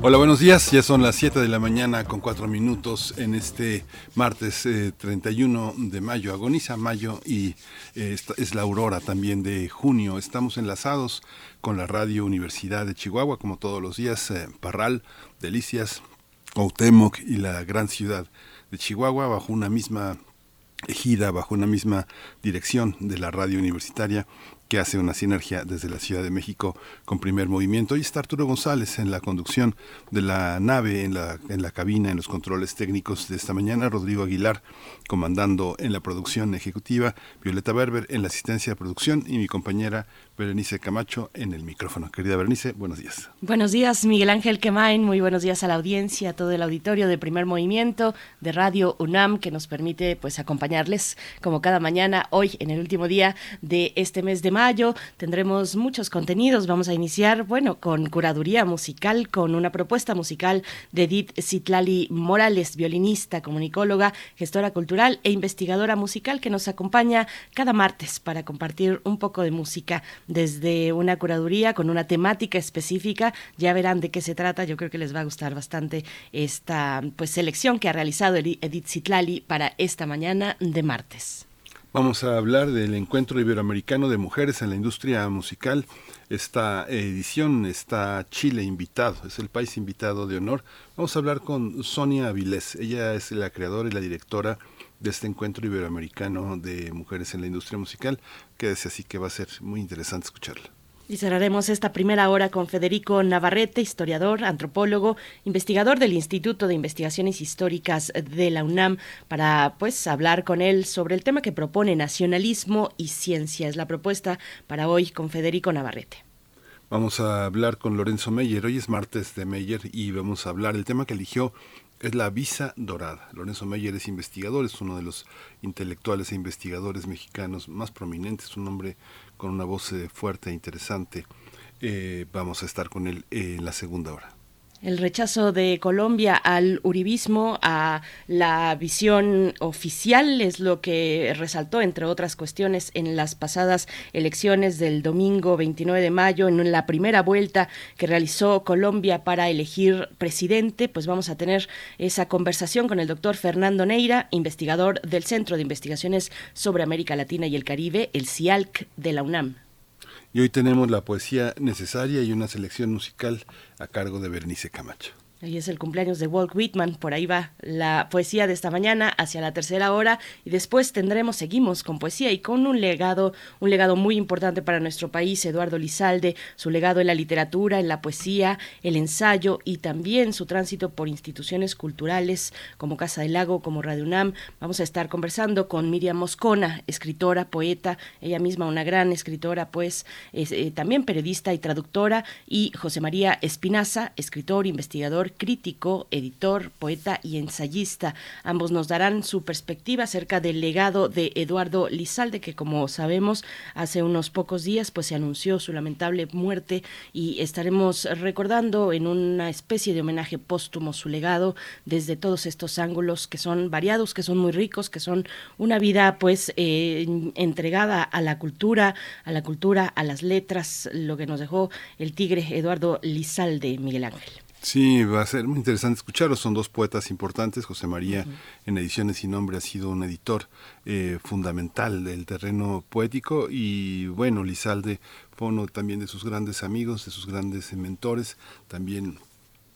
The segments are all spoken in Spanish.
Hola, buenos días. Ya son las 7 de la mañana con 4 minutos en este martes 31 eh, de mayo. Agoniza mayo y eh, es la aurora también de junio. Estamos enlazados con la Radio Universidad de Chihuahua, como todos los días. Eh, Parral, Delicias, Cuauhtémoc y la gran ciudad de Chihuahua bajo una misma ejida, bajo una misma dirección de la radio universitaria que hace una sinergia desde la Ciudad de México con primer movimiento. Y está Arturo González en la conducción de la nave, en la, en la cabina, en los controles técnicos de esta mañana. Rodrigo Aguilar comandando en la producción ejecutiva. Violeta Berber en la asistencia de producción y mi compañera Berenice Camacho en el micrófono. Querida Berenice, buenos días. Buenos días, Miguel Ángel Quemain. Muy buenos días a la audiencia, a todo el auditorio de Primer Movimiento de Radio UNAM que nos permite pues acompañarles como cada mañana hoy en el último día de este mes de mayo. Tendremos muchos contenidos. Vamos a iniciar, bueno, con curaduría musical, con una propuesta musical de Edith Citlali Morales, violinista, comunicóloga, gestora cultural e investigadora musical que nos acompaña cada martes para compartir un poco de música desde una curaduría con una temática específica. Ya verán de qué se trata. Yo creo que les va a gustar bastante esta pues selección que ha realizado Edith Citlali para esta mañana de martes. Vamos a hablar del encuentro iberoamericano de mujeres en la industria musical. Esta edición está Chile invitado, es el país invitado de honor. Vamos a hablar con Sonia Avilés. Ella es la creadora y la directora este encuentro iberoamericano de mujeres en la industria musical. Quédese así que va a ser muy interesante escucharla. Y cerraremos esta primera hora con Federico Navarrete, historiador, antropólogo, investigador del Instituto de Investigaciones Históricas de la UNAM, para pues hablar con él sobre el tema que propone nacionalismo y ciencia. Es la propuesta para hoy con Federico Navarrete. Vamos a hablar con Lorenzo Meyer. Hoy es martes de Meyer y vamos a hablar. El tema que eligió es la visa dorada. Lorenzo Meyer es investigador, es uno de los intelectuales e investigadores mexicanos más prominentes, un hombre con una voz eh, fuerte e interesante. Eh, vamos a estar con él en la segunda hora. El rechazo de Colombia al uribismo, a la visión oficial, es lo que resaltó, entre otras cuestiones, en las pasadas elecciones del domingo 29 de mayo, en la primera vuelta que realizó Colombia para elegir presidente. Pues vamos a tener esa conversación con el doctor Fernando Neira, investigador del Centro de Investigaciones sobre América Latina y el Caribe, el CIALC de la UNAM. Y hoy tenemos la poesía necesaria y una selección musical a cargo de Bernice Camacho. Ahí es el cumpleaños de Walt Whitman, por ahí va la poesía de esta mañana hacia la tercera hora y después tendremos, seguimos con poesía y con un legado, un legado muy importante para nuestro país, Eduardo Lizalde, su legado en la literatura, en la poesía, el ensayo y también su tránsito por instituciones culturales como Casa del Lago, como Radio UNAM. Vamos a estar conversando con Miriam Moscona, escritora, poeta, ella misma una gran escritora, pues eh, también periodista y traductora, y José María Espinaza, escritor, investigador, crítico, editor, poeta y ensayista. Ambos nos darán su perspectiva acerca del legado de Eduardo Lizalde, que como sabemos hace unos pocos días pues se anunció su lamentable muerte y estaremos recordando en una especie de homenaje póstumo su legado desde todos estos ángulos que son variados, que son muy ricos, que son una vida pues eh, entregada a la cultura, a la cultura, a las letras, lo que nos dejó el tigre Eduardo Lizalde, Miguel Ángel. Sí, va a ser muy interesante escucharlos. Son dos poetas importantes. José María, en Ediciones sin Nombre, ha sido un editor eh, fundamental del terreno poético. Y bueno, Lizalde fue uno también de sus grandes amigos, de sus grandes mentores. También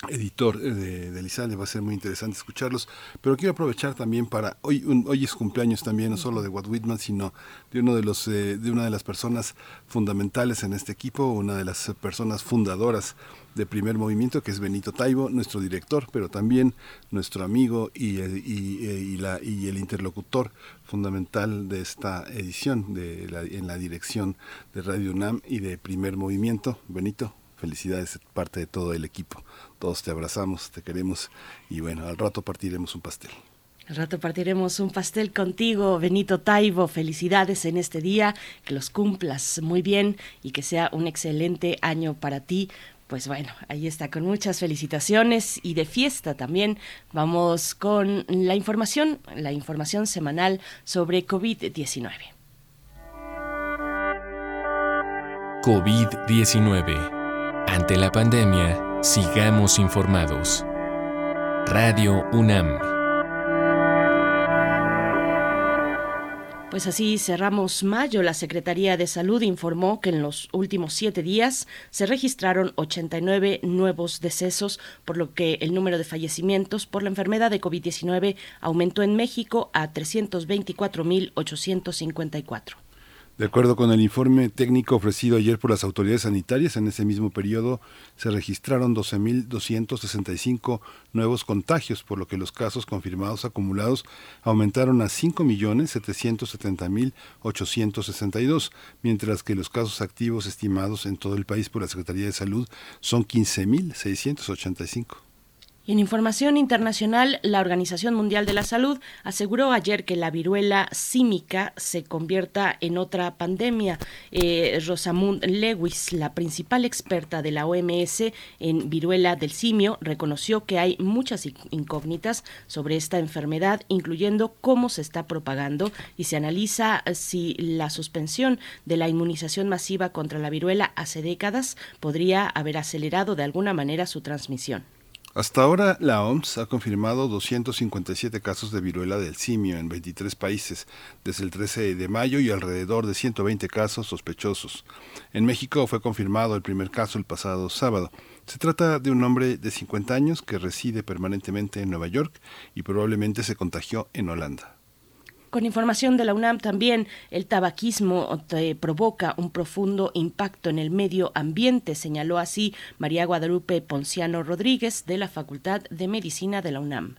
editor eh, de, de, va a ser muy interesante escucharlos, pero quiero aprovechar también para, hoy, hoy es cumpleaños también, no solo de Watt Whitman, sino de uno de los, eh, de una de las personas fundamentales en este equipo, una de las personas fundadoras de primer movimiento, que es Benito Taibo, nuestro director, pero también nuestro amigo y, y, la, y el interlocutor fundamental de esta edición de en la dirección de Radio UNAM y de primer movimiento. Benito, felicidades parte de todo el equipo. Todos te abrazamos, te queremos y bueno, al rato partiremos un pastel. Al rato partiremos un pastel contigo, Benito Taibo. Felicidades en este día, que los cumplas muy bien y que sea un excelente año para ti. Pues bueno, ahí está, con muchas felicitaciones y de fiesta también. Vamos con la información, la información semanal sobre COVID-19. COVID-19. Ante la pandemia, sigamos informados. Radio UNAM. Pues así cerramos mayo. La Secretaría de Salud informó que en los últimos siete días se registraron 89 nuevos decesos, por lo que el número de fallecimientos por la enfermedad de COVID-19 aumentó en México a 324.854. De acuerdo con el informe técnico ofrecido ayer por las autoridades sanitarias, en ese mismo periodo se registraron 12.265 nuevos contagios, por lo que los casos confirmados acumulados aumentaron a 5.770.862, mientras que los casos activos estimados en todo el país por la Secretaría de Salud son 15.685. En información internacional, la Organización Mundial de la Salud aseguró ayer que la viruela símica se convierta en otra pandemia. Eh, Rosamund Lewis, la principal experta de la OMS en viruela del simio, reconoció que hay muchas incógnitas sobre esta enfermedad, incluyendo cómo se está propagando y se analiza si la suspensión de la inmunización masiva contra la viruela hace décadas podría haber acelerado de alguna manera su transmisión. Hasta ahora, la OMS ha confirmado 257 casos de viruela del simio en 23 países desde el 13 de mayo y alrededor de 120 casos sospechosos. En México fue confirmado el primer caso el pasado sábado. Se trata de un hombre de 50 años que reside permanentemente en Nueva York y probablemente se contagió en Holanda. Con información de la UNAM también, el tabaquismo provoca un profundo impacto en el medio ambiente, señaló así María Guadalupe Ponciano Rodríguez de la Facultad de Medicina de la UNAM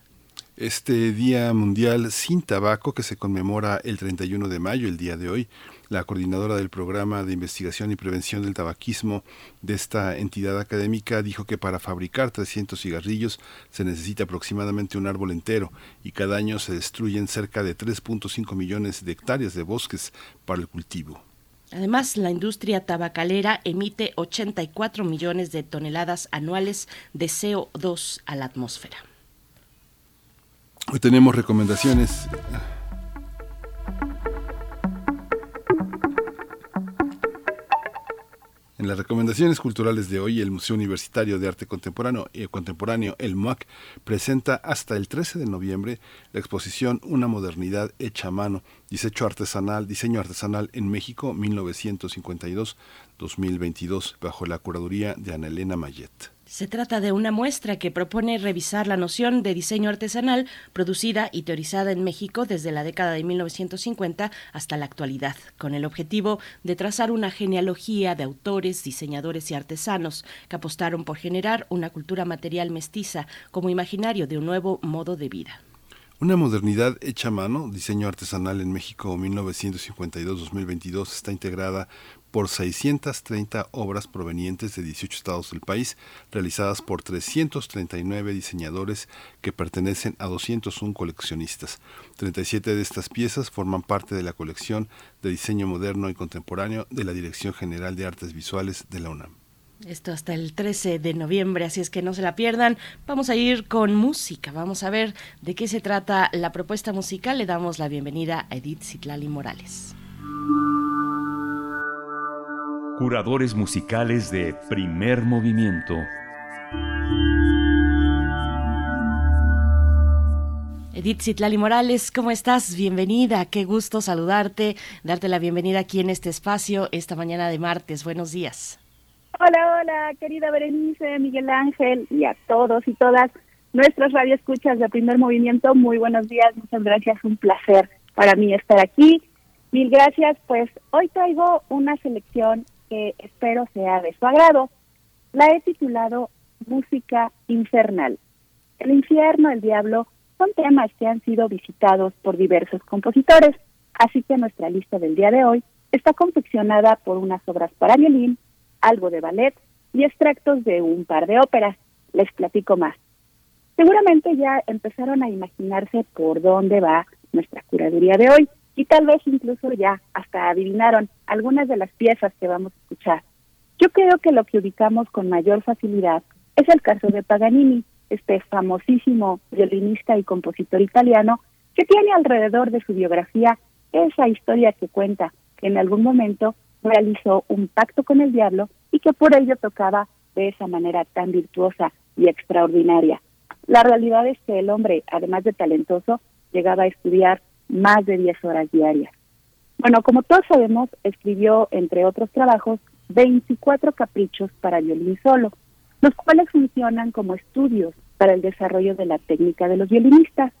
este Día Mundial sin Tabaco que se conmemora el 31 de mayo, el día de hoy. La coordinadora del programa de investigación y prevención del tabaquismo de esta entidad académica dijo que para fabricar 300 cigarrillos se necesita aproximadamente un árbol entero y cada año se destruyen cerca de 3.5 millones de hectáreas de bosques para el cultivo. Además, la industria tabacalera emite 84 millones de toneladas anuales de CO2 a la atmósfera. Hoy tenemos recomendaciones. En las recomendaciones culturales de hoy, el Museo Universitario de Arte Contemporáneo, eh, Contemporáneo, el MUAC, presenta hasta el 13 de noviembre la exposición Una modernidad hecha a mano, diseño artesanal, diseño artesanal en México 1952-2022, bajo la curaduría de Ana Elena Mayet. Se trata de una muestra que propone revisar la noción de diseño artesanal producida y teorizada en México desde la década de 1950 hasta la actualidad, con el objetivo de trazar una genealogía de autores, diseñadores y artesanos que apostaron por generar una cultura material mestiza como imaginario de un nuevo modo de vida. Una modernidad hecha a mano, diseño artesanal en México 1952-2022, está integrada por 630 obras provenientes de 18 estados del país, realizadas por 339 diseñadores que pertenecen a 201 coleccionistas. 37 de estas piezas forman parte de la colección de diseño moderno y contemporáneo de la Dirección General de Artes Visuales de la UNAM. Esto hasta el 13 de noviembre, así es que no se la pierdan. Vamos a ir con música, vamos a ver de qué se trata la propuesta musical. Le damos la bienvenida a Edith Citlali Morales. Curadores musicales de primer movimiento. Edith Citlali Morales, ¿cómo estás? Bienvenida, qué gusto saludarte, darte la bienvenida aquí en este espacio esta mañana de martes. Buenos días. Hola, hola, querida Berenice, Miguel Ángel y a todos y todas nuestros radioescuchas de primer movimiento. Muy buenos días, muchas gracias, un placer para mí estar aquí. Mil gracias, pues hoy traigo una selección que espero sea de su agrado. La he titulado Música Infernal. El infierno, el diablo, son temas que han sido visitados por diversos compositores, así que nuestra lista del día de hoy está confeccionada por unas obras para violín, algo de ballet y extractos de un par de óperas. Les platico más. Seguramente ya empezaron a imaginarse por dónde va nuestra curaduría de hoy y tal vez incluso ya hasta adivinaron algunas de las piezas que vamos a escuchar. Yo creo que lo que ubicamos con mayor facilidad es el caso de Paganini, este famosísimo violinista y compositor italiano que tiene alrededor de su biografía esa historia que cuenta que en algún momento realizó un pacto con el diablo y que por ello tocaba de esa manera tan virtuosa y extraordinaria. La realidad es que el hombre, además de talentoso, llegaba a estudiar más de 10 horas diarias. Bueno, como todos sabemos, escribió, entre otros trabajos, 24 caprichos para violín solo, los cuales funcionan como estudios para el desarrollo de la técnica de los violinistas.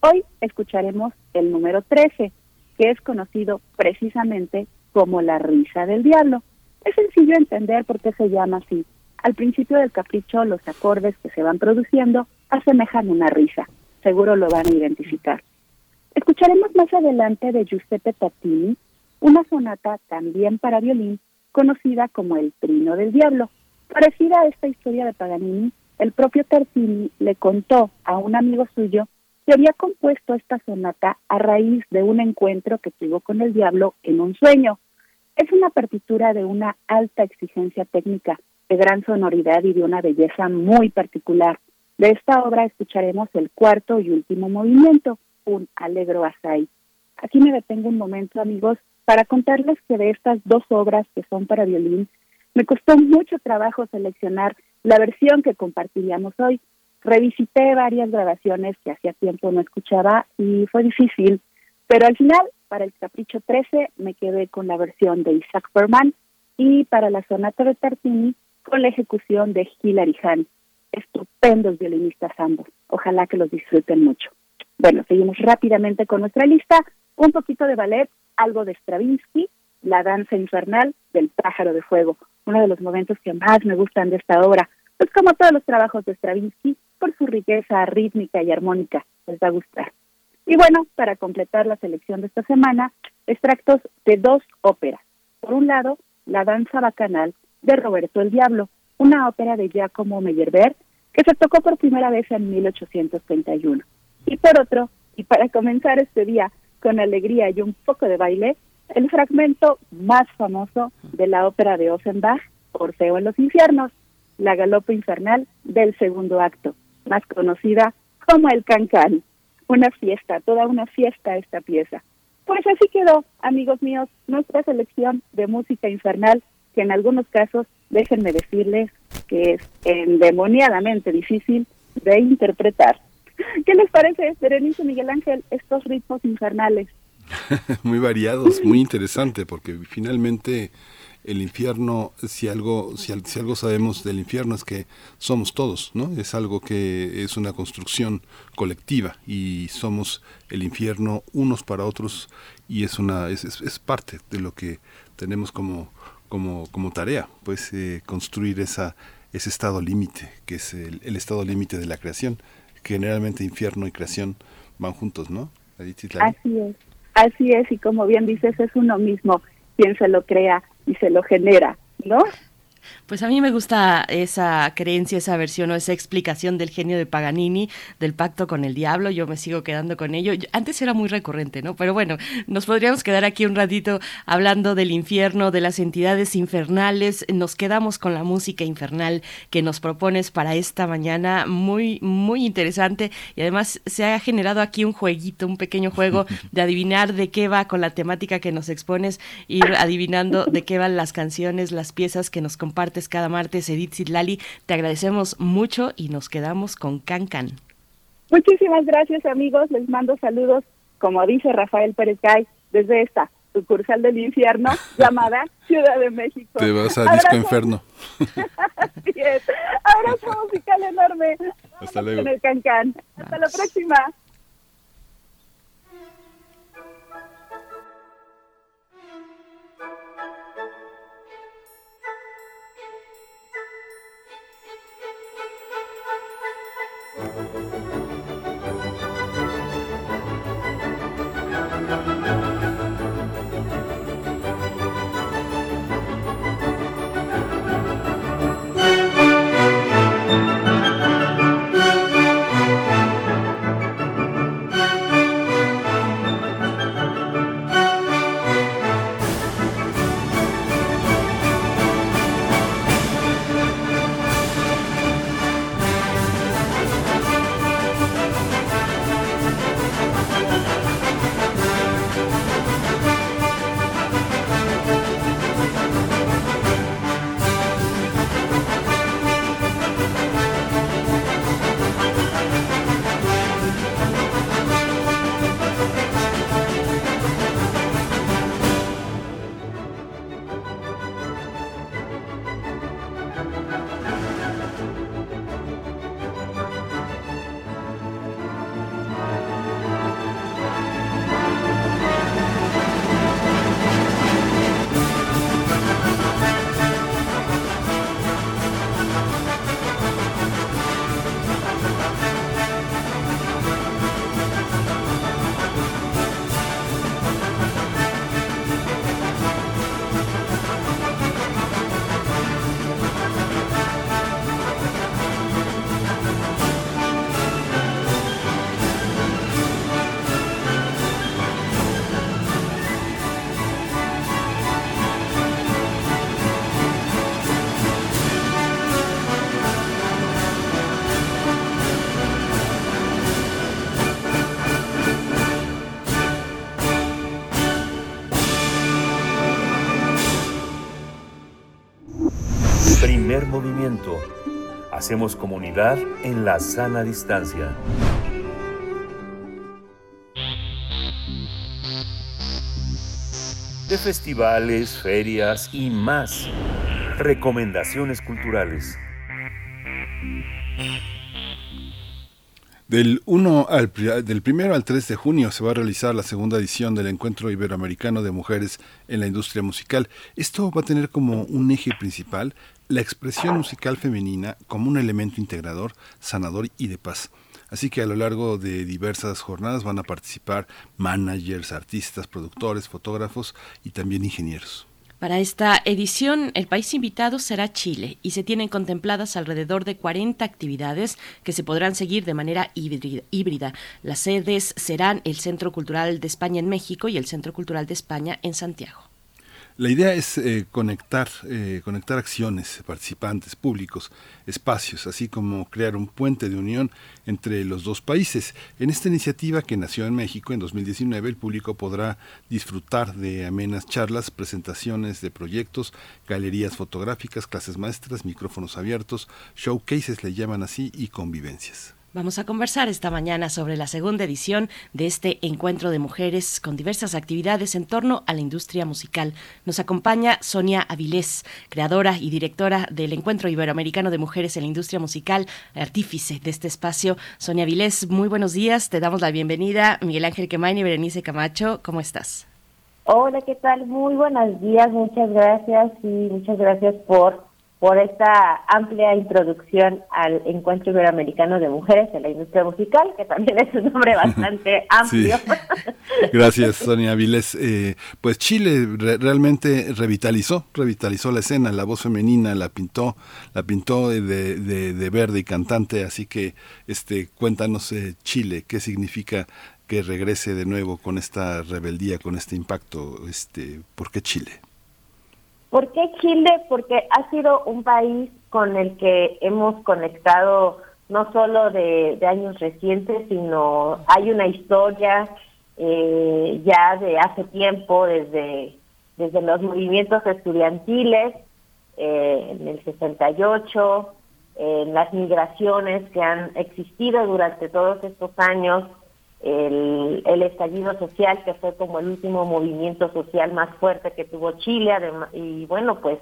Hoy escucharemos el número 13, que es conocido precisamente como la risa del diablo. Es sencillo entender por qué se llama así. Al principio del capricho, los acordes que se van produciendo asemejan una risa. Seguro lo van a identificar. Escucharemos más adelante de Giuseppe Tartini una sonata también para violín conocida como el Trino del Diablo. Parecida a esta historia de Paganini, el propio Tartini le contó a un amigo suyo que había compuesto esta sonata a raíz de un encuentro que tuvo con el diablo en un sueño. Es una partitura de una alta exigencia técnica, de gran sonoridad y de una belleza muy particular. De esta obra escucharemos el cuarto y último movimiento, un alegro asai. Aquí me detengo un momento, amigos, para contarles que de estas dos obras que son para violín, me costó mucho trabajo seleccionar la versión que compartiríamos hoy. Revisité varias grabaciones que hacía tiempo no escuchaba y fue difícil, pero al final, para el Capricho 13, me quedé con la versión de Isaac Berman y para la Sonata de Tartini, con la ejecución de Hilary Hahn. Estupendos violinistas ambos. Ojalá que los disfruten mucho. Bueno, seguimos rápidamente con nuestra lista. Un poquito de ballet, algo de Stravinsky, La danza infernal del pájaro de fuego, uno de los momentos que más me gustan de esta obra, pues como todos los trabajos de Stravinsky, por su riqueza rítmica y armónica, les va a gustar. Y bueno, para completar la selección de esta semana, extractos de dos óperas. Por un lado, La danza bacanal de Roberto el Diablo, una ópera de Giacomo Meyerbeer que se tocó por primera vez en 1831. Y por otro, y para comenzar este día con alegría y un poco de baile, el fragmento más famoso de la ópera de Offenbach, Orfeo en los infiernos, la galopa infernal del segundo acto, más conocida como el cancán. Una fiesta, toda una fiesta esta pieza. Pues así quedó, amigos míos, nuestra selección de música infernal, que en algunos casos, déjenme decirles que es endemoniadamente difícil de interpretar. ¿Qué les parece, Berenice Miguel Ángel, estos ritmos infernales? muy variados, muy interesante, porque finalmente el infierno, si algo, si, si, algo sabemos del infierno es que somos todos, ¿no? Es algo que es una construcción colectiva y somos el infierno unos para otros y es una es, es, parte de lo que tenemos como como, como tarea, pues eh, construir esa ese estado límite que es el estado límite de la creación generalmente infierno y creación van juntos, ¿no? Así es, así es, y como bien dices, es uno mismo quien se lo crea y se lo genera, ¿no? Pues a mí me gusta esa creencia, esa versión o esa explicación del genio de Paganini, del pacto con el diablo. Yo me sigo quedando con ello. Antes era muy recurrente, ¿no? Pero bueno, nos podríamos quedar aquí un ratito hablando del infierno, de las entidades infernales. Nos quedamos con la música infernal que nos propones para esta mañana. Muy, muy interesante. Y además se ha generado aquí un jueguito, un pequeño juego de adivinar de qué va con la temática que nos expones, ir adivinando de qué van las canciones, las piezas que nos comparten partes cada martes, Edith Zitlali. Te agradecemos mucho y nos quedamos con Can Can. Muchísimas gracias, amigos. Les mando saludos, como dice Rafael Pérez Gay, desde esta sucursal del infierno llamada Ciudad de México. Te vas a Disco Inferno. Así es. Abrazo musical enorme. Hasta luego. En el Can Hasta la próxima. Primer movimiento. Hacemos comunidad en la sana distancia. De festivales, ferias y más. Recomendaciones culturales. Del, 1 al, del primero al 3 de junio se va a realizar la segunda edición del Encuentro Iberoamericano de Mujeres en la Industria Musical. Esto va a tener como un eje principal la expresión musical femenina como un elemento integrador, sanador y de paz. Así que a lo largo de diversas jornadas van a participar managers, artistas, productores, fotógrafos y también ingenieros. Para esta edición, el país invitado será Chile y se tienen contempladas alrededor de 40 actividades que se podrán seguir de manera híbrida. Las sedes serán el Centro Cultural de España en México y el Centro Cultural de España en Santiago. La idea es eh, conectar, eh, conectar acciones, participantes, públicos, espacios, así como crear un puente de unión entre los dos países. En esta iniciativa que nació en México en 2019, el público podrá disfrutar de amenas charlas, presentaciones de proyectos, galerías fotográficas, clases maestras, micrófonos abiertos, showcases le llaman así y convivencias. Vamos a conversar esta mañana sobre la segunda edición de este encuentro de mujeres con diversas actividades en torno a la industria musical. Nos acompaña Sonia Avilés, creadora y directora del Encuentro Iberoamericano de Mujeres en la Industria Musical, artífice de este espacio. Sonia Avilés, muy buenos días, te damos la bienvenida. Miguel Ángel Quemain y Berenice Camacho, ¿cómo estás? Hola, ¿qué tal? Muy buenos días, muchas gracias y muchas gracias por por esta amplia introducción al Encuentro Iberoamericano de Mujeres en la Industria Musical, que también es un nombre bastante amplio. Gracias, Sonia Viles. Eh, pues Chile realmente revitalizó, revitalizó la escena, la voz femenina la pintó, la pintó de, de, verde y cantante, así que este, cuéntanos eh, Chile, qué significa que regrese de nuevo con esta rebeldía, con este impacto, este, ¿por qué Chile? ¿Por qué Chile? Porque ha sido un país con el que hemos conectado no solo de, años recientes, sino hay una historia eh, ya de hace tiempo, desde, desde los movimientos estudiantiles eh, en el 68, en las migraciones que han existido durante todos estos años, el, estallido social, que fue como el último movimiento social más fuerte que tuvo Chile, y bueno, pues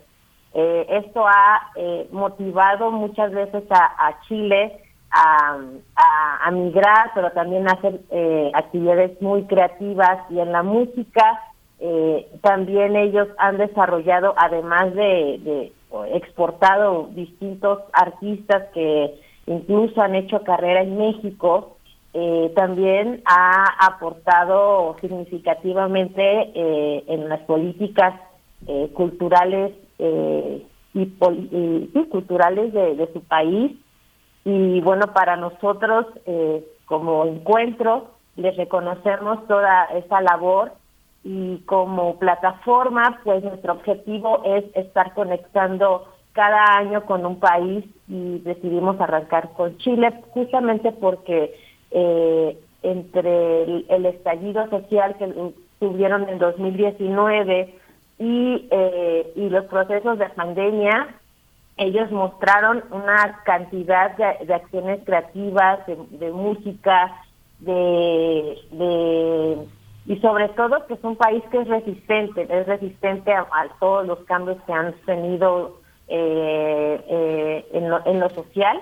eh, esto ha eh, motivado muchas veces a, Chile a, a, migrar, pero también a hacer eh, actividades muy creativas y en la música también ellos han desarrollado, además de, de exportado distintos artistas que incluso han hecho carrera en México, eh, también ha aportado significativamente eh, en las políticas eh, culturales y, culturales de, su país. Y bueno, para nosotros como encuentro les reconocemos toda esa labor y como plataforma, pues nuestro objetivo es estar conectando cada año con un país y decidimos arrancar con Chile justamente porque eh, entre el, estallido social que tuvieron en 2019 y, eh, y los procesos de pandemia, ellos mostraron una cantidad de, acciones creativas, de, música, de, de, y sobre todo que es un país que es resistente, es resistente a, todos los cambios que han tenido eh, eh, en, lo, en lo social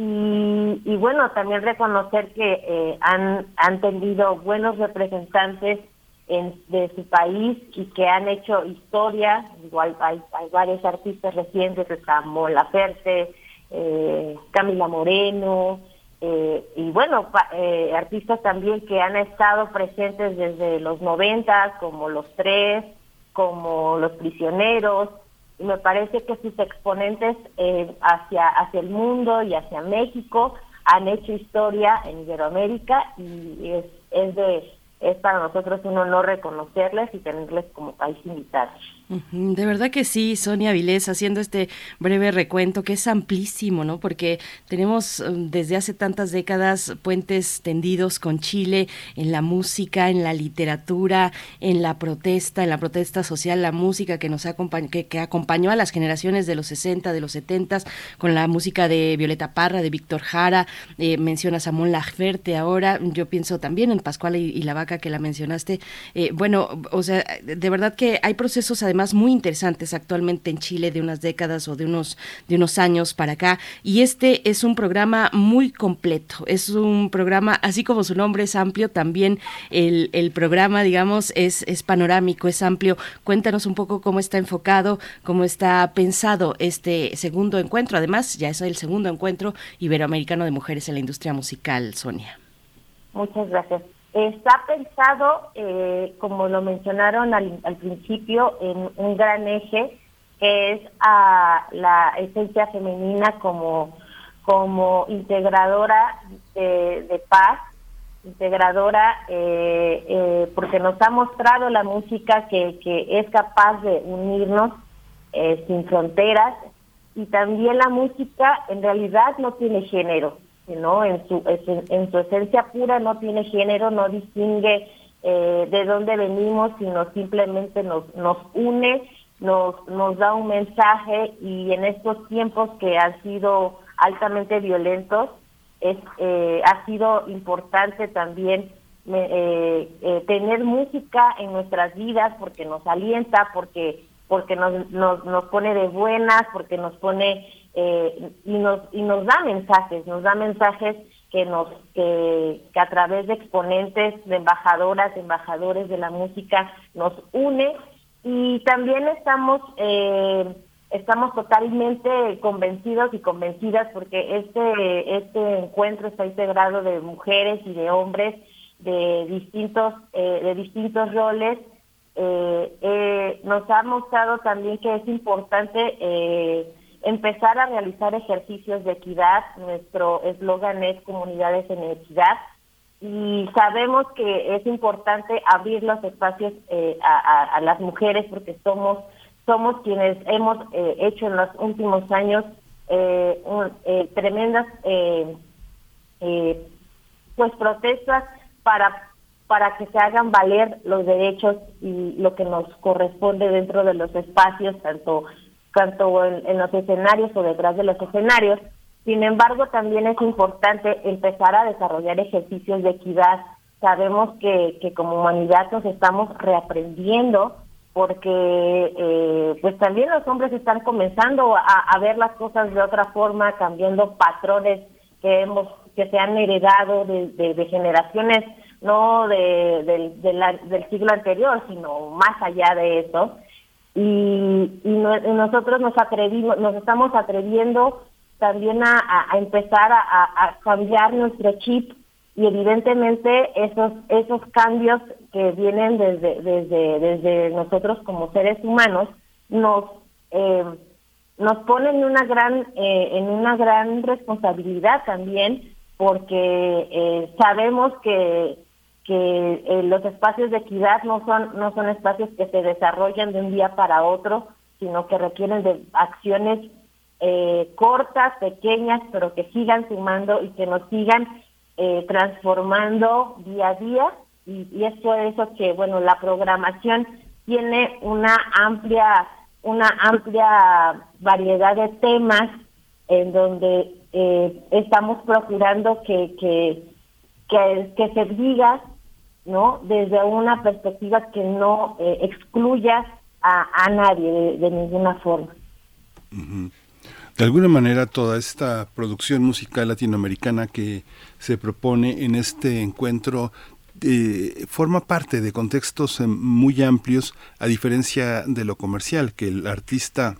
y, bueno, también reconocer que eh, han, han tenido buenos representantes en, de su país y que han hecho historia. Igual hay, varios artistas recientes, está Mola Ferte, eh, Camila Moreno, eh, y bueno, eh, artistas también que han estado presentes desde los 90, como Los Tres, como Los Prisioneros, y me parece que sus exponentes eh, hacia, hacia el mundo y hacia México han hecho historia en Iberoamérica y es, es, de, es para nosotros un honor reconocerles y tenerles como país invitado. De verdad que sí, Sonia Vilés, haciendo este breve recuento que es amplísimo, ¿no? Porque tenemos um, desde hace tantas décadas puentes tendidos con Chile en la música, en la literatura, en la protesta, en la protesta social, la música que nos acompañó, que, acompañó a las generaciones de los 60, de los 70, con la música de Violeta Parra, de Víctor Jara, eh, mencionas a ahora, yo pienso también en Pascual y, la Vaca que la mencionaste. Eh, bueno, o sea, de verdad que hay procesos además muy interesantes actualmente en Chile de unas décadas o de unos, de unos años para acá. Y este es un programa muy completo. Es un programa, así como su nombre es amplio, también el, el programa, digamos, es, es panorámico, es amplio. Cuéntanos un poco cómo está enfocado, cómo está pensado este segundo encuentro. Además, ya es el segundo encuentro iberoamericano de mujeres en la industria musical, Sonia. Muchas gracias. Está pensado, eh, como lo mencionaron al, principio, en un gran eje que es a la esencia femenina como, como integradora de, paz, integradora eh, eh, porque nos ha mostrado la música que, que es capaz de unirnos sin fronteras y también la música en realidad no tiene género ¿no? En su, en su esencia pura no tiene género, no distingue eh, de dónde venimos, sino simplemente nos, nos une, nos, nos da un mensaje y en estos tiempos que han sido altamente violentos, es, eh, ha sido importante también eh, tener música en nuestras vidas porque nos alienta, porque porque nos, nos, nos pone de buenas, porque nos pone eh, y nos y nos da mensajes, nos da mensajes que nos que, a través de exponentes, de embajadoras, embajadores de la música nos une. Y también estamos eh, estamos totalmente convencidos y convencidas porque este este encuentro está integrado de mujeres y de hombres de distintos eh, de distintos roles. Eh, nos ha mostrado también que es importante eh, empezar a realizar ejercicios de equidad. Nuestro eslogan es comunidades en equidad y sabemos que es importante abrir los espacios eh, a, las mujeres porque somos somos quienes hemos eh, hecho en los últimos años eh, tremendas pues protestas para para que se hagan valer los derechos y lo que nos corresponde dentro de los espacios tanto tanto en, los escenarios o detrás de los escenarios. Sin embargo, también es importante empezar a desarrollar ejercicios de equidad. Sabemos que, que como humanidad nos estamos reaprendiendo porque eh, pues también los hombres están comenzando a, ver las cosas de otra forma, cambiando patrones que hemos que se han heredado de, generaciones no de, del siglo anterior, sino más allá de eso y, nosotros nos atrevimos, nos estamos atreviendo también a, empezar a, cambiar nuestro chip y evidentemente esos esos cambios que vienen desde desde desde nosotros como seres humanos nos eh, nos ponen en una gran eh, en una gran responsabilidad también porque eh, sabemos que que eh, los espacios de equidad no son no son espacios que se desarrollan de un día para otro, sino que requieren de acciones eh, cortas, pequeñas, pero que sigan sumando y que nos sigan eh, transformando día a día. Y, es por eso que bueno la programación tiene una amplia una amplia variedad de temas en donde estamos procurando que, que que, que se diga ¿no? Desde una perspectiva que no eh, excluya a, nadie de, ninguna forma. De alguna manera, toda esta producción musical latinoamericana que se propone en este encuentro eh, forma parte de contextos eh, muy amplios, a diferencia de lo comercial, que el artista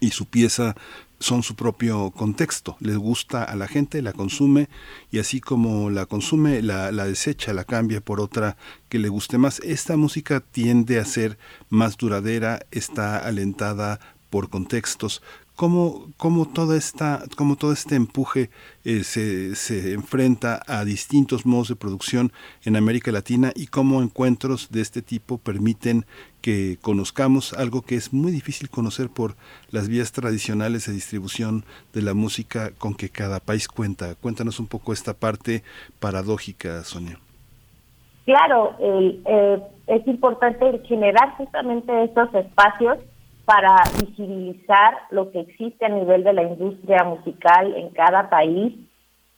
y su pieza son su propio contexto. Les gusta a la gente, la consume y así como la consume, la, desecha, la cambia por otra que le guste más. Esta música tiende a ser más duradera, está alentada por contextos. cómo, cómo, toda esta, todo este empuje eh, se, se enfrenta a distintos modos de producción en América Latina y cómo encuentros de este tipo permiten que conozcamos algo que es muy difícil conocer por las vías tradicionales de distribución de la música con que cada país cuenta. Cuéntanos un poco esta parte paradójica, Sonia. Claro, eh, es importante generar justamente estos espacios para visibilizar lo que existe a nivel de la industria musical en cada país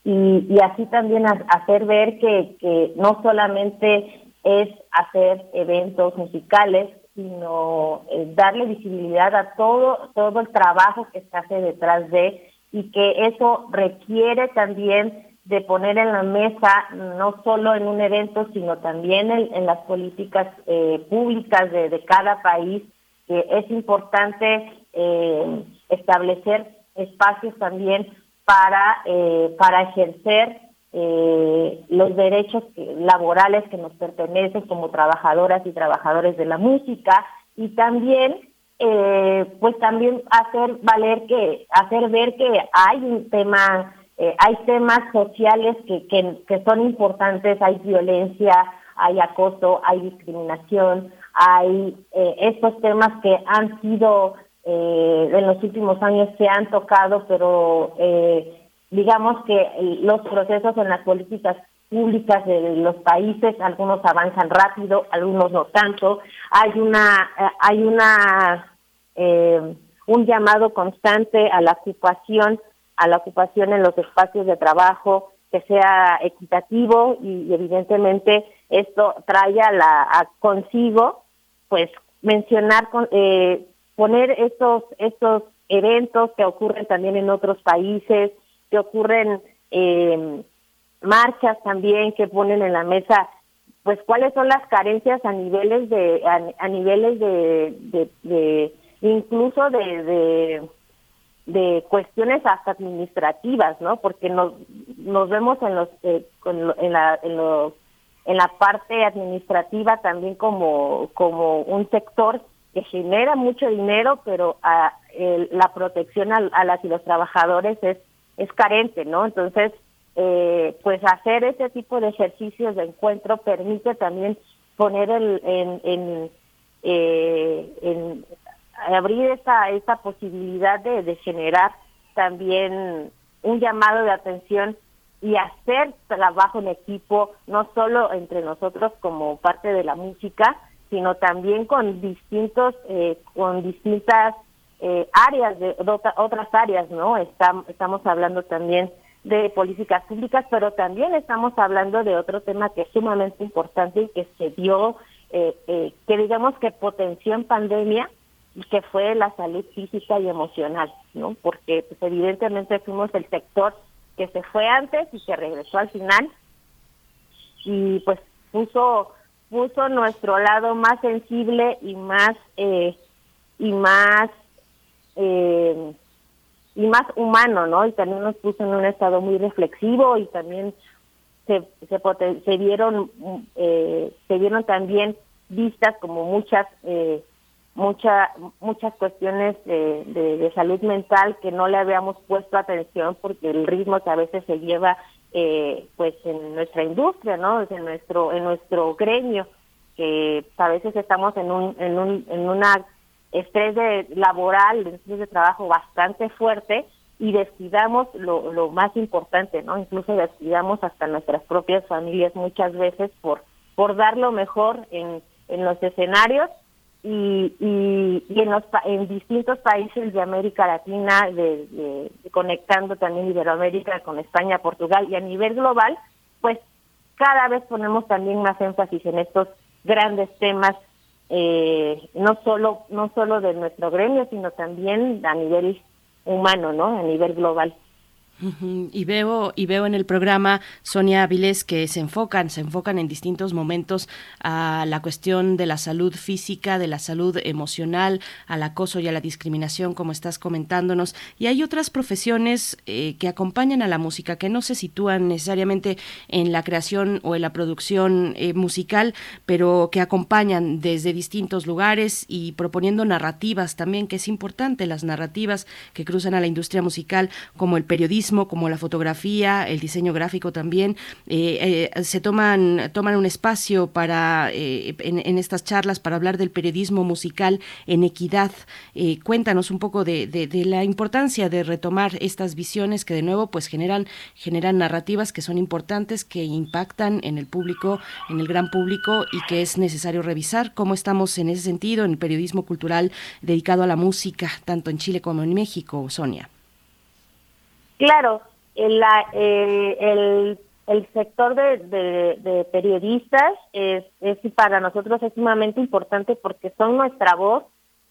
y, así también hacer ver que, que no solamente es hacer eventos musicales, sino eh, darle visibilidad a todo todo el trabajo que se hace detrás de y que eso requiere también de poner en la mesa no solo en un evento sino también en, las políticas eh, públicas de, de, cada país que es importante eh, establecer espacios también para para ejercer eh, los derechos laborales que nos pertenecen como trabajadoras y trabajadores de la música y también eh, pues también hacer valer que hacer ver que hay un tema eh, hay temas sociales que, que, que son importantes hay violencia hay acoso hay discriminación hay eh, estos temas que han sido eh, en los últimos años se han tocado pero eh, digamos que los procesos en las políticas públicas de los países, algunos avanzan rápido, algunos no tanto. Hay una, eh, hay una, eh, un llamado constante a la ocupación, a la ocupación en los espacios de trabajo que sea equitativo y, evidentemente esto trae a la consigo, pues mencionar, eh, poner estos estos eventos que ocurren también en otros países, que ocurren eh, marchas también que ponen en la mesa pues cuáles son las carencias a niveles de a, niveles de, de, incluso de, de, de cuestiones hasta administrativas no porque nos nos vemos en los eh, en la en los en la parte administrativa también como como un sector que genera mucho dinero pero a, la protección a, a las y los trabajadores es es carente, ¿no? Entonces, eh, pues hacer ese tipo de ejercicios de encuentro permite también poner el, en, en, eh, en abrir esa, esa posibilidad de, de generar también un llamado de atención y hacer trabajo en equipo, no solo entre nosotros como parte de la música, sino también con distintos, eh, con distintas eh, áreas, de, otras áreas, ¿no? estamos hablando también de políticas públicas, pero también estamos hablando de otro tema que es sumamente importante y que se dio, eh, eh, que digamos que potenció en pandemia, y que fue la salud física y emocional, ¿no? Porque pues, evidentemente fuimos el sector que se fue antes y que regresó al final y pues puso puso nuestro lado más sensible y más eh, y más eh, y más humano, ¿no? Y también nos puso en un estado muy reflexivo y también se se, se vieron eh, se vieron también vistas como muchas eh, mucha, muchas cuestiones de, de, salud mental que no le habíamos puesto atención porque el ritmo que a veces se lleva eh, pues en nuestra industria no en nuestro en nuestro gremio que a veces estamos en un en un en una estrés de laboral, estrés de trabajo bastante fuerte y descuidamos lo, lo más importante, ¿no? Incluso descuidamos hasta nuestras propias familias muchas veces por, por dar lo mejor en, en los escenarios y, y, en, los, en distintos países de América Latina, de, conectando también Iberoamérica con España, Portugal y a nivel global, pues cada vez ponemos también más énfasis en estos grandes temas eh, no solo no solo de nuestro gremio sino también a nivel humano no a nivel global Y veo y veo en el programa Sonia Avilés que se enfocan, se enfocan en distintos momentos a la cuestión de la salud física, de la salud emocional, al acoso y a la discriminación, como estás comentándonos. Y hay otras profesiones eh, que acompañan a la música que no se sitúan necesariamente en la creación o en la producción eh, musical, pero que acompañan desde distintos lugares y proponiendo narrativas también, que es importante las narrativas que cruzan a la industria musical, como el periodismo como la fotografía, el diseño gráfico también, eh, eh, se toman, toman un espacio para eh, en, estas charlas para hablar del periodismo musical en equidad. cuéntanos un poco de, la importancia de retomar estas visiones que de nuevo pues generan, generan narrativas que son importantes, que impactan en el público, en el gran público y que es necesario revisar cómo estamos en ese sentido en el periodismo cultural dedicado a la música, tanto en Chile como en México, Sonia. Claro, el, el, sector de, periodistas es, es, para nosotros es sumamente importante porque son nuestra voz,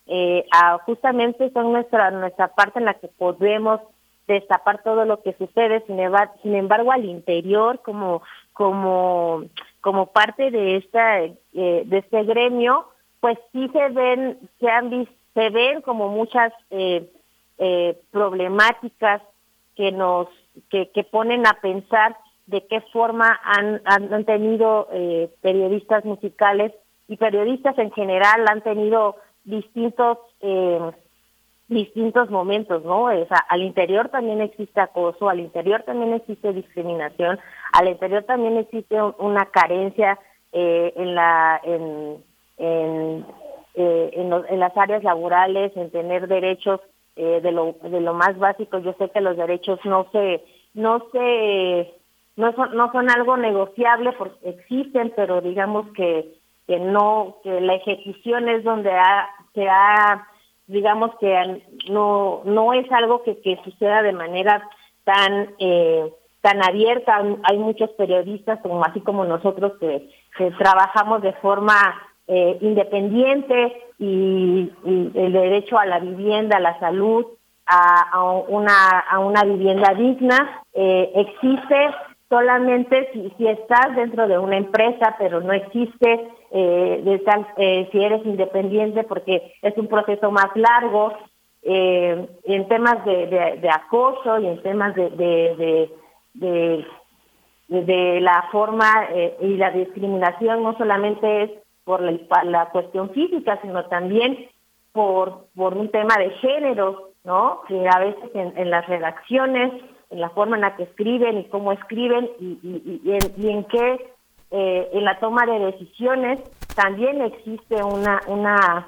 eh, justamente son nuestra nuestra parte en la que podemos destapar todo lo que sucede, sin, sin embargo al interior como como como parte de esta eh, de este gremio, pues sí se ven se han se ven como muchas eh, eh problemáticas que nos que, que ponen a pensar de qué forma han, han, tenido eh, periodistas musicales y periodistas en general han tenido distintos eh, distintos momentos, ¿no? O al interior también existe acoso, al interior también existe discriminación, al interior también existe una carencia eh, en la en en, eh, en, en las áreas laborales, en tener derechos eh, de lo de lo más básico yo sé que los derechos no se no se no son no son algo negociable porque existen pero digamos que que no que la ejecución es donde ha, se ha digamos que no no es algo que, que suceda de manera tan eh, tan abierta. Hay muchos periodistas como así como nosotros que, que trabajamos de forma eh, independiente y, el derecho a la vivienda, a la salud, a, una, a una vivienda digna, eh, existe solamente si, si estás dentro de una empresa, pero no existe eh, de tal, eh, si eres independiente porque es un proceso más largo. Eh, en temas de, de, acoso y en temas de, de, de, de la forma eh, y la discriminación no solamente es por la, cuestión física, sino también por, por un tema de género, ¿no? Que a veces en, las redacciones, en la forma en la que escriben y cómo escriben y, y, y, en, qué, eh, en la toma de decisiones, también existe una, una,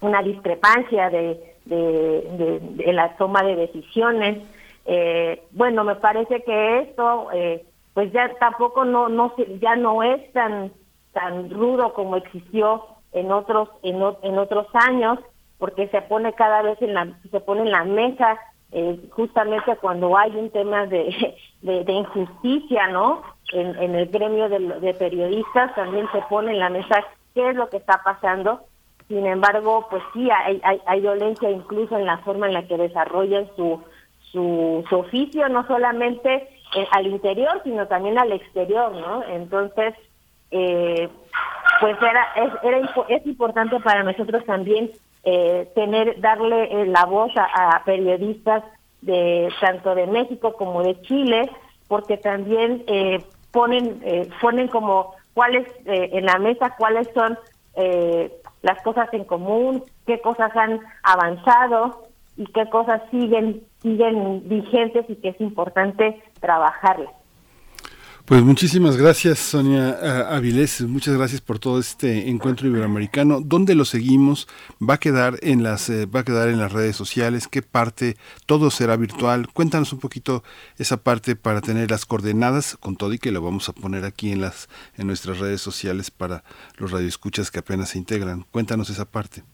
una discrepancia de, de, de, la toma de decisiones. Eh, bueno, me parece que esto, eh, pues ya tampoco no, no ya no es tan tan rudo como existió en otros en, en otros años porque se pone cada vez en la se pone en la mesa eh, justamente cuando hay un tema de, de, injusticia no en, el gremio de, de, periodistas también se pone en la mesa qué es lo que está pasando. Sin embargo pues sí hay, hay, hay violencia incluso en la forma en la que desarrollan su su, su oficio no solamente eh, al interior sino también al exterior no entonces eh, pues era es, era es importante para nosotros también eh, tener darle eh, la voz a, periodistas de tanto de México como de Chile porque también eh, ponen eh, ponen como cuáles en la mesa cuáles son las cosas en común qué cosas han avanzado y qué cosas siguen siguen vigentes y que es importante trabajarlas pues muchísimas gracias, Sonia eh, Avilés. Muchas gracias por todo este encuentro iberoamericano. ¿Dónde lo seguimos? ¿Va a quedar en las eh, va a quedar en las redes sociales? ¿Qué parte? Todo será virtual. Cuéntanos un poquito esa parte para tener las coordenadas con todo y que lo vamos a poner aquí en las en nuestras redes sociales para los radioescuchas que apenas se integran. Cuéntanos esa parte.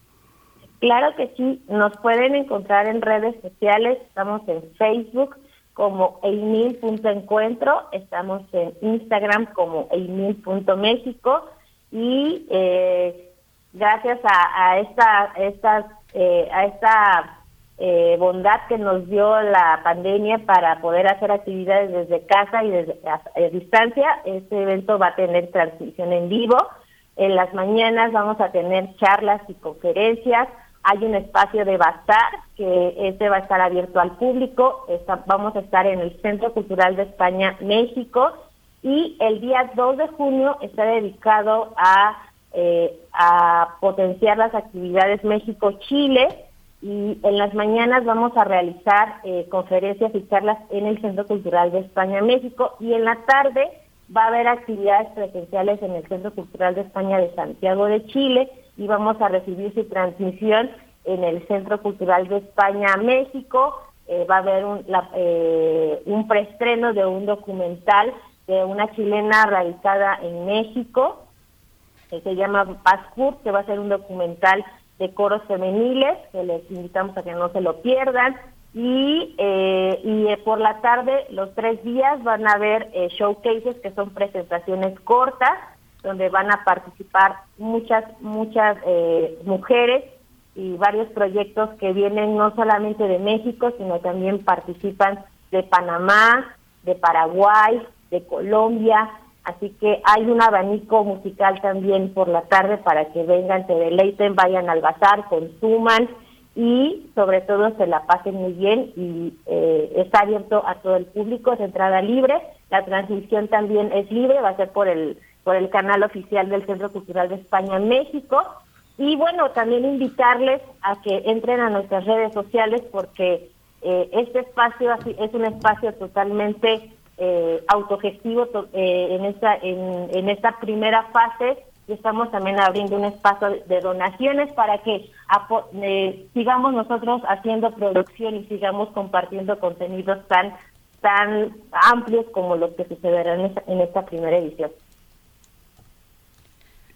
Claro que sí, nos pueden encontrar en redes sociales, estamos en Facebook, como eimil.encuentro, estamos en Instagram como eimil.méxico y eh, gracias a, a esta, estas, eh, a esta eh, bondad que nos dio la pandemia para poder hacer actividades desde casa y desde a, distancia. Este evento va a tener transmisión en vivo. En las mañanas vamos a tener charlas y conferencias. Hay un espacio de bazar que este va a estar abierto al público. vamos a estar en el Centro Cultural de España, México. Y el día 2 de junio está dedicado a, eh, a potenciar las actividades México-Chile y en las mañanas vamos a realizar eh, conferencias y charlas en el Centro Cultural de España México y en la tarde va a haber actividades presenciales en el Centro Cultural de España de Santiago de Chile y vamos a recibir su transmisión en el Centro Cultural de España México. Eh, va a haber un, eh, un preestreno de un documental de una chilena radicada en México que se llama Pascur, que va a ser un documental de coros femeniles, que les invitamos a que no se lo pierdan. Y, eh, y eh, por la tarde, los tres días, van a haber eh, showcases, que son presentaciones cortas, donde van a participar muchas, muchas mujeres y varios proyectos que vienen no solamente de México, sino también participan de Panamá, de Paraguay, de Colombia, Así que hay un abanico musical también por la tarde para que vengan, se deleiten, vayan al bazar, consuman y sobre todo se la pasen muy bien y eh, está abierto a todo el público, es entrada libre, la transmisión también es libre, va a ser por el por el canal oficial del Centro Cultural de España en México y bueno, también invitarles a que entren a nuestras redes sociales porque eh, este espacio es un espacio totalmente eh, autogestivo eh, en, esta, en, esta primera fase y estamos también abriendo un espacio de donaciones para que eh, sigamos nosotros haciendo producción y sigamos compartiendo contenidos tan tan amplios como los que sucederán en esta, en esta primera edición.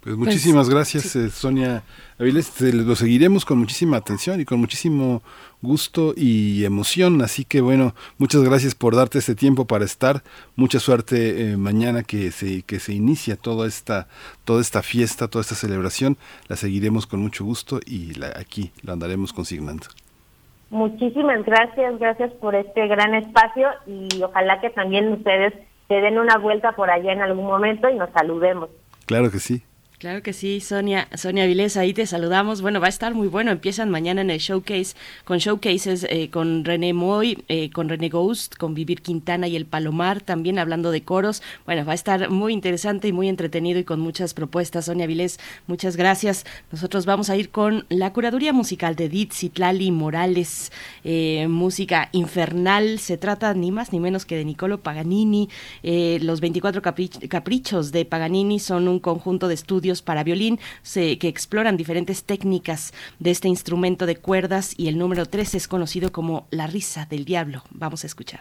Pues, pues muchísimas gracias, eh, Sonia Aviles. Lo seguiremos con muchísima atención y con muchísimo gusto y emoción. Así que bueno, muchas gracias por darte este tiempo para estar. Mucha suerte eh, mañana que se, que se inicia toda esta, toda esta fiesta, toda esta celebración. La seguiremos con mucho gusto y la, aquí la andaremos consignando. Muchísimas gracias, gracias por este gran espacio y ojalá que también ustedes se den una vuelta por allá en algún momento y nos saludemos. Claro que sí. Claro que sí, Sonia, Sonia Vilés, ahí te saludamos. Bueno, va a estar muy bueno. Empiezan mañana en el showcase con showcases eh, con René Moy, eh, con René Ghost, con Vivir Quintana y El Palomar, también hablando de coros. Bueno, va a estar muy interesante y muy entretenido y con muchas propuestas. Sonia Vilés, muchas gracias. Nosotros vamos a ir con la curaduría musical de Edith Citlali Morales, eh, música infernal. Se trata ni más ni menos que de Nicolo Paganini. los 24 caprichos de Paganini son un conjunto de estudios para violín que exploran diferentes técnicas de este instrumento de cuerdas y el número 3 es conocido como La risa del diablo. Vamos a escuchar.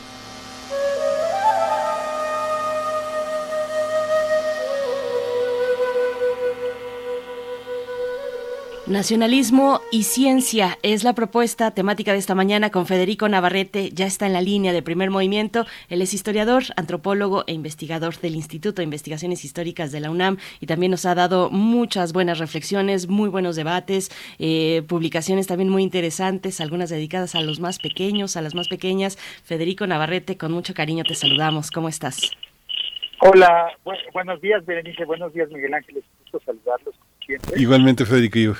Nacionalismo y ciencia es la propuesta temática de esta mañana con Federico Navarrete. Ya está en la línea de primer movimiento. Él es historiador, antropólogo e investigador del Instituto de Investigaciones Históricas de la UNAM y también nos ha dado muchas buenas reflexiones, muy buenos debates, eh, publicaciones también muy interesantes, algunas dedicadas a los más pequeños, a las más pequeñas. Federico Navarrete, con mucho cariño te saludamos. ¿Cómo estás? Hola, buenos días, Berenice. Buenos días, Miguel Ángel. Es gusto saludarlos. Igualmente, Federico.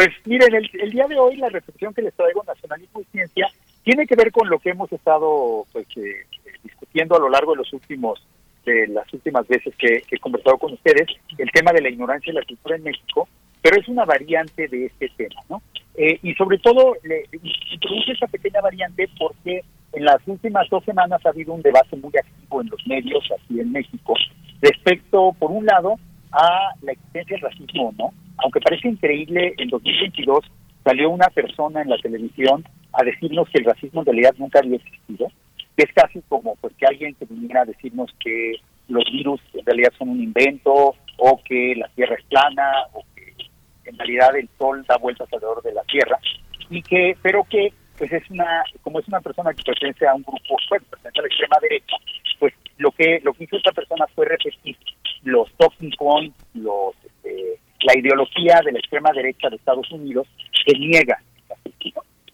Pues miren, el, día de hoy la reflexión que les traigo, Nacionalismo y Ciencia, tiene que ver con lo que hemos estado pues, eh, discutiendo a lo largo de los últimos de las últimas veces que, he conversado con ustedes, el tema de la ignorancia y la cultura en México, pero es una variante de este tema, ¿no? Eh, y sobre todo le introduce esa pequeña variante porque en las últimas dos semanas ha habido un debate muy activo en los medios aquí en México respecto, por un lado, a la existencia del racismo, ¿no? aunque parece increíble, en 2022 salió una persona en la televisión a decirnos que el racismo en realidad nunca había existido, es casi como pues que alguien que viniera a decirnos que los virus en realidad son un invento o que la Tierra es plana o que en realidad el Sol da vueltas alrededor de la Tierra y que pero que pues es una como es una persona que pertenece a un grupo pues pertenece a la extrema derecha lo que lo que hizo esta persona fue repetir los talking points los este, la ideología de la extrema derecha de Estados Unidos que niega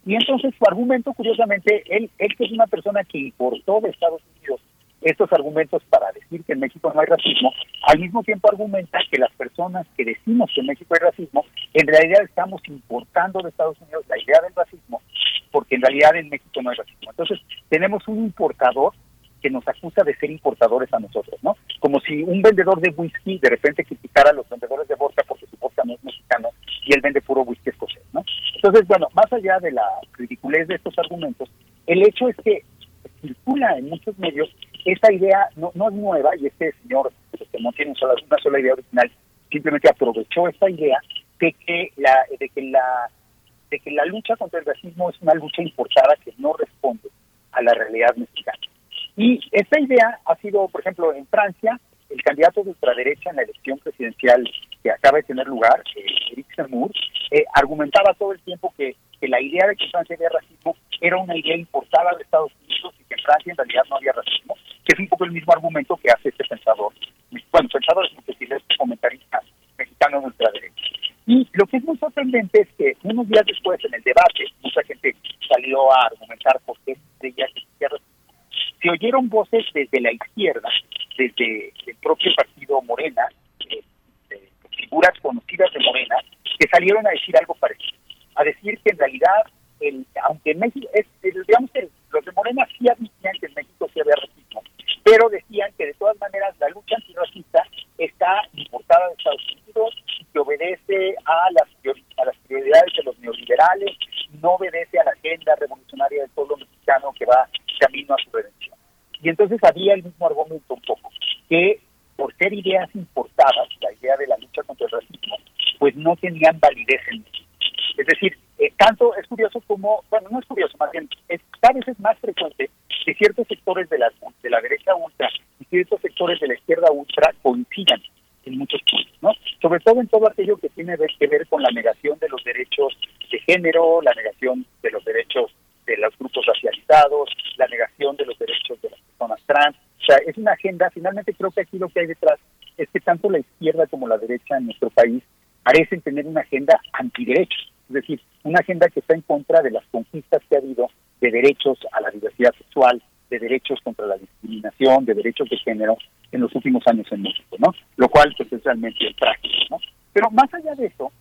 Y entonces su argumento, curiosamente, él, él que es una persona que importó de Estados Unidos estos argumentos para decir que en México no hay racismo, al mismo tiempo argumenta que las personas que decimos que en México hay racismo, en realidad estamos importando de Estados Unidos la idea del racismo, porque en realidad en México no hay racismo. Entonces tenemos un importador que nos acusa de ser importadores a nosotros, ¿no? Como si un vendedor de whisky de repente criticara a los vendedores de vodka porque su vodka no es mexicano y él vende puro whisky escocés, ¿no? Entonces, bueno, más allá de la ridiculez de estos argumentos, el hecho es que circula en muchos medios esa idea, no, es nueva, y este señor, pues, que no tiene una sola idea original, simplemente aprovechó esta idea de que la, de que la de que la lucha contra el racismo es una lucha importada que no responde a la realidad mexicana. Y esta idea ha sido, por ejemplo, en Francia, el candidato de ultraderecha en la elección presidencial que acaba de tener lugar, eh, Eric Zemmour, eh, argumentaba todo el tiempo que, que, la idea de que Francia había racismo era una idea importada de Estados Unidos y que en Francia en realidad no había racismo, que es un poco el mismo argumento que hace este pensador, bueno, pensador es decir, este comentarista mexicano de ultraderecha. Y lo que es muy sorprendente es que unos días después, en el debate, mucha gente salió a argumentar por qué creía que existía racismo se oyeron voces desde la izquierda, desde el propio partido Morena, eh, figuras conocidas de Morena, que salieron a decir algo parecido, a decir que en realidad, el, aunque México, es, digamos que los de Morena sí admitían que en México sí había racismo, pero decían que de todas maneras la lucha antirracista está importada de Estados Unidos y que obedece a las, a las prioridades de los neoliberales, no obedece a la agenda revolucionaria del pueblo mexicano que va camino a su redención. Y entonces había el mismo argumento un poco, que por ser ideas importadas, la idea de la lucha contra el racismo, pues no tenían validez en México. Es decir, eh, tanto es curioso como, bueno, no es curioso, más bien, es cada vez es más frecuente que ciertos sectores de la, de la derecha ultra y ciertos sectores de la izquierda ultra coincidan en muchos puntos, ¿no? Sobre todo en todo aquello que tiene que ver con la negación de los derechos de género, la negación de los derechos de los grupos racializados, la negación de los derechos de las personas trans. O sea, es una agenda, finalmente creo que aquí lo que hay detrás es que tanto la izquierda como la derecha en nuestro país parecen tener una agenda antiderechos, es decir, una agenda que está en contra de las conquistas que ha habido de derechos a la diversidad sexual, de derechos contra la discriminación, de derechos de género en los últimos años en México, ¿no? Lo cual pues, es realmente trágico, ¿no? Pero más allá de eso,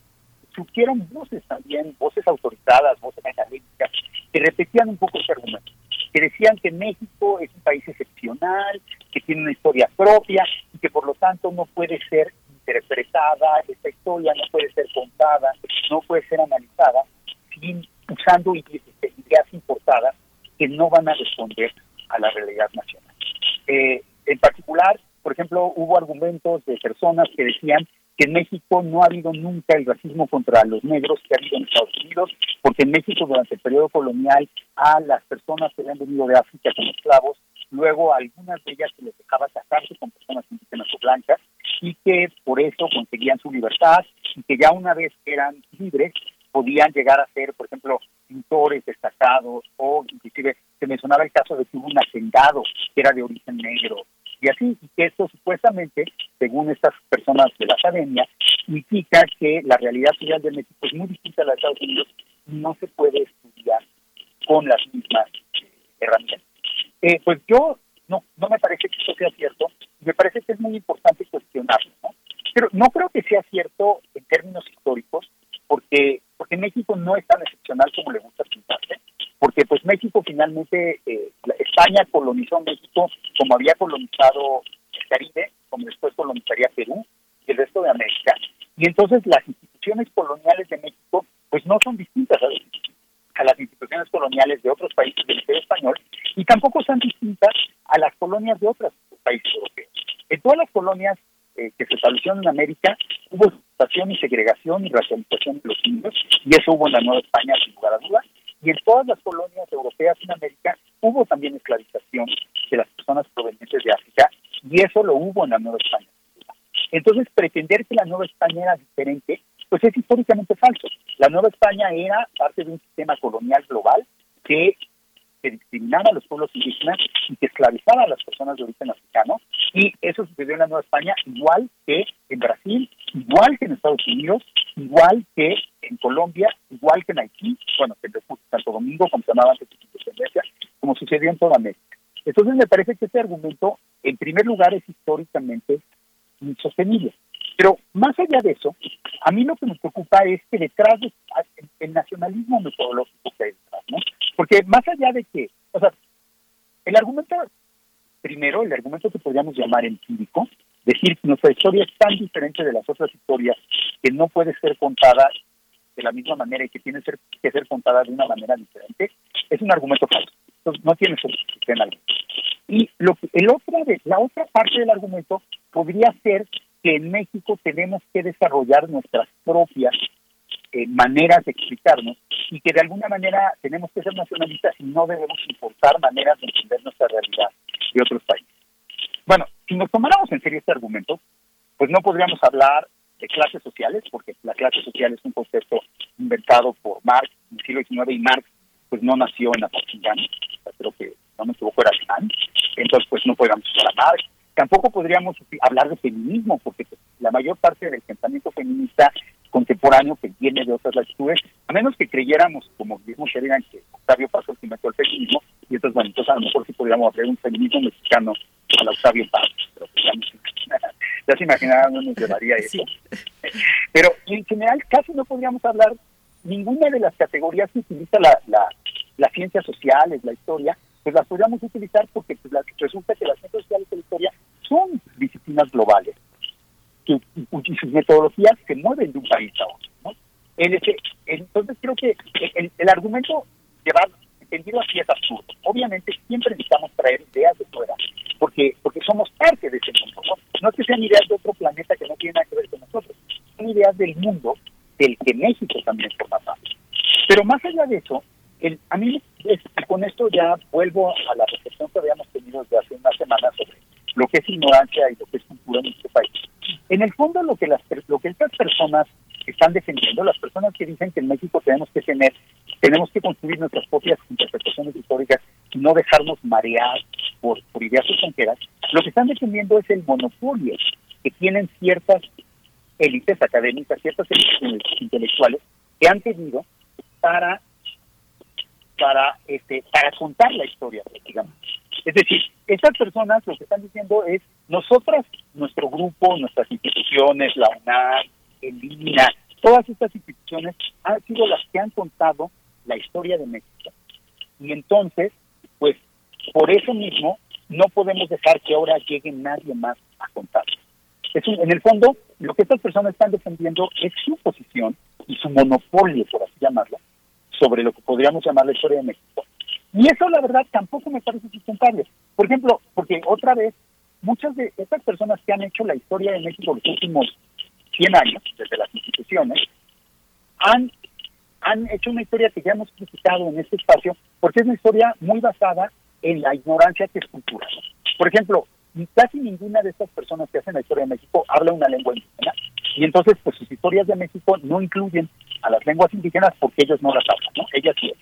surgieron voces también, voces autorizadas, voces académicas, que repetían un poco ese argumento, que decían que México es un país excepcional, tiene una historia propia y que por lo tanto no puede ser interpretada, esta historia no puede ser contada, no puede ser analizada sin usando ideas importadas que no van a responder a la realidad nacional. Eh, en particular, por ejemplo, hubo argumentos de personas que decían que en México no ha habido nunca el racismo contra los negros que ha habido en Estados Unidos, porque en México durante el periodo colonial a las personas que habían venido de África como esclavos, luego algunas de ellas se les dejaba casarse con personas indígenas o blancas y que por eso conseguían su libertad y que ya una vez eran libres podían llegar a ser, por ejemplo, pintores destacados o inclusive se mencionaba el caso de que hubo un hacendado que era de origen negro y así, y que esto supuestamente, según estas personas de la academia, indica que la realidad social de México es muy distinta a la de Estados Unidos y no se puede estudiar con las mismas eh, herramientas. Eh, pues yo no, no me parece que esto sea cierto, me parece que es muy importante cuestionarlo. Pero no creo que sea cierto en términos históricos, porque, porque México no es tan excepcional como le gusta pintarse porque pues México finalmente, eh, España colonizó México como había colonizado el Caribe, como después colonizaría Perú y el resto de América. Y entonces las instituciones coloniales de México pues no son distintas a, las instituciones coloniales de otros países del Imperio Español y tampoco son distintas a las colonias de otros países europeos. En todas las colonias eh, que se establecieron en América hubo situación y segregación y racialización de los indios y eso hubo en la Nueva España sin lugar a dudas y en todas las colonias europeas en América hubo también esclavización de las personas provenientes de África y eso lo hubo en la Nueva España. Entonces, pretender que la Nueva España era diferente, pues es históricamente falso. La Nueva España era parte de un sistema colonial global que, que discriminaba a los pueblos indígenas y que esclavizaba a las personas de origen africano. Y eso sucedió en la Nueva España igual que en Brasil, igual que en Estados Unidos, igual que en Colombia, igual que en Haití, bueno, que en Santo Domingo, como se llamaba antes de independencia, como sucedió en toda América. Entonces me parece que este argumento, en primer lugar, es históricamente insostenible. Pero más allá de eso, a mí lo que me preocupa es que detrás del nacionalismo metodológico que hay detrás, ¿no? Porque más allá de que, o sea, el argumento, primero, el argumento que podríamos llamar empírico, decir que nuestra historia es tan diferente de las otras historias que no puede ser contada de la misma manera y que tiene que ser contada de una manera diferente, es un argumento falso. Entonces, no tiene solución alguna. Y lo el otra la otra parte del argumento podría ser que en México tenemos que desarrollar nuestras propias eh, maneras de explicarnos y que de alguna manera tenemos que ser nacionalistas y no debemos importar maneras de entender nuestra realidad de otros países. Bueno, si nos tomáramos en serio este argumento, pues no podríamos hablar de clases sociales, porque la clase social es un concepto inventado por Marx en el siglo XIX y Marx pues no nació en Apatzingán, creo que no me equivoco era alemán, entonces pues no podríamos usar a Marx. Tampoco podríamos hablar de feminismo, porque la mayor parte del pensamiento feminista contemporáneo que viene de otras latitudes, a menos que creyéramos, como mismo Sheridan, que Octavio Paz inventó el feminismo, y entonces, bueno, entonces a lo mejor sí podríamos hablar un feminismo mexicano a la Octavio Paz, pero pues, ya se imaginarán dónde nos llevaría eso. Pero en general casi no podríamos hablar ninguna de las categorías que utiliza la, la, las ciencias sociales, la historia, pues las podríamos utilizar porque pues, resulta que las ciencias sociales y la historia son disciplinas globales que, y sus metodologías se mueven de un país a otro. ¿no? entonces creo que el, el argumento llevar entendido así es absurdo. Obviamente siempre necesitamos traer ideas de fuera, porque porque somos parte de ese mundo. ¿no? es que sean ideas de otro planeta que no tienen nada que ver con nosotros, son ideas del mundo del que México también forma parte. Pero más allá de eso, el, a mí con esto ya vuelvo a la reflexión que habíamos tenido desde hace unas semanas sobre lo que es ignorancia y lo que es cultura en este país. En el fondo lo que las lo que estas personas están defendiendo, las personas que dicen que en México tenemos que tener, tenemos que construir nuestras propias interpretaciones históricas no dejarnos marear por, por ideas extranjeras, lo que están defendiendo es el monopolio que tienen ciertas élites académicas, ciertas élites intelectuales que han tenido para para este para contar la historia, digamos. Es decir, estas personas lo que están diciendo es nosotras, nuestro grupo, nuestras instituciones, la UNAM, el INA, todas estas instituciones han sido las que han contado la historia de México. Y entonces, pues, por eso mismo, no podemos dejar que ahora llegue nadie más a contar. Es en el fondo, lo que estas personas están defendiendo es su posición y su monopolio, por así llamarlo, sobre lo que podríamos llamar la historia de México. Y eso, la verdad, tampoco me parece sustentable. Por ejemplo, porque otra vez, muchas de estas personas que han hecho la historia de México los últimos 100 años, desde las instituciones, han, han hecho una historia que ya hemos criticado en este espacio, porque es una historia muy basada en la ignorancia que es cultural. Por ejemplo, casi ninguna de estas personas que hacen la historia de México habla una lengua indígena y entonces pues sus historias de México no incluyen a las lenguas indígenas porque ellos no las hablan, ¿no? Ellas sí.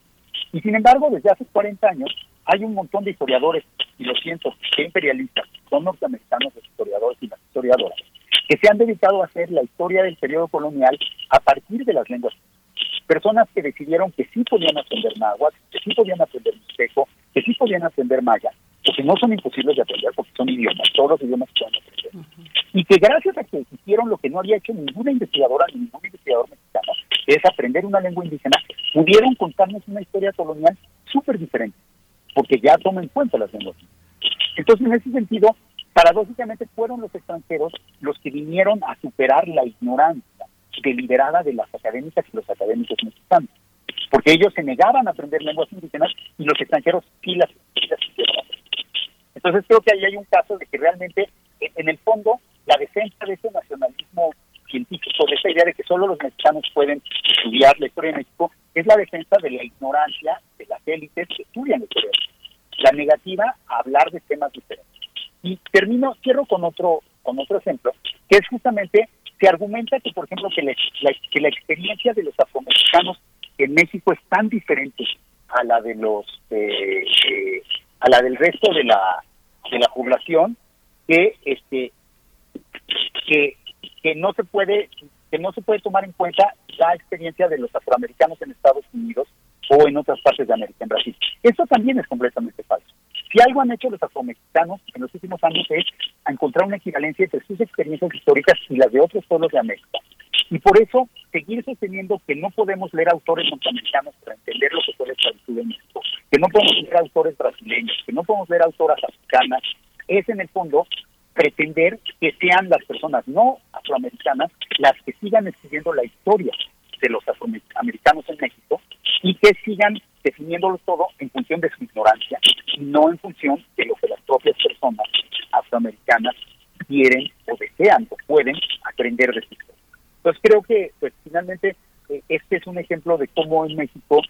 Y sin embargo, desde hace 40 años hay un montón de historiadores, y lo siento, que imperialistas, son norteamericanos los historiadores y las historiadoras, que se han dedicado a hacer la historia del periodo colonial a partir de las lenguas. Personas que decidieron que sí podían aprender náhuatl, que sí podían aprender mixteco, que sí podían aprender maya, porque no son imposibles de aprender porque son idiomas, todos los idiomas se pueden aprender. Y que gracias a que hicieron lo que no había hecho ninguna investigadora ni ningún investigador mexicano, que es aprender una lengua indígena, pudieron contarnos una historia colonial súper diferente, porque ya toman en cuenta las lenguas. Entonces, en ese sentido, paradójicamente fueron los extranjeros los que vinieron a superar la ignorancia deliberada de las académicas y los académicos mexicanos, porque ellos se negaban a aprender lenguas indígenas y los extranjeros sí las, sí las hicieron. Entonces creo que ahí hay un caso de que realmente, en el fondo, la defensa de ese nacionalismo científico, de esa idea de que solo los mexicanos pueden estudiar la historia de México, es la defensa de la ignorancia de las élites que estudian la historia. La negativa a hablar de temas diferentes. Y termino, cierro con otro, con otro ejemplo, que es justamente, se argumenta que, por ejemplo, que la, que la experiencia de los afromexicanos en México es tan diferente a la de los eh, eh, a la del resto de la de la población que este que, que no se puede que no se puede tomar en cuenta la experiencia de los afroamericanos en Estados Unidos o en otras partes de América, en Brasil. Eso también es completamente falso. Si algo han hecho los afromexicanos en los últimos años es encontrar una equivalencia entre sus experiencias históricas y las de otros pueblos de América. Y por eso seguir sosteniendo que no podemos leer autores norteamericanos para entender lo que fue la esclavitud en México, que no podemos leer autores brasileños, que no podemos leer autoras africanas, es en el fondo pretender que sean las personas no afroamericanas las que sigan escribiendo la historia de los afroamericanos en México y que sigan definiéndolo todo en función de su ignorancia y no en función de lo que las propias personas afroamericanas quieren o desean o pueden aprender de su historia. Entonces creo que pues finalmente eh, este es un ejemplo de cómo en México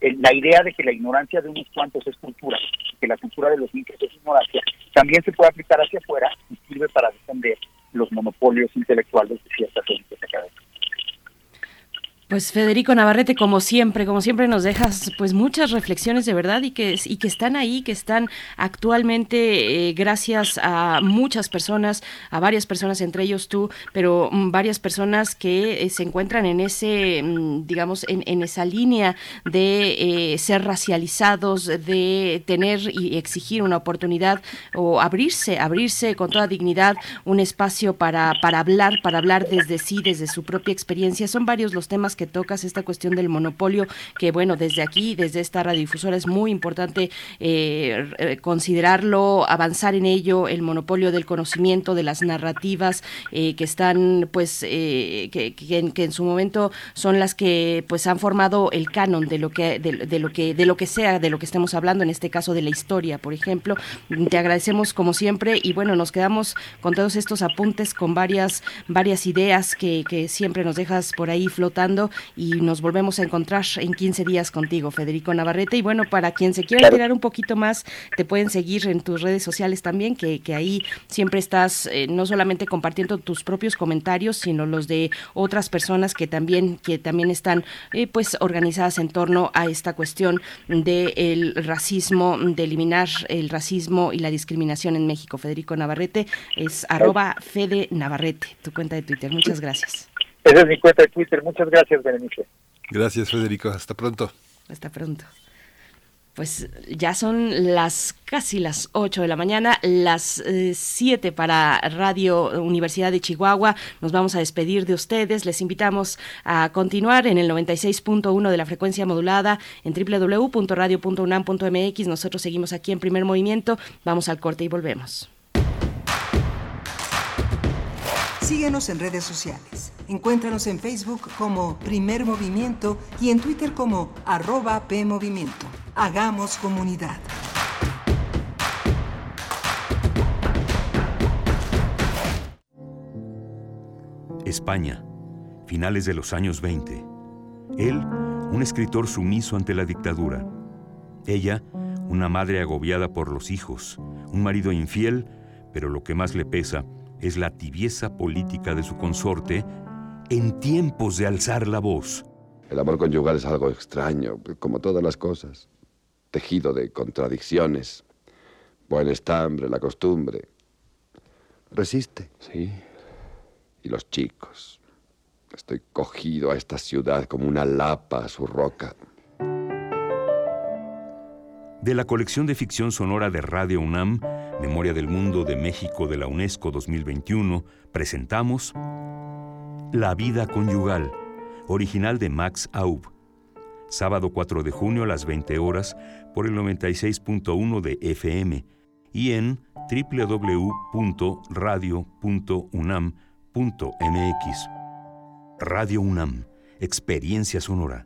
eh, la idea de que la ignorancia de unos cuantos es cultura, que la cultura de los micros es ignorancia, también se puede aplicar hacia afuera y sirve para defender los monopolios intelectuales de ciertas élites académicas. Pues Federico Navarrete, como siempre, como siempre nos dejas pues muchas reflexiones de verdad y que, y que están ahí, que están actualmente eh, gracias a muchas personas, a varias personas, entre ellos tú, pero mm, varias personas que eh, se encuentran en ese, mm, digamos, en, en, esa línea de eh, ser racializados, de tener y exigir una oportunidad o abrirse, abrirse con toda dignidad un espacio para, para hablar, para hablar desde sí, desde su propia experiencia. Son varios los temas que tocas, esta cuestión del monopolio, que bueno, desde aquí, desde esta radiodifusora es muy importante eh, considerarlo, avanzar en ello, el monopolio del conocimiento, de las narrativas eh, que están, pues, eh, que, que, en, su momento son las que, pues, han formado el canon de lo que, de, de, lo que, de lo que sea, de lo que estemos hablando, en este caso de la historia, por ejemplo. Te agradecemos como siempre y bueno, nos quedamos con todos estos apuntes, con varias, varias ideas que siempre nos dejas por ahí flotando y nos volvemos a encontrar en 15 días contigo, Federico Navarrete. Y bueno, para quien se quiera enterar un poquito más, te pueden seguir en tus redes sociales también, que, que ahí siempre estás eh, no solamente compartiendo tus propios comentarios, sino los de otras personas que también, que también están eh, pues organizadas en torno a esta cuestión del racismo, de eliminar el racismo y la discriminación en México. Federico Navarrete es arroba Fede Navarrete, tu cuenta de Twitter. Muchas gracias. Esa es mi cuenta de Twitter. Muchas gracias, Berenice. Gracias, Federico. Hasta pronto. Hasta pronto. Pues ya son las casi las 8 de la mañana, las eh, 7 para Radio Universidad de Chihuahua. Nos vamos a despedir de ustedes. Les invitamos a continuar en el 96.1 de la frecuencia modulada en www.radio.unam.mx. Nosotros seguimos aquí en primer movimiento. Vamos al corte y volvemos. Síguenos en redes sociales. Encuéntranos en Facebook como Primer Movimiento y en Twitter como arroba PMovimiento. Hagamos comunidad. España, finales de los años 20. Él, un escritor sumiso ante la dictadura. Ella, una madre agobiada por los hijos, un marido infiel, pero lo que más le pesa es la tibieza política de su consorte en tiempos de alzar la voz. El amor conyugal es algo extraño, como todas las cosas, tejido de contradicciones. Buen estambre, la costumbre. Resiste. Sí. Y los chicos. Estoy cogido a esta ciudad como una lapa a su roca. De la colección de ficción sonora de Radio UNAM, Memoria del Mundo de México de la UNESCO 2021, presentamos La vida conyugal, original de Max Aub. Sábado 4 de junio a las 20 horas por el 96.1 de FM y en www.radio.unam.mx. Radio UNAM, Experiencia Sonora.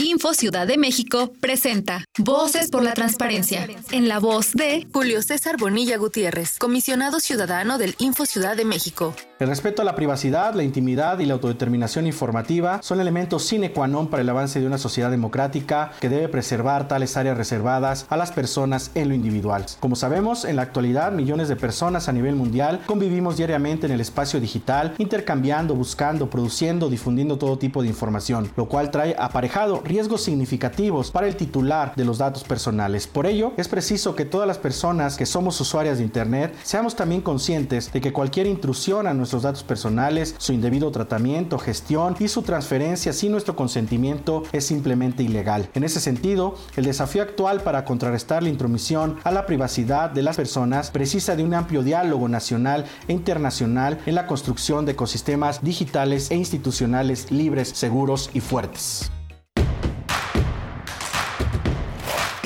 Info Ciudad de México presenta Voces por la Transparencia, en la voz de Julio César Bonilla Gutiérrez, comisionado ciudadano del Info Ciudad de México. El respeto a la privacidad, la intimidad y la autodeterminación informativa son elementos sine qua non para el avance de una sociedad democrática que debe preservar tales áreas reservadas a las personas en lo individual. Como sabemos, en la actualidad millones de personas a nivel mundial convivimos diariamente en el espacio digital, intercambiando, buscando, produciendo, difundiendo todo tipo de información, lo cual trae aparejado riesgos significativos para el titular de los datos personales. Por ello, es preciso que todas las personas que somos usuarias de Internet seamos también conscientes de que cualquier intrusión a nuestros datos personales, su indebido tratamiento, gestión y su transferencia sin nuestro consentimiento es simplemente ilegal. En ese sentido, el desafío actual para contrarrestar la intromisión a la privacidad de las personas precisa de un amplio diálogo nacional e internacional en la construcción de ecosistemas digitales e institucionales libres, seguros y fuertes.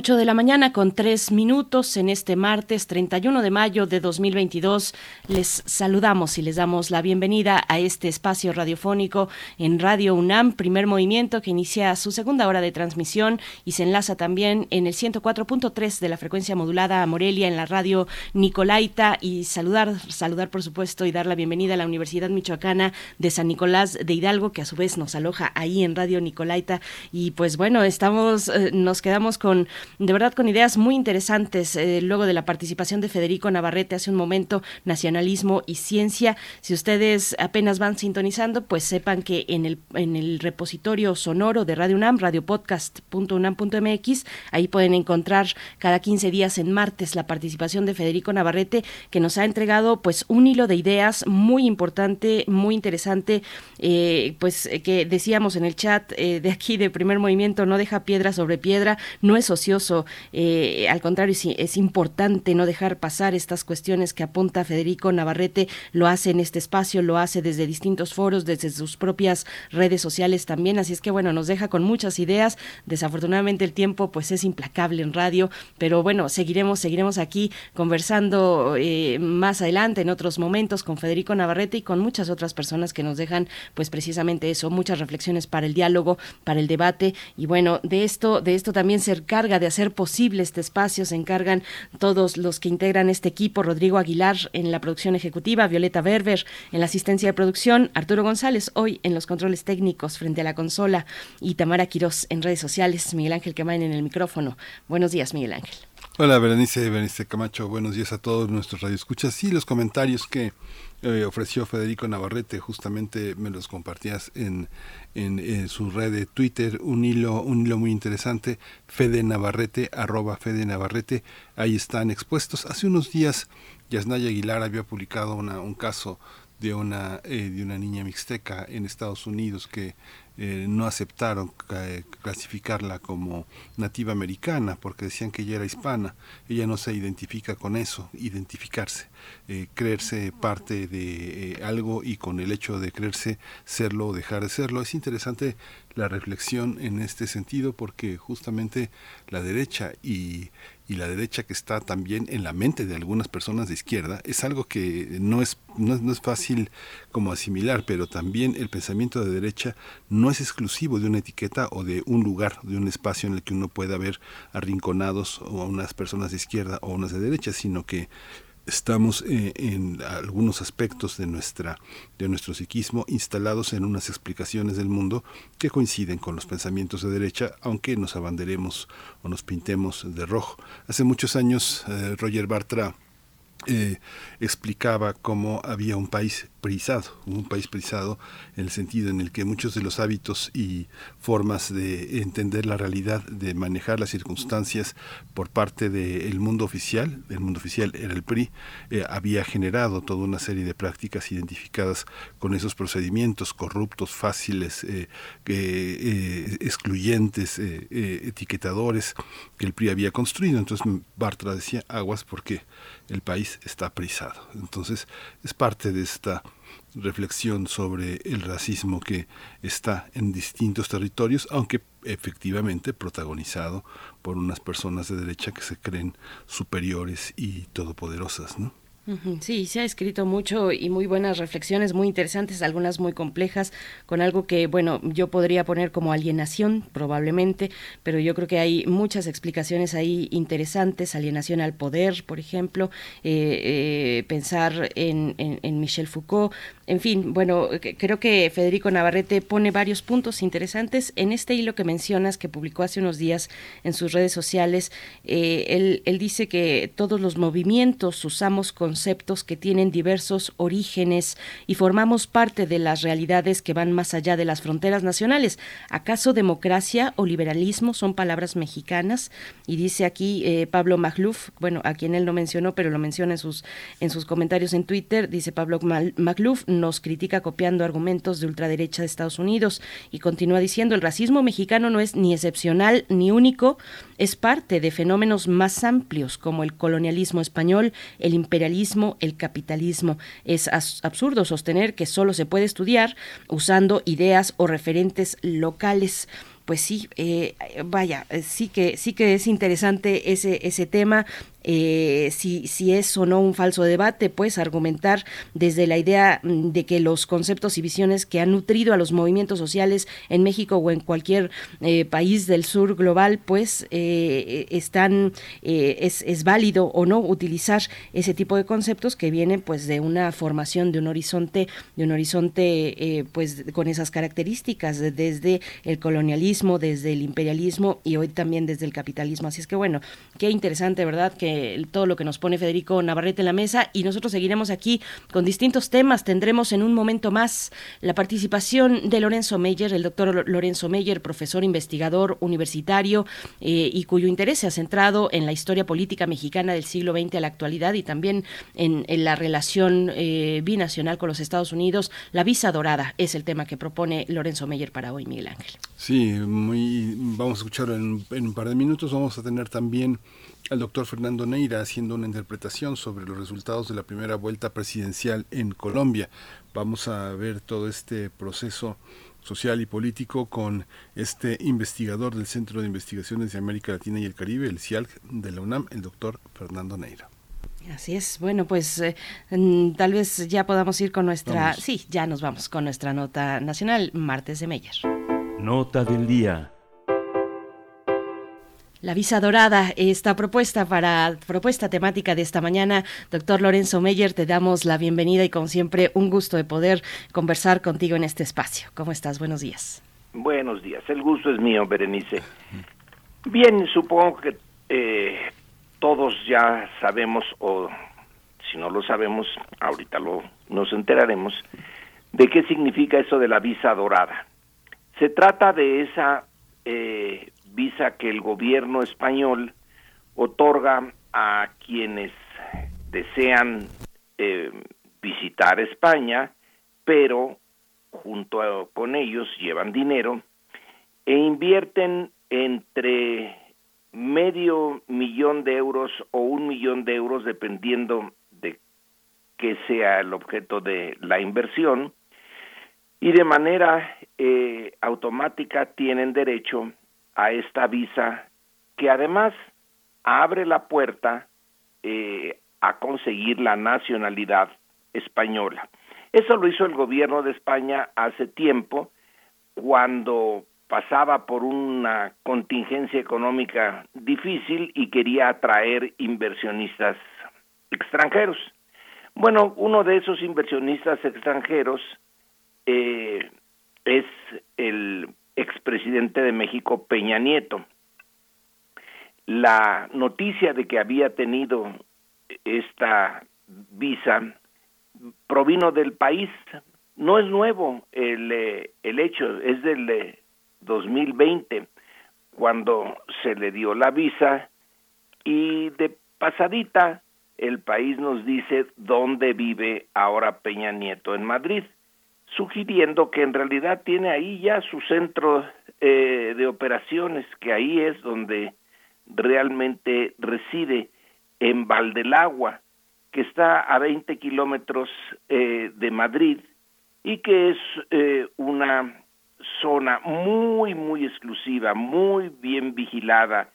8 de la mañana con 3 minutos en este martes 31 de mayo de 2022. Les saludamos y les damos la bienvenida a este espacio radiofónico en Radio UNAM, primer movimiento que inicia su segunda hora de transmisión y se enlaza también en el 104.3 de la frecuencia modulada a Morelia en la radio Nicolaita y saludar, saludar por supuesto y dar la bienvenida a la Universidad Michoacana de San Nicolás de Hidalgo que a su vez nos aloja ahí en Radio Nicolaita y pues bueno, estamos, eh, nos quedamos con de verdad con ideas muy interesantes eh, luego de la participación de Federico Navarrete hace un momento, nacionalismo y ciencia. Si ustedes apenas van sintonizando, pues sepan que en el, en el repositorio sonoro de Radio UNAM, radiopodcast.unam.mx, ahí pueden encontrar cada 15 días en martes la participación de Federico Navarrete, que nos ha entregado pues un hilo de ideas muy importante, muy interesante, eh, pues que decíamos en el chat eh, de aquí de primer movimiento, no deja piedra sobre piedra, no es sociólogo, Eh, al contrario, es, importante no dejar pasar estas cuestiones que apunta Federico Navarrete. Lo hace en este espacio, lo hace desde distintos foros, desde sus propias redes sociales también. Así es que bueno, nos deja con muchas ideas. Desafortunadamente el tiempo pues es implacable en radio, pero bueno, seguiremos, seguiremos aquí conversando eh, más adelante en otros momentos con Federico Navarrete y con muchas otras personas que nos dejan pues precisamente eso, muchas reflexiones para el diálogo, para el debate y bueno, de esto, de esto también se encarga de hacer posible este espacio, se encargan todos los que integran este equipo, Rodrigo Aguilar en la producción ejecutiva, Violeta Berber en la asistencia de producción, Arturo González hoy en los controles técnicos frente a la consola y Tamara Quirós en redes sociales, Miguel Ángel Quemain en el micrófono. Buenos días, Miguel Ángel. Hola, Berenice, Berenice Camacho. Buenos días a todos nuestros radioescuchas. Sí, los comentarios que eh, ofreció Federico Navarrete, justamente me los compartías en, en, su red de Twitter, un hilo, un hilo muy interesante, Fede Navarrete, arroba Fede Navarrete, ahí están expuestos. Hace unos días Yasnaya Aguilar había publicado una, un caso de una, eh, de una niña mixteca en Estados Unidos que eh, no aceptaron clasificarla como nativa americana porque decían que ella era hispana. Ella no se identifica con eso, identificarse, eh, creerse parte de eh, algo y con el hecho de creerse serlo o dejar de serlo. Es interesante la reflexión en este sentido porque justamente la derecha y y la derecha que está también en la mente de algunas personas de izquierda es algo que no es, no, es fácil como asimilar, pero también el pensamiento de derecha no es exclusivo de una etiqueta o de un lugar, de un espacio en el que uno pueda ver arrinconados o a unas personas de izquierda o unas de derecha, sino que estamos eh, en algunos aspectos de nuestra de nuestro psiquismo instalados en unas explicaciones del mundo que coinciden con los pensamientos de derecha aunque nos abanderemos o nos pintemos de rojo. Hace muchos años eh, Roger Bartra eh, explicaba cómo había un país prisado, un país prisado en el sentido en el que muchos de los hábitos y formas de entender la realidad, de manejar las circunstancias por parte del mundo oficial, el mundo oficial era el PRI, eh, había generado toda una serie de prácticas identificadas con esos procedimientos corruptos, fáciles, eh, excluyentes, etiquetadores que el PRI había construido. Entonces Bartra decía aguas porque el país está prisado. Entonces es parte de esta reflexión sobre el racismo que está en distintos territorios, aunque efectivamente protagonizado por unas personas de derecha que se creen superiores y todopoderosas, ¿no? Sí, se ha escrito mucho y muy buenas reflexiones, muy interesantes, algunas muy complejas, con algo que, bueno, yo podría poner como alienación, probablemente, pero yo creo que hay muchas explicaciones ahí interesantes, alienación al poder, por ejemplo, eh, eh, pensar en, en, Michel Foucault, en fin, bueno, creo que Federico Navarrete pone varios puntos interesantes en este hilo que mencionas, que publicó hace unos días en sus redes sociales. Eh, él, él dice que todos los movimientos usamos con conceptos que tienen diversos orígenes y formamos parte de las realidades que van más allá de las fronteras nacionales. ¿Acaso democracia o liberalismo son palabras mexicanas? Y dice aquí eh, Pablo Magluf, bueno, a quien él no mencionó, pero lo menciona en sus, en sus comentarios en Twitter, dice Pablo Magluf, nos critica copiando argumentos de ultraderecha de Estados Unidos y continúa diciendo, el racismo mexicano no es ni excepcional ni único, es parte de fenómenos más amplios como el colonialismo español, el imperialismo, el capitalismo. Es absurdo sostener que solo se puede estudiar usando ideas o referentes locales pues sí, eh, vaya, sí que sí que es interesante ese ese tema eh, si, si es o no un falso debate, pues argumentar desde la idea mm, de que los conceptos y visiones que han nutrido a los movimientos sociales en México o en cualquier eh, país del sur global, pues eh, están, es, es, válido o no utilizar ese tipo de conceptos que vienen pues de una formación, de un horizonte, de un horizonte pues con esas características, desde el colonialismo, desde el imperialismo y hoy también desde el capitalismo. Así es que bueno, qué interesante, ¿verdad? Que todo lo que nos pone Federico Navarrete en la mesa y nosotros seguiremos aquí con distintos temas. Tendremos en un momento más la participación de Lorenzo Meyer, el doctor Lorenzo Meyer, profesor investigador universitario eh, y cuyo interés se ha centrado en la historia política mexicana del siglo XX a la actualidad y también en, la relación eh, binacional con los Estados Unidos. La visa dorada es el tema que propone Lorenzo Meyer para hoy, Miguel Ángel. Sí, muy, vamos a escucharlo en, en un par de minutos. Vamos a tener también al doctor Fernando Neira haciendo una interpretación sobre los resultados de la primera vuelta presidencial en Colombia. Vamos a ver todo este proceso social y político con este investigador del Centro de Investigaciones de América Latina y el Caribe, el CIALC de la UNAM, el doctor Fernando Neira. Así es. Bueno, pues eh, mm, tal vez ya podamos ir con nuestra... Sí, ya nos vamos con nuestra nota nacional, martes de Meyer. Nota del día. La visa dorada, esta propuesta para propuesta temática de esta mañana, doctor Lorenzo Meyer, te damos la bienvenida y como siempre un gusto de poder conversar contigo en este espacio. ¿Cómo estás? Buenos días. Buenos días, el gusto es mío, Berenice. Bien, supongo que eh, todos ya sabemos, o si no lo sabemos, ahorita lo nos enteraremos, de qué significa eso de la visa dorada. Se trata de esa eh, visa que el gobierno español otorga a quienes desean eh, visitar España, pero junto con ellos llevan dinero e invierten entre medio millón de euros o un millón de euros dependiendo de que sea el objeto de la inversión y de manera eh, automática tienen derecho a esta visa que además abre la puerta eh, a conseguir la nacionalidad española. Eso lo hizo el gobierno de España hace tiempo, cuando pasaba por una contingencia económica difícil y quería atraer inversionistas extranjeros. Bueno, uno de esos inversionistas extranjeros eh, es el expresidente de México, Peña Nieto. La noticia de que había tenido esta visa provino del país. No es nuevo el, eh, el hecho, es del 2020, eh, cuando se le dio la visa y de pasadita el país nos dice dónde vive ahora Peña Nieto en Madrid sugiriendo que en realidad tiene ahí ya su centro eh, de operaciones, que ahí es donde realmente reside, en Valdelagua, que está a 20 kilómetros eh, de Madrid y que es eh, una zona muy, muy exclusiva, muy bien vigilada,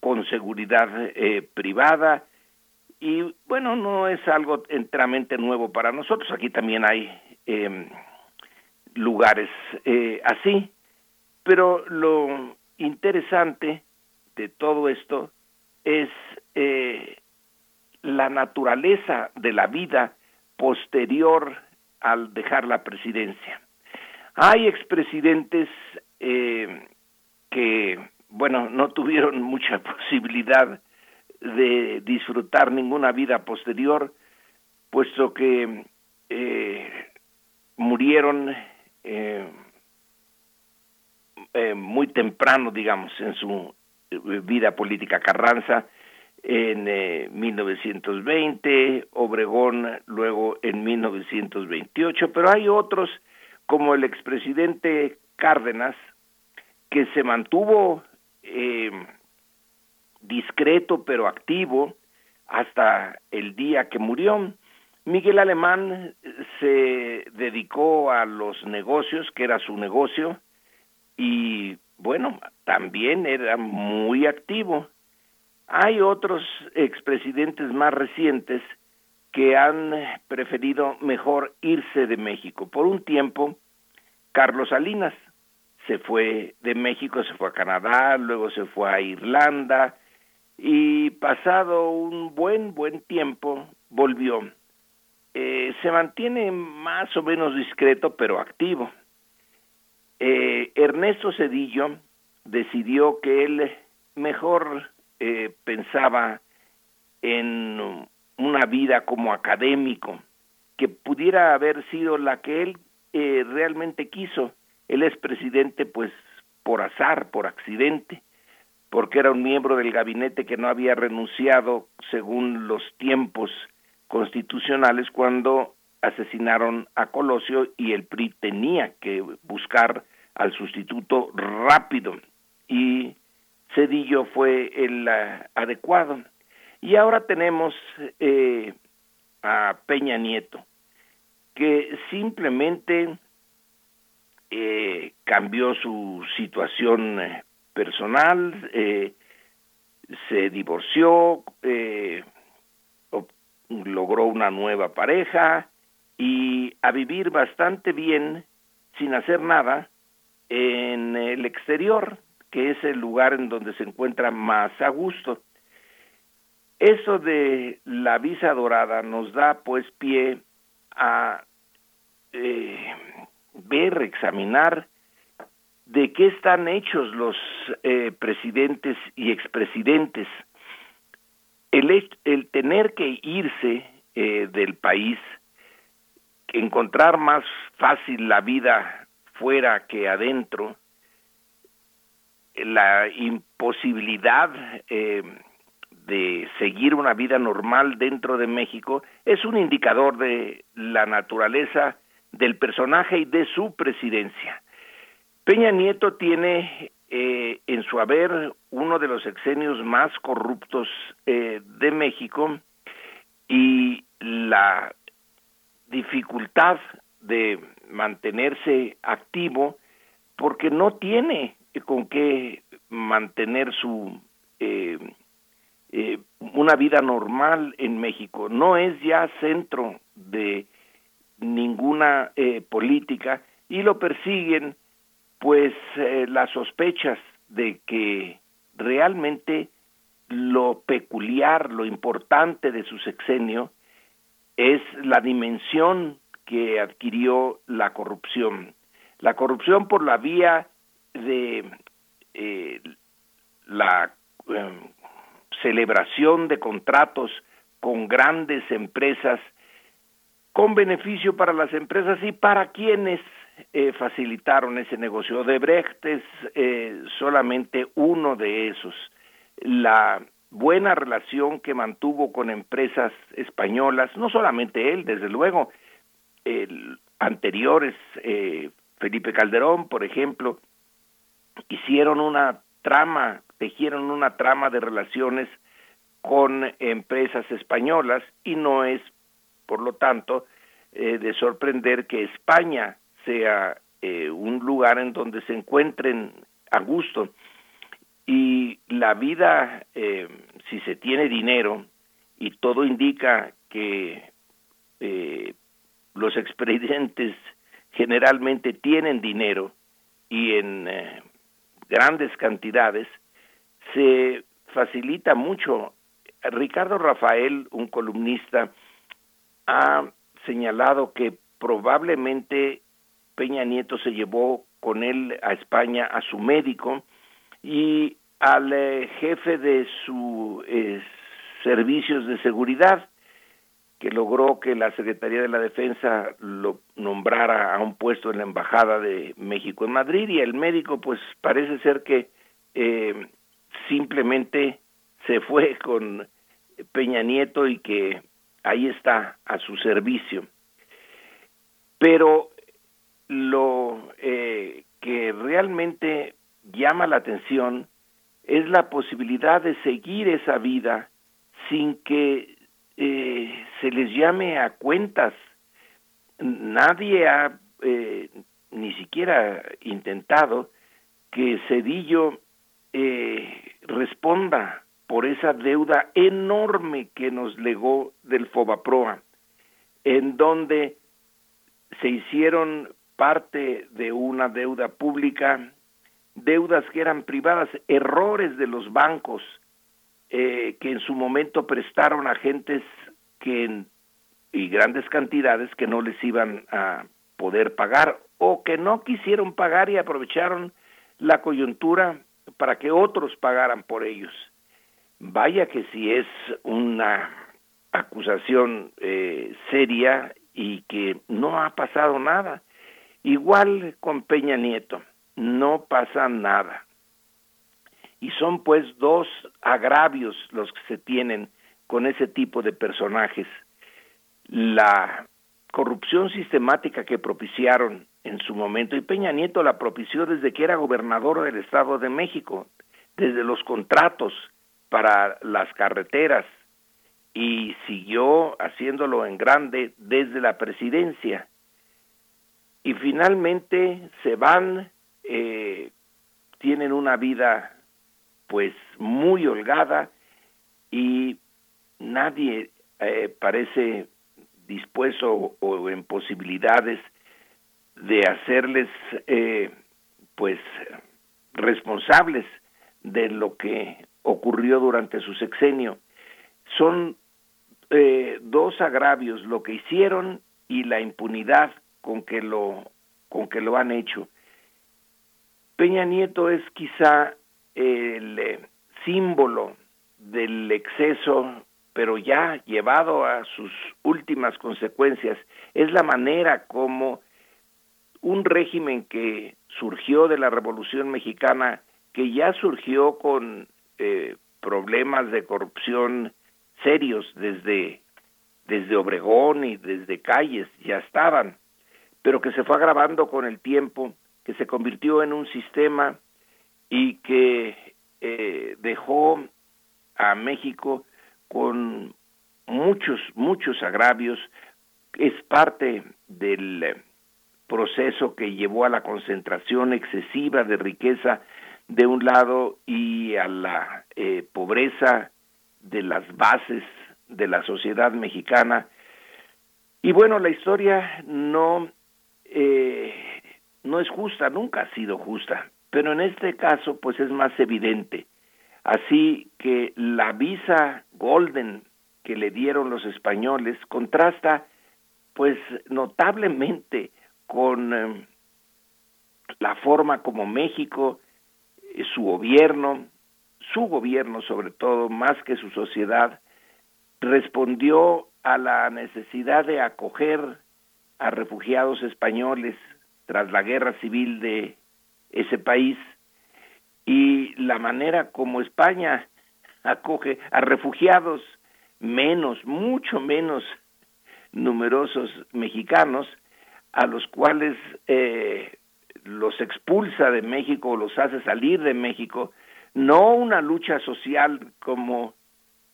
con seguridad privada y bueno, no es algo enteramente nuevo para nosotros. Aquí también hay eh, lugares eh, así. Pero lo interesante de todo esto es eh, la naturaleza de la vida posterior al dejar la presidencia. Hay expresidentes eh, que, bueno, no tuvieron mucha posibilidad de disfrutar ninguna vida posterior, puesto que eh, murieron eh, eh, muy temprano, digamos, en su vida política. Carranza en 1920, Obregón luego en 1928, pero hay otros como el expresidente Cárdenas que se mantuvo eh, discreto pero activo hasta el día que murió. Miguel Alemán se dedicó a los negocios, que era su negocio, y bueno, también era muy activo. Hay otros expresidentes más recientes que han preferido mejor irse de México. Por un tiempo, Carlos Salinas se fue de México, se fue a Canadá, luego se fue a Irlanda, y pasado un buen, buen tiempo volvió. Eh, se mantiene más o menos discreto, pero activo. Eh, Ernesto Cedillo decidió que él mejor eh, pensaba en una vida como académico, que pudiera haber sido la que él eh, realmente quiso. Él es presidente pues por azar, por accidente, porque era un miembro del gabinete que no había renunciado según los tiempos constitucionales cuando asesinaron a Colosio y el PRI tenía que buscar al sustituto rápido y Cedillo fue el uh, adecuado. Y ahora tenemos eh, a Peña Nieto, que simplemente eh, cambió su situación eh, personal, eh, se divorció, eh, logró una nueva pareja y a vivir bastante bien sin hacer nada en el exterior, que es el lugar en donde se encuentra más a gusto. Eso de la visa dorada nos da pues pie a eh, ver, examinar de qué están hechos los eh, presidentes y expresidentes. El, el tener que irse eh, del país, encontrar más fácil la vida fuera que adentro, la imposibilidad eh, de seguir una vida normal dentro de México es un indicador de la naturaleza del personaje y de su presidencia. Peña Nieto tiene eh, en su haber uno de los exenios más corruptos eh, de México y la dificultad de mantenerse activo porque no tiene con qué mantener su eh, eh, una vida normal en México. No es ya centro de ninguna eh, política y lo persiguen pues eh, las sospechas de que realmente lo peculiar, lo importante de su sexenio es la dimensión que adquirió la corrupción. La corrupción por la vía de eh, la eh, celebración de contratos con grandes empresas con beneficio para las empresas y para quienes eh, facilitaron ese negocio. Odebrecht es eh, solamente uno de esos. La buena relación que mantuvo con empresas españolas, no solamente él, desde luego, el, anteriores, eh, Felipe Calderón, por ejemplo, hicieron una trama, tejieron una trama de relaciones con empresas españolas y no es, por lo tanto, eh, de sorprender que España sea eh, un lugar en donde se encuentren a gusto. Y la vida, eh, si se tiene dinero, y todo indica que eh, los expedientes generalmente tienen dinero y en grandes cantidades, se facilita mucho. Ricardo Rafael, un columnista, ha señalado que probablemente Peña Nieto se llevó con él a España a su médico y al eh, jefe de sus eh, servicios de seguridad, que logró que la Secretaría de la Defensa lo nombrara a un puesto en la Embajada de México en Madrid y el médico pues parece ser que eh, simplemente se fue con Peña Nieto y que ahí está a su servicio. Pero lo eh, que realmente llama la atención es la posibilidad de seguir esa vida sin que eh, se les llame a cuentas. Nadie ha eh, ni siquiera intentado que Cedillo eh, responda por esa deuda enorme que nos legó del Fobaproa, en donde se hicieron parte de una deuda pública, deudas que eran privadas, errores de los bancos eh, que en su momento prestaron a gentes que y grandes cantidades que no les iban a poder pagar o que no quisieron pagar y aprovecharon la coyuntura para que otros pagaran por ellos. vaya que si es una acusación eh, seria y que no ha pasado nada. Igual con Peña Nieto, no pasa nada. Y son pues dos agravios los que se tienen con ese tipo de personajes. La corrupción sistemática que propiciaron en su momento, y Peña Nieto la propició desde que era gobernador del Estado de México, desde los contratos para las carreteras, y siguió haciéndolo en grande desde la presidencia. Y finalmente se van, eh, tienen una vida pues muy holgada y nadie eh, parece dispuesto o, en posibilidades de hacerles eh, pues responsables de lo que ocurrió durante su sexenio. Son eh, dos agravios, lo que hicieron y la impunidad con que lo con que lo han hecho. Peña Nieto es quizá el eh, símbolo del exceso, pero ya llevado a sus últimas consecuencias. Es la manera como un régimen que surgió de la Revolución Mexicana, que ya surgió con eh, problemas de corrupción serios desde, desde Obregón y desde Calles, ya estaban, pero que se fue agravando con el tiempo, que se convirtió en un sistema y que eh, dejó a México con muchos, muchos agravios, es parte del proceso que llevó a la concentración excesiva de riqueza de un lado y a la eh, pobreza de las bases de la sociedad mexicana. Y bueno, la historia no, eh, no es justa, nunca ha sido justa, pero en este caso pues es más evidente. Así que la visa golden que le dieron los españoles contrasta pues notablemente con eh, la forma como México, eh, su gobierno, su gobierno sobre todo, más que su sociedad, respondió a la necesidad de acoger a refugiados españoles tras la guerra civil de ese país. Y la manera como España acoge a refugiados menos, mucho menos numerosos mexicanos, a los cuales eh, los expulsa de México o los hace salir de México no una lucha social como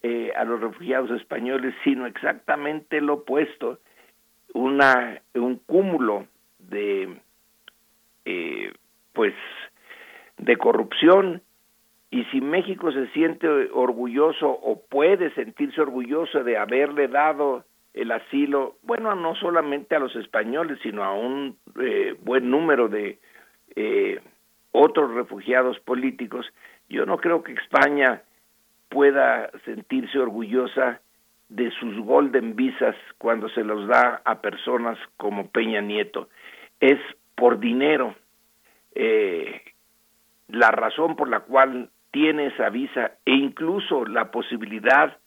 eh, a los refugiados españoles, sino exactamente lo opuesto, una, un cúmulo de, eh, pues, de corrupción. Y si México se siente orgulloso o puede sentirse orgulloso de haberle dado el asilo, bueno, no solamente a los españoles, sino a un eh, buen número de otros refugiados políticos, yo no creo que España pueda sentirse orgullosa de sus golden visas cuando se los da a personas como Peña Nieto. Es por dinero. Eh, la razón por la cual tiene esa visa e incluso la posibilidad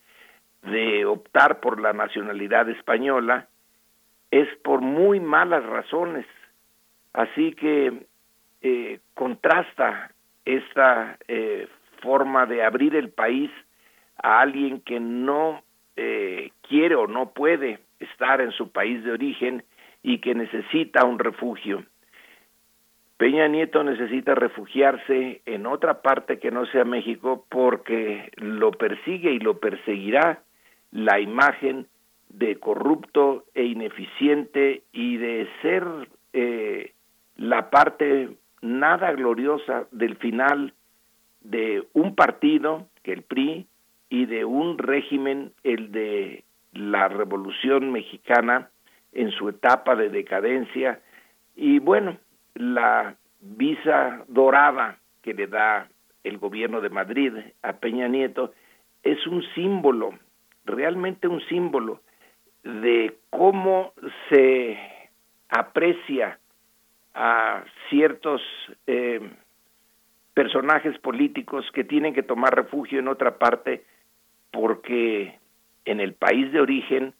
de optar por la nacionalidad española es por muy malas razones. Así que eh, contrasta esta eh, forma de abrir el país a alguien que no eh, quiere o no puede estar en su país de origen y que necesita un refugio. Peña Nieto necesita refugiarse en otra parte que no sea México porque lo persigue y lo perseguirá la imagen de corrupto e ineficiente y de ser eh, la parte nada gloriosa del final de un partido, que el PRI, y de un régimen, el de la Revolución Mexicana, en su etapa de decadencia, y bueno, la visa dorada que le da el gobierno de Madrid a Peña Nieto es un símbolo, realmente un símbolo de cómo se aprecia a ciertos eh, personajes políticos que tienen que tomar refugio en otra parte porque en el país de origen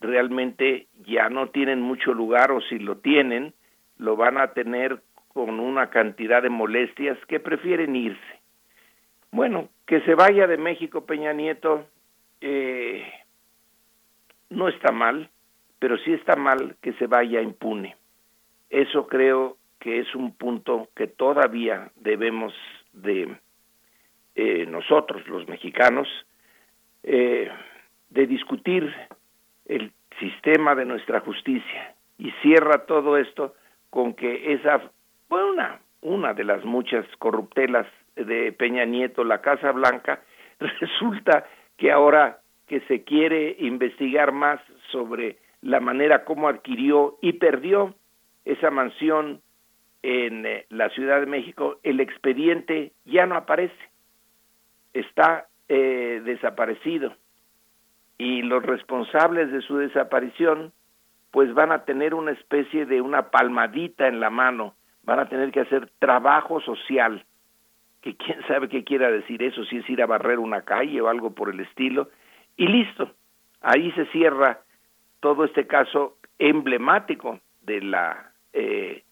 realmente ya no tienen mucho lugar o si lo tienen, lo van a tener con una cantidad de molestias que prefieren irse. Bueno, que se vaya de México Peña Nieto eh, no está mal, pero sí está mal que se vaya impune. Eso creo que es un punto que todavía debemos de eh, nosotros, los mexicanos, eh, de discutir el sistema de nuestra justicia. Y cierra todo esto con que esa fue una, una de las muchas corruptelas de Peña Nieto, la Casa Blanca, resulta que ahora que se quiere investigar más sobre la manera como adquirió y perdió esa mansión en eh, la Ciudad de México, el expediente ya no aparece, está eh, desaparecido. Y los responsables de su desaparición pues van a tener una especie de una palmadita en la mano, van a tener que hacer trabajo social, que quién sabe qué quiera decir eso, si es ir a barrer una calle o algo por el estilo, y listo, ahí se cierra todo este caso emblemático de la eh,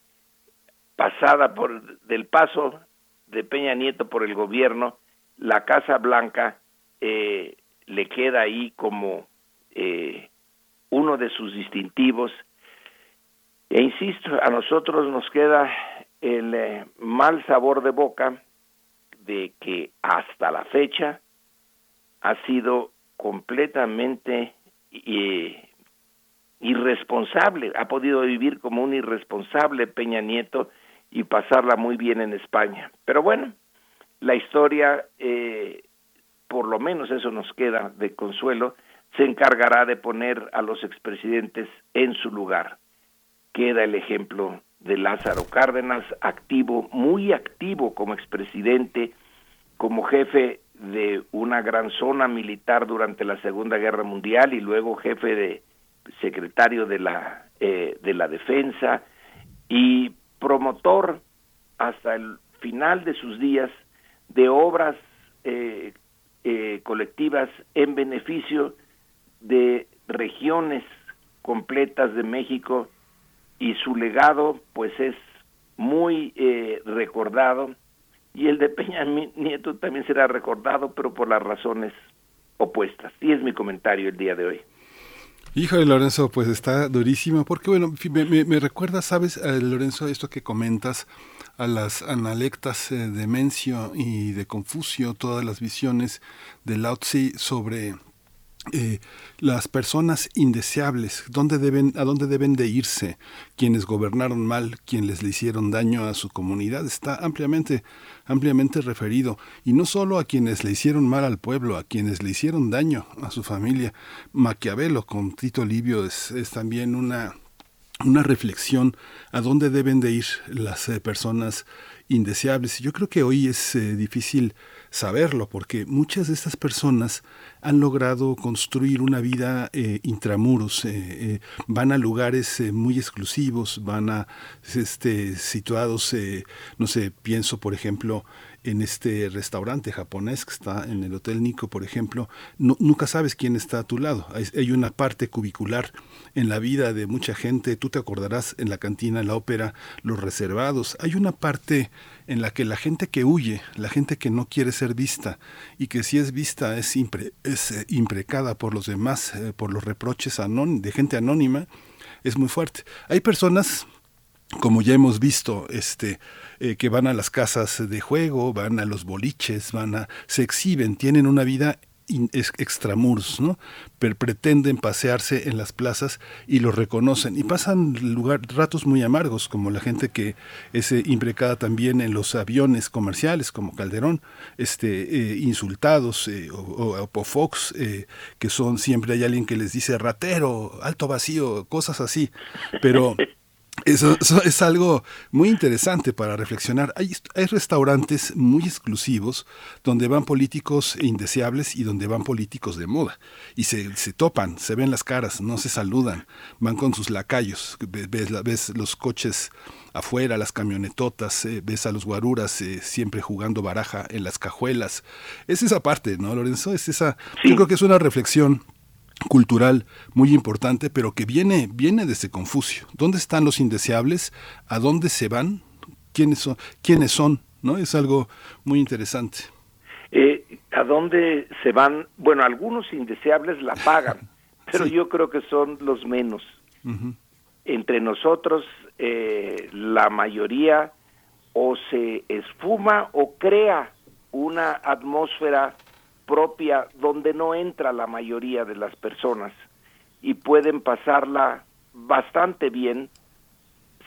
pasada por del paso de Peña Nieto por el gobierno, la Casa Blanca eh, le queda ahí como eh, uno de sus distintivos. E insisto, a nosotros nos queda el eh, mal sabor de boca de que hasta la fecha ha sido completamente eh, irresponsable, ha podido vivir como un irresponsable Peña Nieto y pasarla muy bien en España. Pero bueno, la historia eh, por lo menos eso nos queda de consuelo, se encargará de poner a los expresidentes en su lugar. Queda el ejemplo de Lázaro Cárdenas, activo, muy activo como expresidente, como jefe de una gran zona militar durante la Segunda Guerra Mundial y luego jefe de secretario de la eh, de la defensa y promotor hasta el final de sus días de obras eh, eh, colectivas en beneficio de regiones completas de México y su legado pues es muy eh, recordado y el de Peña Nieto también será recordado pero por las razones opuestas y es mi comentario el día de hoy. Hijo de Lorenzo, pues está durísimo, porque bueno, me, recuerda, sabes, Lorenzo, esto que comentas a las analectas eh, de Mencio y de Confucio, todas las visiones de Lao Tzu sobre eh, las personas indeseables, ¿dónde deben, a dónde deben de irse quienes gobernaron mal, quienes le hicieron daño a su comunidad, está ampliamente, ampliamente referido, y no solo a quienes le hicieron mal al pueblo, a quienes le hicieron daño a su familia. Maquiavelo con Tito Livio es, también una una reflexión a dónde deben de ir las eh, personas indeseables. Yo creo que hoy es eh, difícil saberlo porque muchas de estas personas han logrado construir una vida eh, intramuros, van a lugares muy exclusivos, van a este, situados, no sé, pienso por ejemplo en este restaurante japonés que está en el Hotel Nico, por ejemplo, nunca sabes quién está a tu lado. Hay, una parte cubicular en la vida de mucha gente. Tú te acordarás en la cantina, en la ópera, los reservados. Hay una parte en la que la gente que huye, la gente que no quiere ser vista y que si es vista es, eh, imprecada por los demás, eh, por los reproches de gente anónima, es muy fuerte. Hay personas como ya hemos visto, este, eh, que van a las casas de juego, van a los boliches, van a, se exhiben, tienen una vida extramuros, ¿no? Pero pretenden pasearse en las plazas y los reconocen y pasan lugar, ratos muy amargos, como la gente que es eh, imprecada también en los aviones comerciales, como Calderón, este, eh, insultados, o, o, Fox, que son siempre hay alguien que les dice ratero, alto vacío, cosas así, pero Eso, es algo muy interesante para reflexionar. Hay, hay, restaurantes muy exclusivos donde van políticos indeseables y donde van políticos de moda. Y se, se topan, se ven las caras, no se saludan, van con sus lacayos, ves, ves los coches afuera, las camionetotas, eh, ves a los guaruras eh, siempre jugando baraja en las cajuelas. Es esa parte, ¿no, Lorenzo? Es esa, Yo creo que es una reflexión cultural muy importante, pero que viene, viene desde Confucio. ¿Dónde están los indeseables? ¿A dónde se van? ¿Quiénes son? ¿Quiénes son? ¿No? Es algo muy interesante. Eh, ¿A dónde se van? Bueno, algunos indeseables la pagan, pero yo creo que son los menos. Entre nosotros, eh, la mayoría o se esfuma o crea una atmósfera propia donde no entra la mayoría de las personas y pueden pasarla bastante bien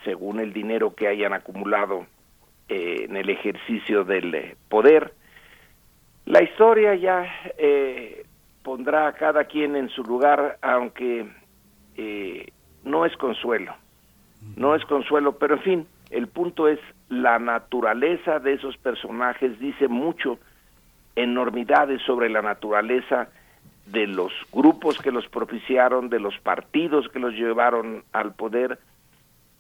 según el dinero que hayan acumulado eh, en el ejercicio del eh, poder. La historia ya eh, pondrá a cada quien en su lugar, aunque no es consuelo, no es consuelo, pero en fin, el punto es la naturaleza de esos personajes dice mucho enormidades sobre la naturaleza de los grupos que los propiciaron, de los partidos que los llevaron al poder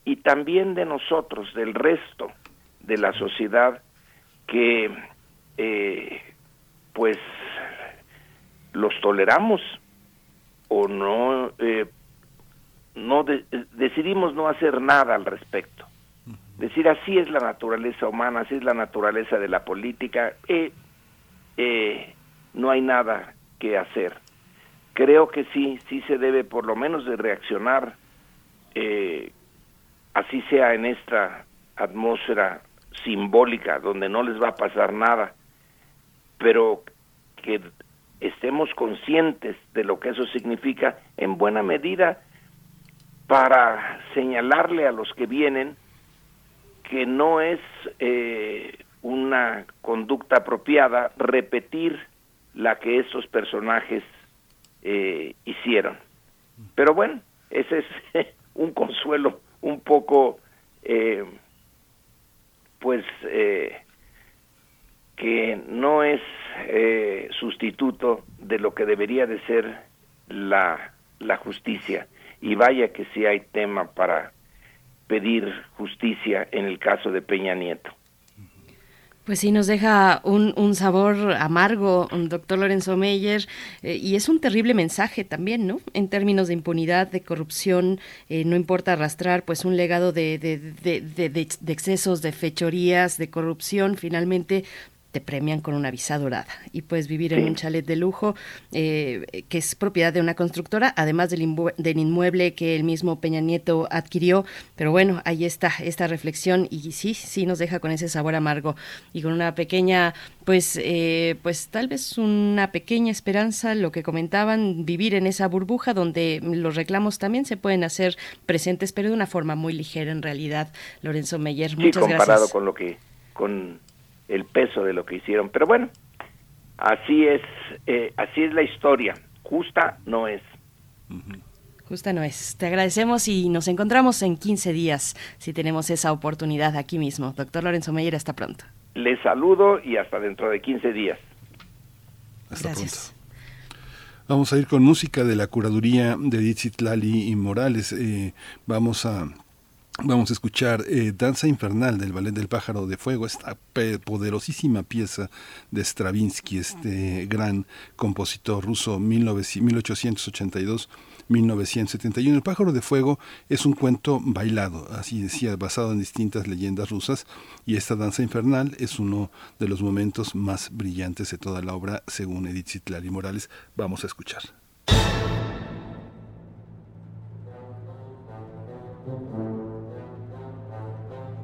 y también de nosotros, del resto de la sociedad que eh, pues los toleramos o no eh, no decidimos no hacer nada al respecto. Decir así es la naturaleza humana así es la naturaleza de la política eh, eh, no hay nada que hacer. Creo que sí, sí se debe por lo menos de reaccionar, eh, así sea en esta atmósfera simbólica donde no les va a pasar nada, pero que estemos conscientes de lo que eso significa en buena medida para señalarle a los que vienen que no es eh, una conducta apropiada repetir la que esos personajes eh, hicieron. Pero bueno, ese es un consuelo un poco, eh, pues, eh, que no es sustituto de lo que debería de ser la, la justicia. Y vaya que sí hay tema para pedir justicia en el caso de Peña Nieto. Pues sí, nos deja un, un sabor amargo, doctor Lorenzo Meyer, eh, y es un terrible mensaje también, ¿no? En términos de impunidad, de corrupción, eh, no importa arrastrar pues un legado de, de, de, de, excesos, de fechorías, de corrupción, finalmente te premian con una visa dorada y puedes vivir en un chalet de lujo eh, que es propiedad de una constructora, además del, del, inmueble que el mismo Peña Nieto adquirió. Pero bueno, ahí está esta reflexión y sí, sí nos deja con ese sabor amargo y con una pequeña, pues, eh, pues tal vez una pequeña esperanza, lo que comentaban, vivir en esa burbuja donde los reclamos también se pueden hacer presentes, pero de una forma muy ligera en realidad. Lorenzo Meyer, muchas sí, comparado con lo que con el peso de lo que hicieron. Pero bueno, así es, eh, así es la historia. Justa no es. Justa no es. Te agradecemos y nos encontramos en 15 días si tenemos esa oportunidad aquí mismo. Doctor Lorenzo Meyer, hasta pronto. Les saludo y hasta dentro de 15 días. Hasta Gracias. Pronto. Vamos a ir con música de la curaduría de Lali y Morales. Eh, vamos a Vamos a escuchar eh, Danza Infernal del Ballet del Pájaro de Fuego, esta poderosísima pieza de Stravinsky, este gran compositor ruso 1882. 1971. El pájaro de fuego es un cuento bailado, así decía, basado en distintas leyendas rusas, y esta danza infernal es uno de los momentos más brillantes de toda la obra, según Edith Zitlali Morales. Vamos a escuchar.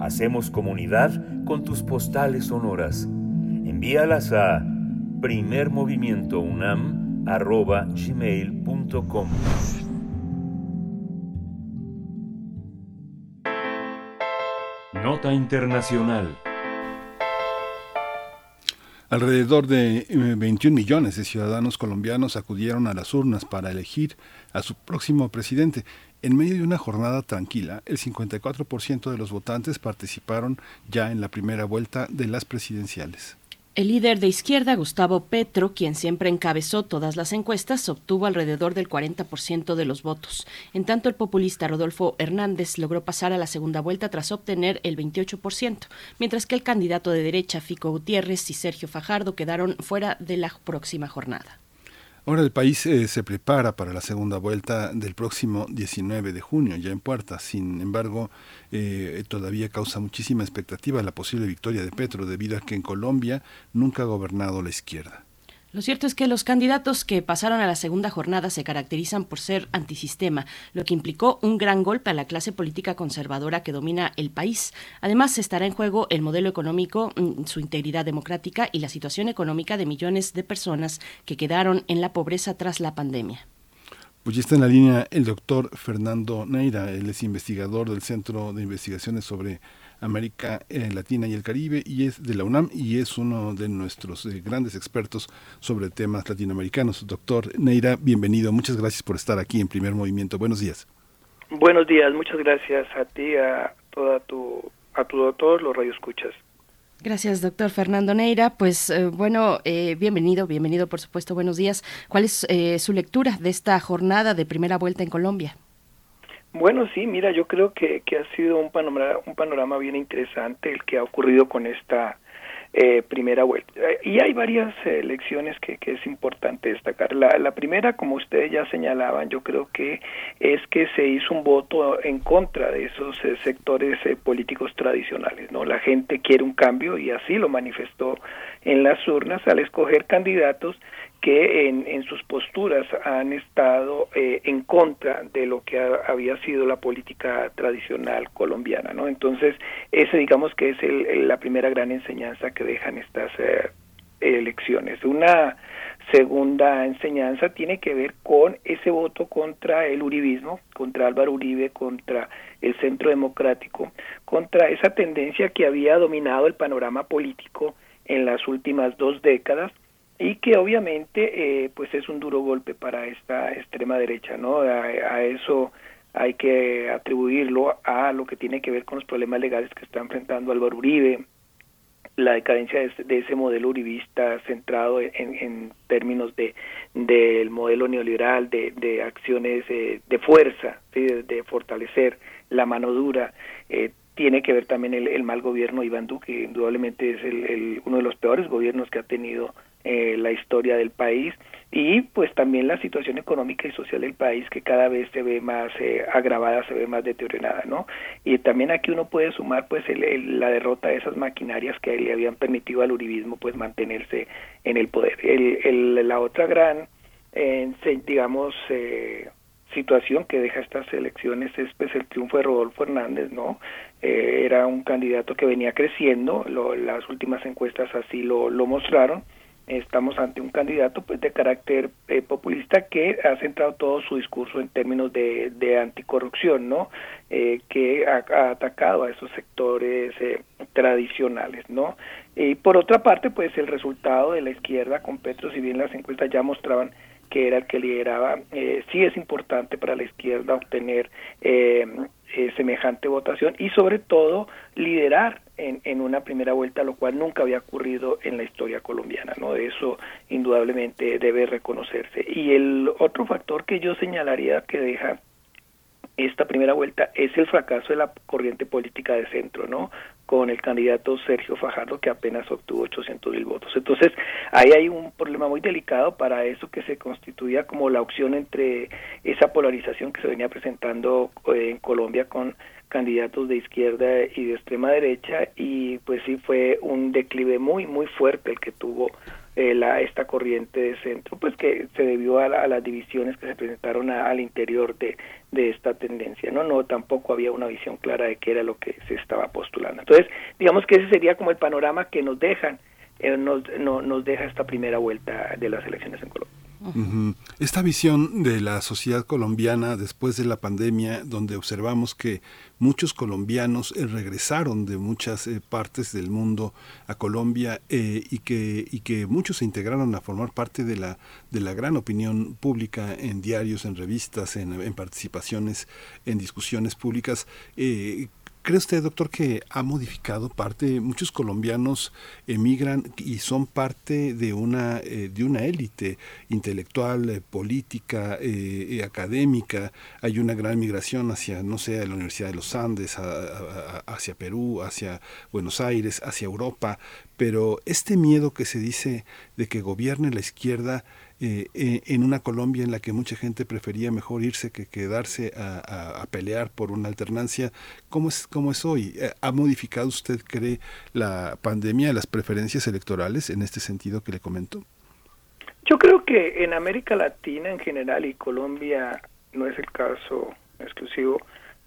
Hacemos comunidad con tus postales sonoras. Envíalas a primermovimientounam.gmail.com Nota Internacional Alrededor de 21 eh, millones de ciudadanos colombianos acudieron a las urnas para elegir a su próximo presidente. En medio de una jornada tranquila, el 54% de los votantes participaron ya en la primera vuelta de las presidenciales. El líder de izquierda, Gustavo Petro, quien siempre encabezó todas las encuestas, obtuvo alrededor del 40% de los votos. En tanto, el populista Rodolfo Hernández logró pasar a la segunda vuelta tras obtener el 28%, mientras que el candidato de derecha, Fico Gutiérrez y Sergio Fajardo, quedaron fuera de la próxima jornada. Ahora el país eh, se prepara para la segunda vuelta del próximo 19 de junio, ya en puerta. Sin embargo, eh, todavía causa muchísima expectativa la posible victoria de Petro, debido a que en Colombia nunca ha gobernado la izquierda. Lo cierto es que los candidatos que pasaron a la segunda jornada se caracterizan por ser antisistema, lo que implicó un gran golpe a la clase política conservadora que domina el país. Además, estará en juego el modelo económico, mm, su integridad democrática y la situación económica de millones de personas que quedaron en la pobreza tras la pandemia. Pues ya está en la línea el doctor Fernando Neira, él es investigador del Centro de Investigaciones sobre América eh, Latina y el Caribe y es de la UNAM y es uno de nuestros eh, grandes expertos sobre temas latinoamericanos. Doctor Neira, bienvenido. Muchas gracias por estar aquí en Primer Movimiento. Buenos días. Buenos días, muchas gracias a ti, a toda tu, a todos los radioescuchas. Gracias, doctor Fernando Neira. Pues eh, bueno, bienvenido, bienvenido, por supuesto, buenos días. ¿Cuál es su lectura de esta jornada de primera vuelta en Colombia? Bueno, sí, mira, yo creo que, que ha sido un panorama, un panorama bien interesante el que ha ocurrido con esta eh, primera vuelta. Y hay varias elecciones que, que es importante destacar. La, la primera, como ustedes ya señalaban, yo creo que es que se hizo un voto en contra de esos eh, sectores eh, políticos tradicionales. no La gente quiere un cambio y así lo manifestó en las urnas al escoger candidatos que en, en sus posturas han estado eh, en contra de lo que había sido la política tradicional colombiana, ¿no? Entonces, ese digamos que es el, la primera gran enseñanza que dejan estas eh, elecciones. Una segunda enseñanza tiene que ver con ese voto contra el uribismo, contra Álvaro Uribe, contra el Centro Democrático, contra esa tendencia que había dominado el panorama político en las últimas dos décadas y que obviamente eh, pues es un duro golpe para esta extrema derecha no a, eso hay que atribuirlo a lo que tiene que ver con los problemas legales que está enfrentando Álvaro Uribe la decadencia de, ese modelo uribista centrado en, en términos de del modelo neoliberal de, de acciones eh, de fuerza de, fortalecer la mano dura. Eh, tiene que ver también el, mal gobierno Iván Duque indudablemente es el, uno de los peores gobiernos que ha tenido eh, la historia del país y pues también la situación económica y social del país que cada vez se ve más eh, agravada, se ve más deteriorada, ¿no? Y también aquí uno puede sumar pues el, la derrota de esas maquinarias que le habían permitido al uribismo pues mantenerse en el poder. El, la otra gran, eh, digamos, eh, situación que deja estas elecciones es pues el triunfo de Rodolfo Hernández, ¿no? Eh, era un candidato que venía creciendo, lo, las últimas encuestas así lo, lo mostraron, estamos ante un candidato pues de carácter eh, populista que ha centrado todo su discurso en términos de, de anticorrupción no eh, que ha, atacado a esos sectores eh, tradicionales no y por otra parte pues el resultado de la izquierda con Petro si bien las encuestas ya mostraban que era el que lideraba sí es importante para la izquierda obtener semejante votación y sobre todo liderar en, en, una primera vuelta, lo cual nunca había ocurrido en la historia colombiana, ¿no? Eso indudablemente debe reconocerse. Y el otro factor que yo señalaría que deja esta primera vuelta es el fracaso de la corriente política de centro, ¿no? Con el candidato Sergio Fajardo que apenas obtuvo 800 mil votos. Entonces, ahí hay un problema muy delicado para eso que se constituía como la opción entre esa polarización que se venía presentando eh, en Colombia con candidatos de izquierda y de extrema derecha y pues sí fue un declive muy muy fuerte el que tuvo eh, la, esta corriente de centro, pues que se debió a, las divisiones que se presentaron al interior de, de esta tendencia, ¿no? No, tampoco había una visión clara de qué era lo que se estaba postulando. Entonces, digamos que ese sería como el panorama que nos dejan, eh, nos, no, nos deja esta primera vuelta de las elecciones en Colombia. Esta visión de la sociedad colombiana después de la pandemia, donde observamos que muchos colombianos eh, regresaron de muchas eh, partes del mundo a Colombia eh, y, que, y que muchos se integraron a formar parte de la, de la gran opinión pública en diarios, en revistas, en, en participaciones, en discusiones públicas. ¿Cree usted, doctor, que ha modificado parte? Muchos colombianos emigran y son parte de una, eh, de una élite intelectual, eh, política, eh, académica. Hay una gran migración hacia, no sé, la Universidad de los Andes, hacia Perú, hacia Buenos Aires, hacia Europa. Pero este miedo que se dice de que gobierne la izquierda, eh, eh, en una Colombia en la que mucha gente prefería mejor irse que quedarse a, pelear por una alternancia. ¿Cómo es, cómo es hoy? Eh, ¿Ha modificado usted, cree, la pandemia las preferencias electorales en este sentido que le comento? Yo creo que en América Latina en general y Colombia no es el caso exclusivo,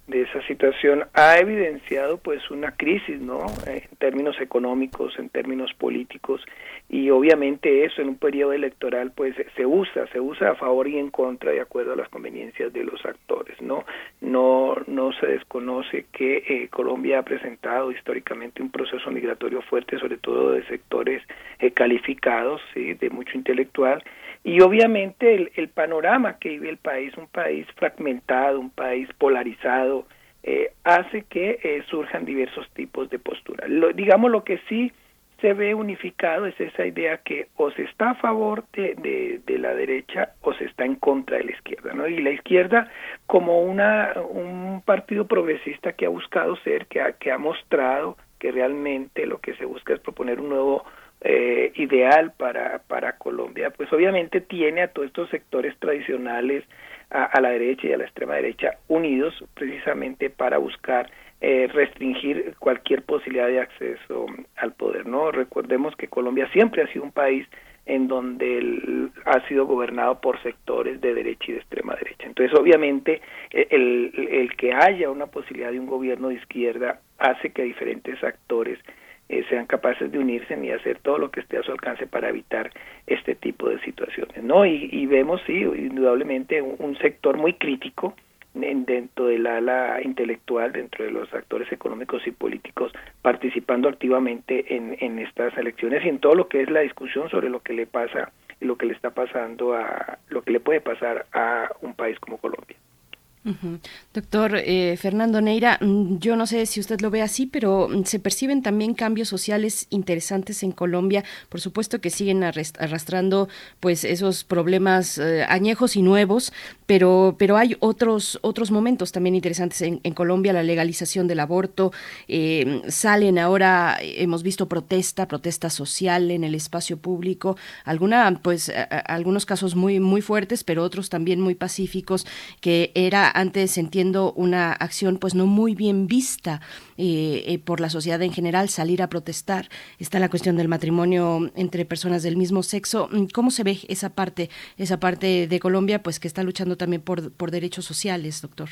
de esa situación ha evidenciado pues una crisis no en términos económicos en términos políticos y obviamente eso en un periodo electoral pues se usa se usa a favor y en contra de acuerdo a las conveniencias de los actores no no no se desconoce que eh, Colombia ha presentado históricamente un proceso migratorio fuerte sobre todo de sectores eh, calificados sí de mucho intelectual y obviamente el, el, panorama que vive el país, un país fragmentado, un país polarizado, eh, hace que eh, surjan diversos tipos de posturas. Lo, digamos lo que sí se ve unificado es esa idea que o se está a favor de, de, la derecha o se está en contra de la izquierda, ¿no? Y la izquierda como una un partido progresista que ha buscado ser, que ha, que ha mostrado que realmente lo que se busca es proponer un nuevo eh, ideal para, para Colombia, pues obviamente tiene a todos estos sectores tradicionales, a, la derecha y a la extrema derecha, unidos precisamente para buscar eh, restringir cualquier posibilidad de acceso al poder. No recordemos que Colombia siempre ha sido un país en donde ha sido gobernado por sectores de derecha y de extrema derecha. Entonces, obviamente, e, el, el que haya una posibilidad de un gobierno de izquierda hace que diferentes actores eh, sean capaces de unirse y hacer todo lo que esté a su alcance para evitar este tipo de situaciones, ¿no? Y, vemos, sí, indudablemente un, sector muy crítico dentro del ala intelectual, dentro de los actores económicos y políticos, participando activamente en, en estas elecciones y en todo lo que es la discusión sobre lo que le pasa y lo que le está pasando a, lo que le puede pasar a un país como Colombia. Doctor eh, Fernando Neira, mm, yo no sé si usted lo ve así, pero mm, se perciben también cambios sociales interesantes en Colombia. Por supuesto que siguen arrastrando pues esos problemas eh, añejos y nuevos, pero, pero hay otros, otros momentos también interesantes en, Colombia, la legalización del aborto. Eh, salen ahora, hemos visto protesta, protesta social en el espacio público, alguna, pues, algunos casos muy, muy fuertes, pero otros también muy pacíficos, que era antes entiendo una acción pues no muy bien vista eh, eh, por la sociedad en general, salir a protestar. Está la cuestión del matrimonio entre personas del mismo sexo. Mm, ¿Cómo se ve esa parte, esa parte de Colombia pues que está luchando también por, por derechos sociales, doctor?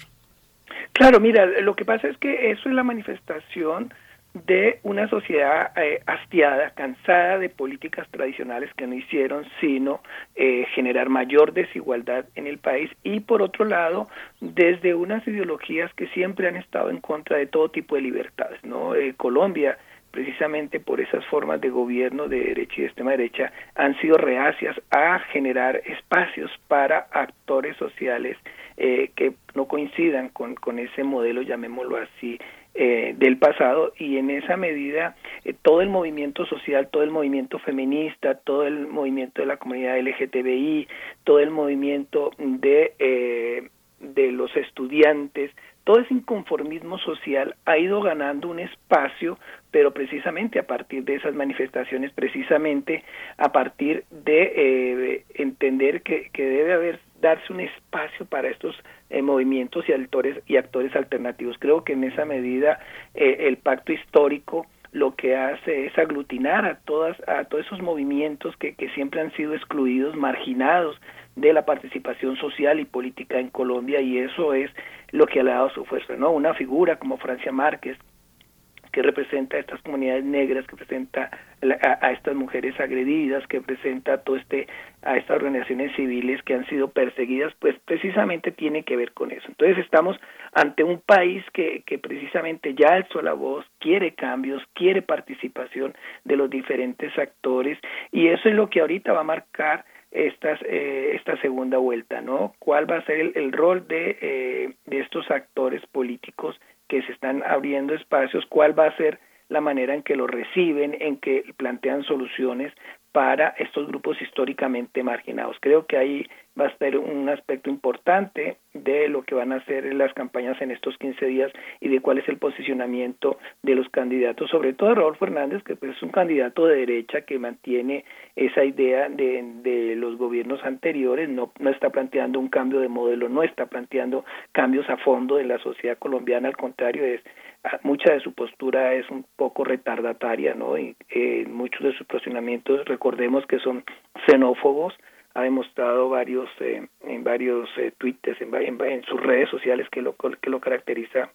Claro, mira, lo que pasa es que eso es la manifestación de una sociedad eh, hastiada, cansada de políticas tradicionales que no hicieron sino eh, generar mayor desigualdad en el país y por otro lado desde unas ideologías que siempre han estado en contra de todo tipo de libertades, ¿no? Eh, Colombia precisamente por esas formas de gobierno de derecha y de extrema derecha han sido reacias a generar espacios para actores sociales que no coincidan con, con ese modelo, llamémoslo así, eh, del pasado y en esa medida eh, todo el movimiento social, todo el movimiento feminista, todo el movimiento de la comunidad LGTBI, todo el movimiento de, eh, de los estudiantes, todo ese inconformismo social ha ido ganando un espacio, pero precisamente a partir de esas manifestaciones, precisamente a partir de entender que, que debe haber darse un espacio para estos eh, movimientos y actores y actores alternativos. Creo que en esa medida eh, el pacto histórico lo que hace es aglutinar a todas a todos esos movimientos que, que siempre han sido excluidos, marginados de la participación social y política en Colombia y eso es lo que ha dado su fuerza, ¿no? Una figura como Francia Márquez, que representa a estas comunidades negras, que presenta a, estas mujeres agredidas, que presenta a todo este a estas organizaciones civiles que han sido perseguidas, pues precisamente tiene que ver con eso. Entonces estamos ante un país que, precisamente ya alzó la voz, quiere cambios, quiere participación de los diferentes actores y eso es lo que ahorita va a marcar estas, eh, esta segunda vuelta, ¿no? ¿Cuál va a ser el, rol eh, de estos actores políticos que se están abriendo espacios, cuál va a ser la manera en que lo reciben, en que plantean soluciones para estos grupos históricamente marginados. Creo que ahí va a estar un aspecto importante de lo que van a hacer las campañas en estos 15 días y de cuál es el posicionamiento de los candidatos, sobre todo Raúl Fernández, que pues, es un candidato de derecha que mantiene esa idea de, de los gobiernos anteriores, no, no está planteando un cambio de modelo, no está planteando cambios a fondo de la sociedad colombiana, al contrario, es mucha de su postura es un poco retardataria, ¿no? Y eh, muchos de sus posicionamientos, recordemos que son xenófobos, ha demostrado varios eh, en varios eh, tweets en, en, sus redes sociales que lo que lo caracteriza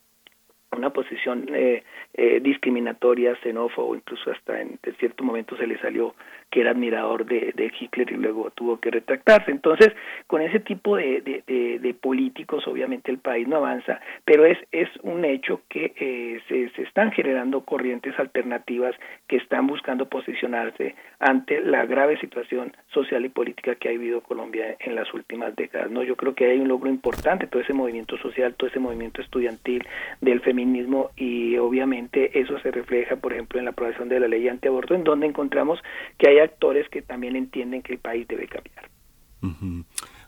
una posición eh, eh, discriminatoria, xenófobo, incluso hasta en, cierto momento se le salió que era admirador de, Hitler y luego tuvo que retractarse. Entonces, con ese tipo de, políticos, obviamente el país no avanza, pero es, un hecho que eh, se, se están generando corrientes alternativas que están buscando posicionarse ante la grave situación social y política que ha vivido Colombia en las últimas décadas. No, yo creo que hay un logro importante, todo ese movimiento social, todo ese movimiento estudiantil del feminismo feminismo y obviamente eso se refleja, por ejemplo, en la aprobación de la ley antiaborto, en donde encontramos que hay actores que también entienden que el país debe cambiar.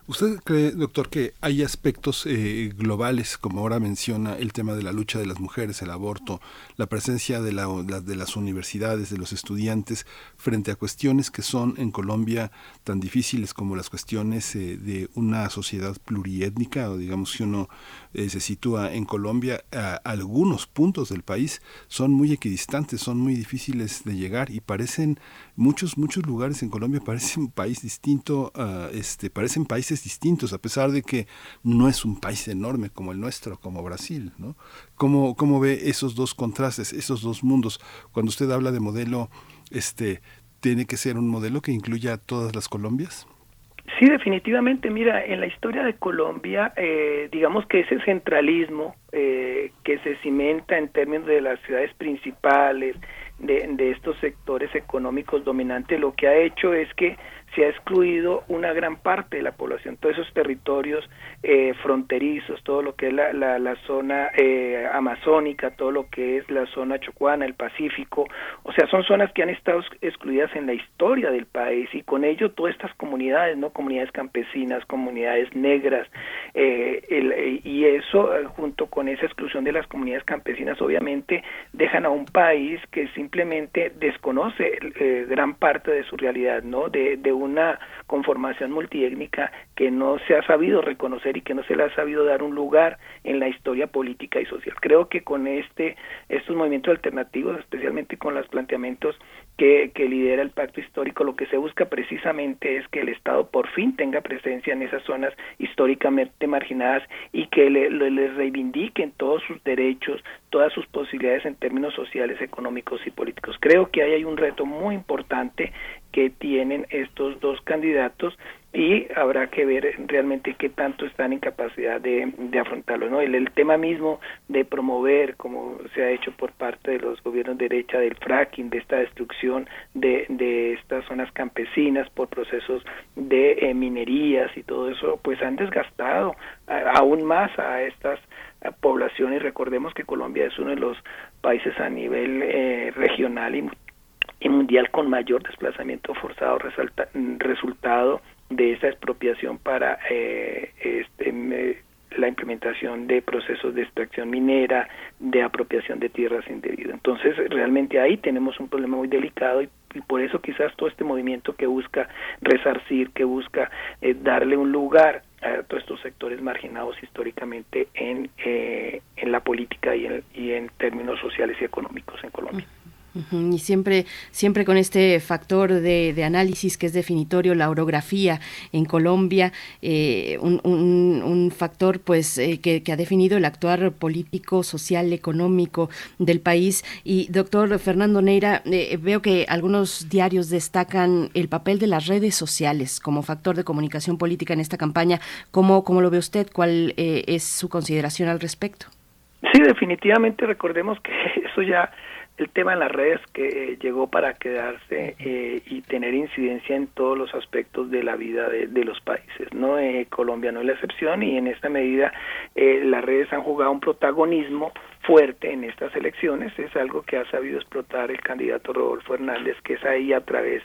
¿Usted cree, doctor, que hay aspectos eh, globales, como ahora menciona, el tema de la lucha de las mujeres, el aborto, la presencia de, la, de las universidades, de los estudiantes, frente a cuestiones que son en Colombia tan difíciles como las cuestiones eh, de una sociedad pluriétnica, o digamos si uno eh, se sitúa en Colombia, algunos puntos del país son muy equidistantes, son muy difíciles de llegar y parecen, muchos, muchos lugares en Colombia parecen un país distinto, uh, este, parecen países distintos, a pesar de que no es un país enorme como el nuestro, como Brasil. ¿no? ¿Cómo, cómo ve esos dos contrastes, esos dos mundos? Cuando usted habla de modelo, este, ¿tiene que ser un modelo que incluya todas las Colombias? Sí, definitivamente. Mira, en la historia de Colombia, eh, digamos que ese centralismo eh, que se cimenta en términos de las ciudades principales, de, de, estos sectores económicos dominantes, lo que ha hecho es que se ha excluido una gran parte de la población, todos esos territorios eh, fronterizos, todo lo que es la, la, zona eh, amazónica, todo lo que es la zona chocuana, el Pacífico, o sea, son zonas que han estado excluidas en la historia del país y con ello todas estas comunidades, no comunidades campesinas, comunidades negras, eh, y eso junto con esa exclusión de las comunidades campesinas obviamente dejan a un país que simplemente desconoce gran parte de su realidad, ¿no? De, de una conformación multiétnica que no se ha sabido reconocer y que no se le ha sabido dar un lugar en la historia política y social. Creo que con este estos movimientos alternativos, especialmente con los planteamientos que, que lidera el pacto histórico, lo que se busca precisamente es que el Estado por fin tenga presencia en esas zonas históricamente marginadas y que le, les reivindiquen todos sus derechos, todas sus posibilidades en términos sociales, económicos y políticos. Creo que ahí hay un reto muy importante que tienen estos dos candidatos y habrá que ver realmente qué tanto están en capacidad de, afrontarlo. ¿no? El, tema mismo de promover, como se ha hecho por parte de los gobiernos de derecha, del fracking, de esta destrucción de, de estas zonas campesinas por procesos de eh, minerías y todo eso, pues han desgastado aún más a estas poblaciones. Recordemos que Colombia es uno de los países a nivel eh, regional y y mundial con mayor desplazamiento forzado resalta, resultado de esa expropiación para eh, este, la implementación de procesos de extracción minera, de apropiación de tierras indebidas. Entonces, realmente ahí tenemos un problema muy delicado y, por eso quizás todo este movimiento que busca resarcir, que busca eh, darle un lugar a todos estos sectores marginados históricamente en, eh, en la política y en, y en términos sociales y económicos en Colombia. Y siempre, siempre con este factor de, análisis que es definitorio, la orografía en Colombia, eh, un, factor pues eh, que, ha definido el actuar político, social, económico del país. Y doctor Fernando Neira, eh, veo que algunos diarios destacan el papel de las redes sociales como factor de comunicación política en esta campaña. ¿Cómo, cómo lo ve usted? ¿Cuál es su consideración al respecto? Sí, definitivamente recordemos que eso ya el tema en las redes que llegó para quedarse eh, y tener incidencia en todos los aspectos de la vida de, los países. no eh, Colombia no es la excepción y en esta medida eh, las redes han jugado un protagonismo fuerte en estas elecciones. Es algo que ha sabido explotar el candidato Rodolfo Hernández, que es ahí a través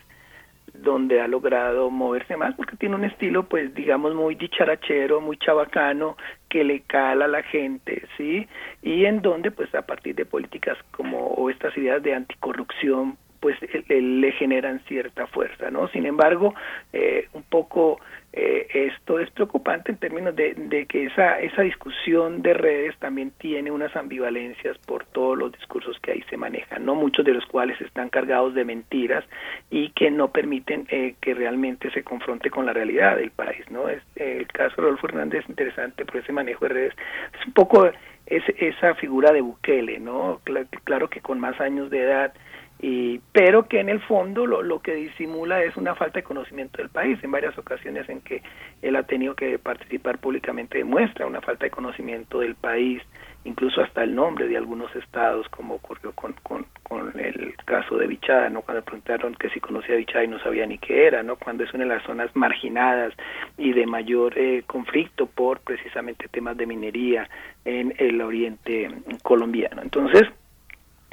donde ha logrado moverse más porque tiene un estilo pues digamos muy dicharachero, muy chabacano, que le cala a la gente, ¿sí? Y en donde pues a partir de políticas como o estas ideas de anticorrupción pues le generan cierta fuerza, ¿no? Sin embargo, eh, un poco eh, esto es preocupante en términos de, que esa, esa discusión de redes también tiene unas ambivalencias por todos los discursos que ahí se manejan, no muchos de los cuales están cargados de mentiras y que no permiten eh, que realmente se confronte con la realidad del país, ¿no? Es, el caso de Rodolfo Hernández es interesante por ese manejo de redes, es un poco es, esa figura de Bukele, ¿no? claro que con más años de edad y, pero que en el fondo lo, lo que disimula es una falta de conocimiento del país. En varias ocasiones en que él ha tenido que participar públicamente demuestra una falta de conocimiento del país, incluso hasta el nombre de algunos estados, como ocurrió con, con, con el caso de Bichada, ¿no? cuando preguntaron que si conocía Bichada y no sabía ni qué era, ¿no? cuando es una de las zonas marginadas y de mayor eh, conflicto por precisamente temas de minería en el oriente colombiano. Entonces,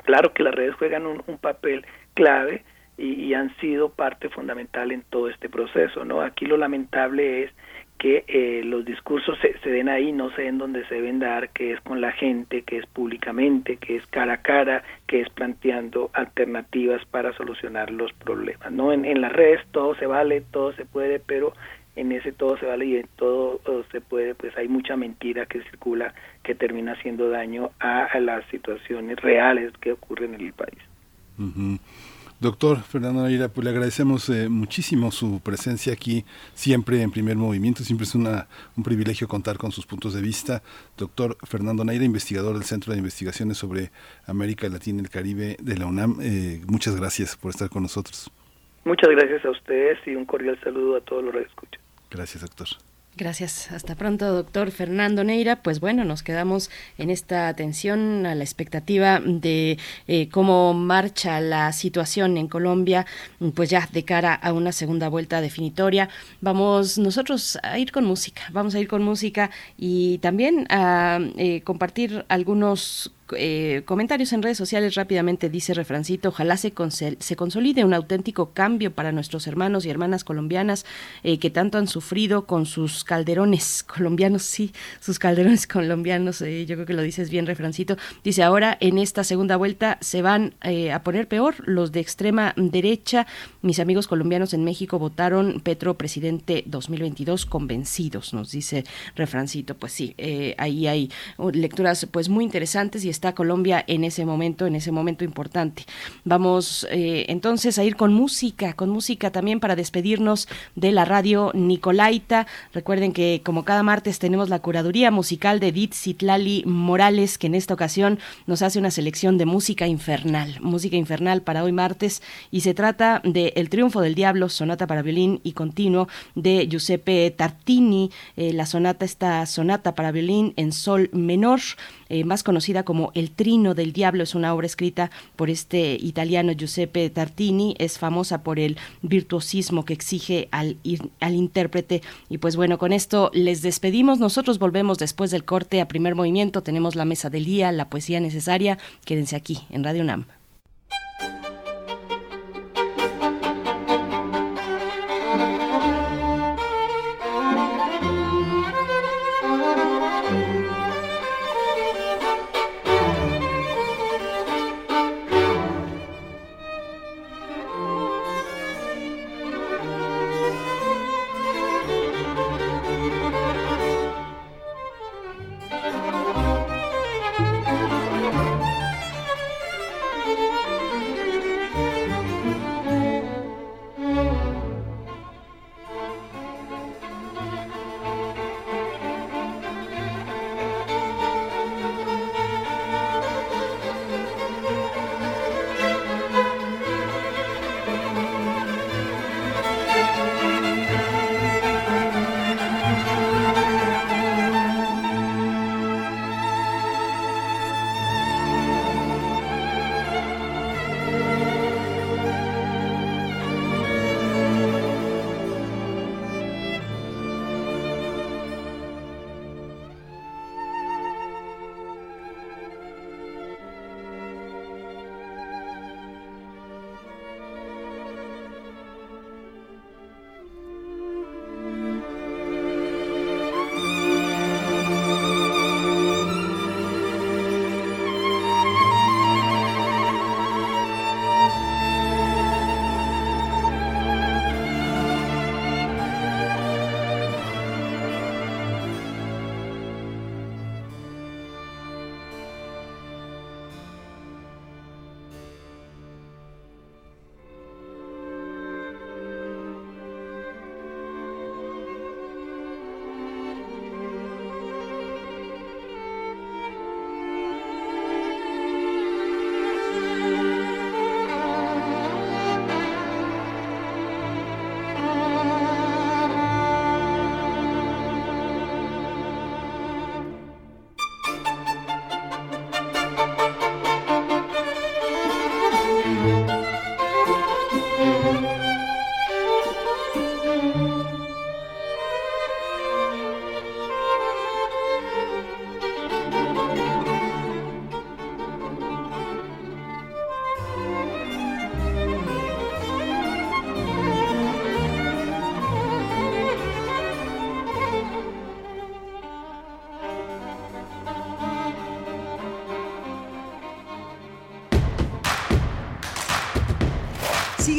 Claro que las redes juegan un, papel clave y, han sido parte fundamental en todo este proceso, ¿no? Aquí lo lamentable es que eh, los discursos se, se, den ahí, no sé en dónde se deben dar, que es con la gente, que es públicamente, que es cara a cara, que es planteando alternativas para solucionar los problemas, ¿no? En, en las redes todo se vale, todo se puede, pero en ese todo se vale y en todo se puede, pues hay mucha mentira que circula que termina haciendo daño a, las situaciones reales que ocurren en el país. Doctor Fernando Neira, pues le agradecemos eh, muchísimo su presencia aquí, siempre en primer movimiento, siempre es una, un privilegio contar con sus puntos de vista. Doctor Fernando Neira, investigador del Centro de Investigaciones sobre América Latina y el Caribe de la UNAM, eh, muchas gracias por estar con nosotros. Muchas gracias a ustedes y un cordial saludo a todos los que escuchan. Gracias, doctor. Gracias. Hasta pronto, doctor Fernando Neira. Pues bueno, nos quedamos en esta atención a la expectativa de eh, cómo marcha la situación en Colombia, pues ya de cara a una segunda vuelta definitoria. Vamos nosotros a ir con música, vamos a ir con música y también a eh, compartir algunos eh, comentarios en redes sociales rápidamente dice Refrancito, ojalá se, se consolide un auténtico cambio para nuestros hermanos y hermanas colombianas eh, que tanto han sufrido con sus calderones colombianos, sí, sus calderones colombianos, eh, yo creo que lo dices bien Refrancito, dice ahora en esta segunda vuelta se van a poner peor los de extrema derecha, mis amigos colombianos en México votaron Petro presidente 2022 convencidos, nos dice Refrancito, pues sí, ahí hay lecturas pues muy interesantes y está Colombia en ese momento, en ese momento importante. Vamos eh, entonces a ir con música, con música también para despedirnos de la radio Nicolaita. Recuerden que como cada martes tenemos la curaduría musical de Edith Citlali Morales, que en esta ocasión nos hace una selección de música infernal, música infernal para hoy martes, y se trata de El triunfo del diablo, sonata para violín y continuo de Giuseppe Tartini, eh, la sonata, esta sonata para violín en sol menor. Eh, más conocida como El Trino del Diablo. Es una obra escrita por este italiano Giuseppe Tartini. Es famosa por el virtuosismo que exige al, al intérprete. Y pues bueno, con esto les despedimos. Nosotros volvemos después del corte a primer movimiento. Tenemos la mesa del día, la poesía necesaria. Quédense aquí en Radio Nam.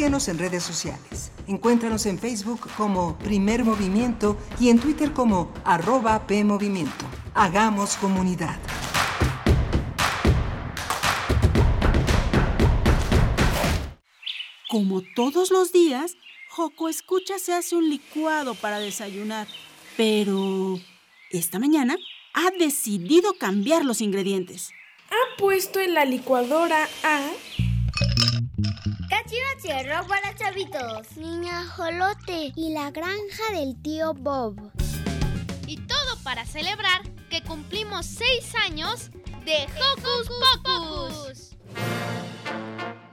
Síguenos en redes sociales. Encuéntranos en Facebook como Primer Movimiento y en Twitter como arroba PMovimiento. Hagamos comunidad. Como todos los días, Joco Escucha se hace un licuado para desayunar. Pero esta mañana ha decidido cambiar los ingredientes. Ha puesto en la licuadora a Cachivachierro para chavitos, Niña Jolote y la granja del tío Bob. Y todo para celebrar que cumplimos seis años de Hocus Pocus.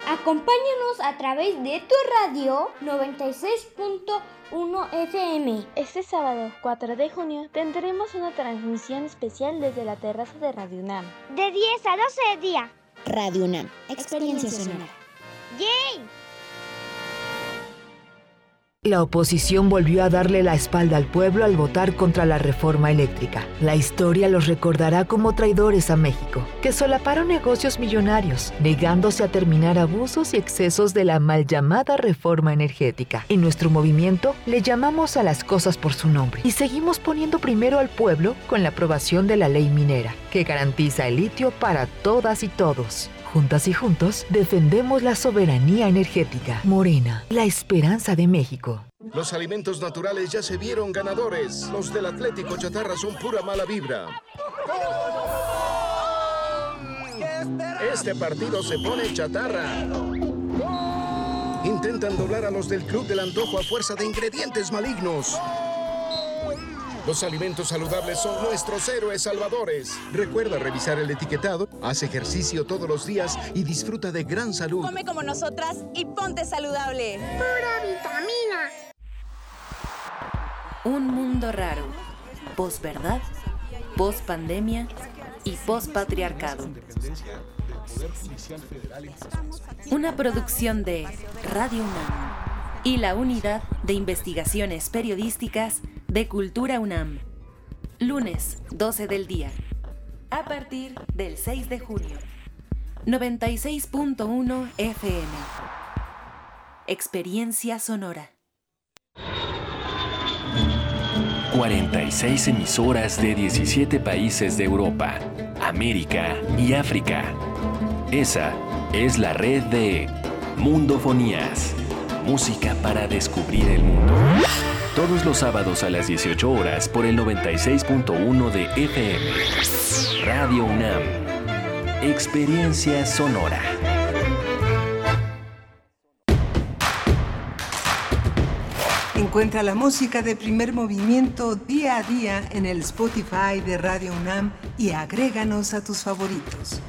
Acompáñanos a través de tu radio 96.1 FM. Este sábado 4 de junio tendremos una transmisión especial desde la terraza de Radio UNAM. De 10 a 12 de día. Radio UNAM, experiencia sonora. La oposición volvió a darle la espalda al pueblo al votar contra la reforma eléctrica. La historia los recordará como traidores a México, que solaparon negocios millonarios, negándose a terminar abusos y excesos de la mal llamada reforma energética. En nuestro movimiento le llamamos a las cosas por su nombre y seguimos poniendo primero al pueblo con la aprobación de la ley minera, que garantiza el litio para todas y todos. Juntas y juntos defendemos la soberanía energética. Morena, la esperanza de México. Los alimentos naturales ya se vieron ganadores. Los del Atlético Chatarra son pura mala vibra. Este partido se pone chatarra. Intentan doblar a los del Club del Antojo a fuerza de ingredientes malignos. Los alimentos saludables son nuestros héroes salvadores. Recuerda revisar el etiquetado, haz ejercicio todos los días y disfruta de gran salud. Come como nosotras y ponte saludable. Pura vitamina. Un mundo raro. Posverdad, pospandemia y pospatriarcado. Una producción de Radio UNAM y la Unidad de Investigaciones Periodísticas de Cultura UNAM. Lunes, 12 del día. A partir del 6 de junio. 96.1 FM. Experiencia sonora. 46 emisoras de 17 países de Europa, América y África. Esa es la red de Mundofonías. Música para descubrir el mundo. Todos los sábados a las 18 horas por el 96.1 de FM. Radio UNAM. Experiencia sonora. Encuentra la música de primer movimiento día a día en el Spotify de Radio UNAM y agréganos a tus favoritos.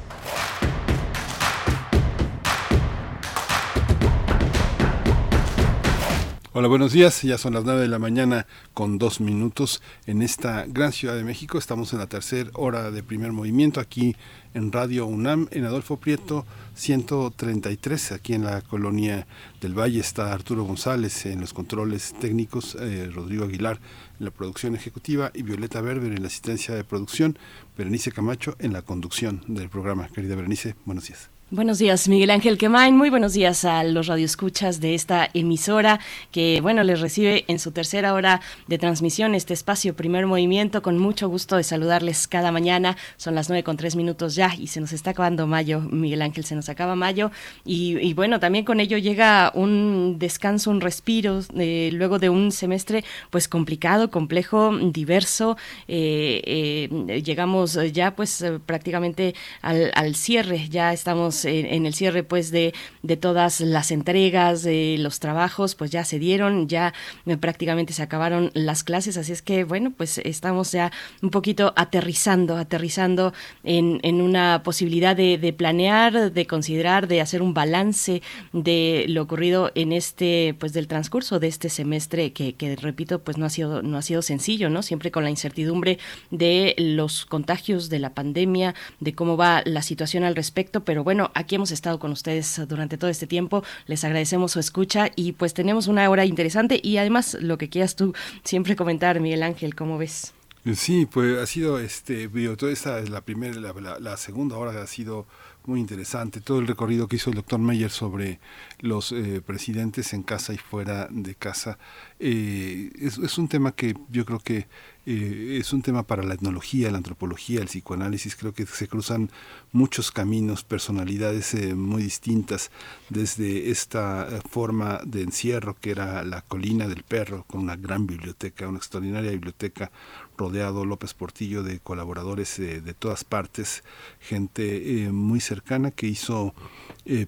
Hola, buenos días. Ya son las 9 de la mañana con dos minutos en esta gran ciudad de México. Estamos en la tercera hora de primer movimiento aquí en Radio UNAM, en Adolfo Prieto 133, aquí en la colonia del Valle. Está Arturo González en los controles técnicos, eh, Rodrigo Aguilar en la producción ejecutiva y Violeta Berber en la asistencia de producción, Berenice Camacho en la conducción del programa. Querida Berenice, buenos días. Buenos días, Miguel Ángel Quemain. Muy buenos días a los radioescuchas de esta emisora que, bueno, les recibe en su tercera hora de transmisión este espacio Primer Movimiento. Con mucho gusto de saludarles cada mañana. Son las nueve con tres minutos ya y se nos está acabando mayo, Miguel Ángel, se nos acaba mayo. Y, y bueno, también con ello llega un descanso, un respiro eh, luego de un semestre pues complicado, complejo, diverso. Eh, eh, llegamos ya pues prácticamente al, al cierre, ya estamos en, el cierre pues de, de todas las entregas, de los trabajos, pues ya se dieron, ya prácticamente se acabaron las clases, así es que bueno, pues estamos ya un poquito aterrizando, aterrizando en, en una posibilidad de, de, planear, de considerar, de hacer un balance de lo ocurrido en este, pues del transcurso de este semestre que, que repito, pues no ha sido, no ha sido sencillo, ¿no? Siempre con la incertidumbre de los contagios, de la pandemia, de cómo va la situación al respecto, pero bueno, aquí hemos estado con ustedes durante todo este tiempo. Les agradecemos su escucha y pues tenemos una hora interesante y además lo que quieras tú siempre comentar, Miguel Ángel, ¿cómo ves? Sí, pues ha sido, este, toda esta, la primera, la, la, la segunda hora ha sido muy interesante. Todo el recorrido que hizo el doctor Meyer sobre los eh, presidentes en casa y fuera de casa eh, es, es, un tema que yo creo que eh, es un tema para la etnología, la antropología, el psicoanálisis. Creo que se cruzan muchos caminos, personalidades eh, muy distintas, desde esta eh, forma de encierro que era la colina del perro, con una gran biblioteca, una extraordinaria biblioteca rodeado López Portillo de colaboradores de todas partes, gente muy cercana que hizo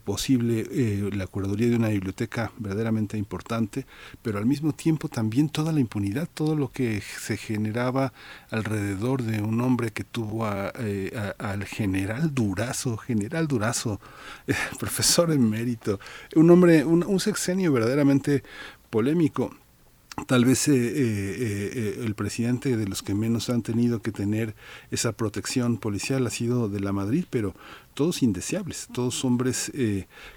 posible la curaduría de una biblioteca verdaderamente importante, pero al mismo tiempo también toda la impunidad, todo lo que se generaba alrededor de un hombre que tuvo al general Durazo, general Durazo, eh, profesor emérito, un hombre, un, sexenio verdaderamente polémico. Tal vez eh, eh, eh, el presidente de los que menos han tenido que tener esa protección policial ha sido de la Madrid, pero todos indeseables, todos hombres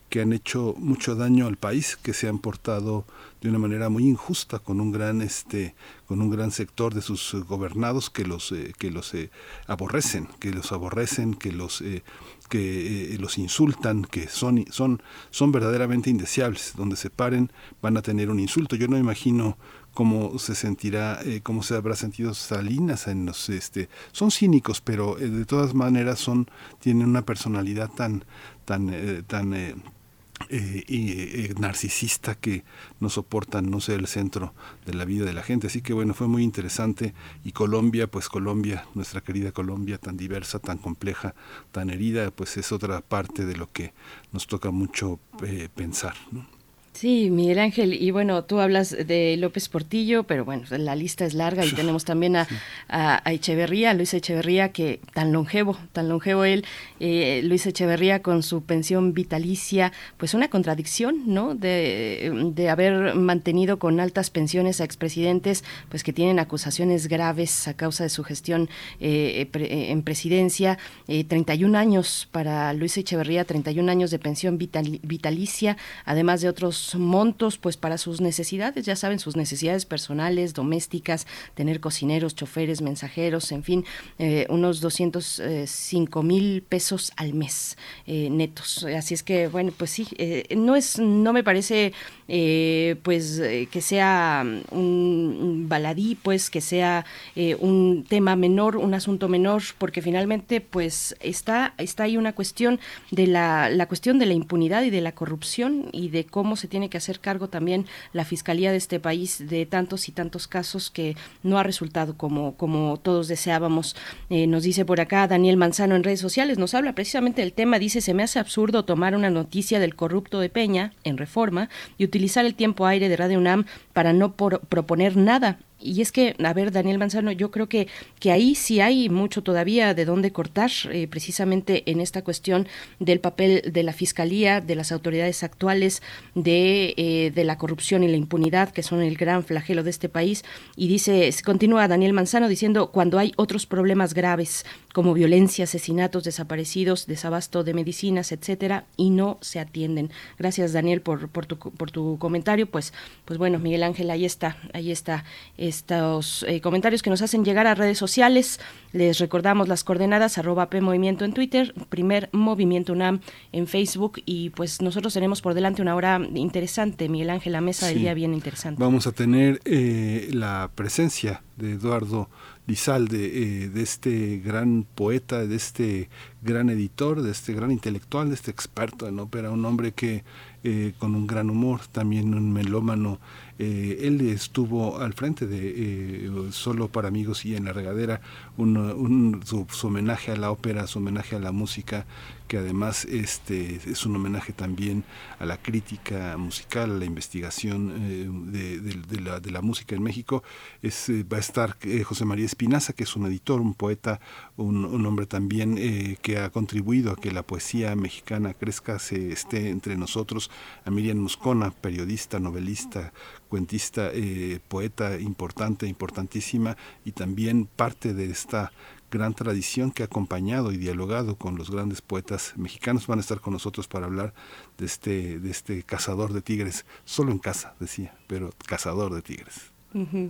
que han hecho mucho daño al país, que se han portado de una manera muy injusta con un gran este con un gran sector de sus gobernados que los que los aborrecen, que los aborrecen, que los que los insultan, que son, son, son verdaderamente indeseables. Donde se paren van a tener un insulto. Yo no imagino cómo se sentirá, eh, cómo se habrá sentido Salinas en los, este, son cínicos, pero eh, de todas maneras son, tienen una personalidad tan, tan, eh, tan narcisista que no soportan no ser el centro de la vida de la gente. Así que bueno, fue muy interesante. Y Colombia, pues Colombia, nuestra querida Colombia, tan diversa, tan compleja, tan herida, pues es otra parte de lo que nos toca mucho pensar. ¿no? Sí, Miguel Ángel, y bueno, tú hablas de López Portillo, pero bueno, la lista es larga y tenemos también a, a, Echeverría, Luis Echeverría, que tan longevo, tan longevo él, eh, Luis Echeverría con su pensión vitalicia, pues una contradicción, ¿no? De, de haber mantenido con altas pensiones a expresidentes, pues que tienen acusaciones graves a causa de su gestión eh, en presidencia, 31 eh, años para Luis Echeverría, 31 años de pensión vitalicia, además de otros montos pues para sus necesidades, ya saben, sus necesidades personales, domésticas, tener cocineros, choferes, mensajeros, en fin, eh, unos 205 eh, mil pesos al mes eh, netos. Así es que, bueno, pues sí, no es, no me parece pues que sea un baladí, pues que sea un tema menor, un asunto menor, porque finalmente pues está, está ahí una cuestión de la, la cuestión de la impunidad y de la corrupción y de cómo se tiene que hacer cargo también la Fiscalía de este país de tantos y tantos casos que no ha resultado como, como todos deseábamos. Eh, nos dice por acá Daniel Manzano en redes sociales, nos habla precisamente del tema, dice, se me hace absurdo tomar una noticia del corrupto de Peña en reforma y utilizar el tiempo aire de Radio UNAM para no proponer nada y es que, a ver, Daniel Manzano, yo creo que, que ahí sí hay mucho todavía de dónde cortar, eh, precisamente en esta cuestión del papel de la Fiscalía, de las autoridades actuales, de, eh, de la corrupción y la impunidad, que son el gran flagelo de este país. Y dice, continúa Daniel Manzano diciendo, cuando hay otros problemas graves, como violencia, asesinatos, desaparecidos, desabasto de medicinas, etcétera, y no se atienden. Gracias, Daniel, por, por, tu, por tu comentario. Pues, pues bueno, Miguel Ángel, ahí está, ahí está estos eh, comentarios que nos hacen llegar a redes sociales. Les recordamos las coordenadas, arroba P Movimiento en Twitter, primer Movimiento UNAM en Facebook, y pues nosotros tenemos por delante una hora interesante, Miguel Ángel, la mesa del día bien interesante. Vamos a tener eh, la presencia de Eduardo Lizalde, eh, de este gran poeta, de este gran editor, de este gran intelectual, de este experto en ópera, un hombre que eh, con un gran humor, también un melómano. Eh, él estuvo al frente de Solo para Amigos y en la regadera, un, su, homenaje a la ópera, su homenaje a la música, que además este, es un homenaje también a la crítica musical, a la investigación de, la, de, la, música en México. Es, va a estar José María Espinaza, que es un editor, un poeta, un, hombre también eh, que ha contribuido a que la poesía mexicana crezca, se esté entre nosotros, a Miriam Muscona, periodista, novelista, cuentista, eh, poeta importante, importantísima, y también parte de esta gran tradición que ha acompañado y dialogado con los grandes poetas mexicanos. Van a estar con nosotros para hablar de este, de este cazador de tigres, solo en casa, decía, pero cazador de tigres.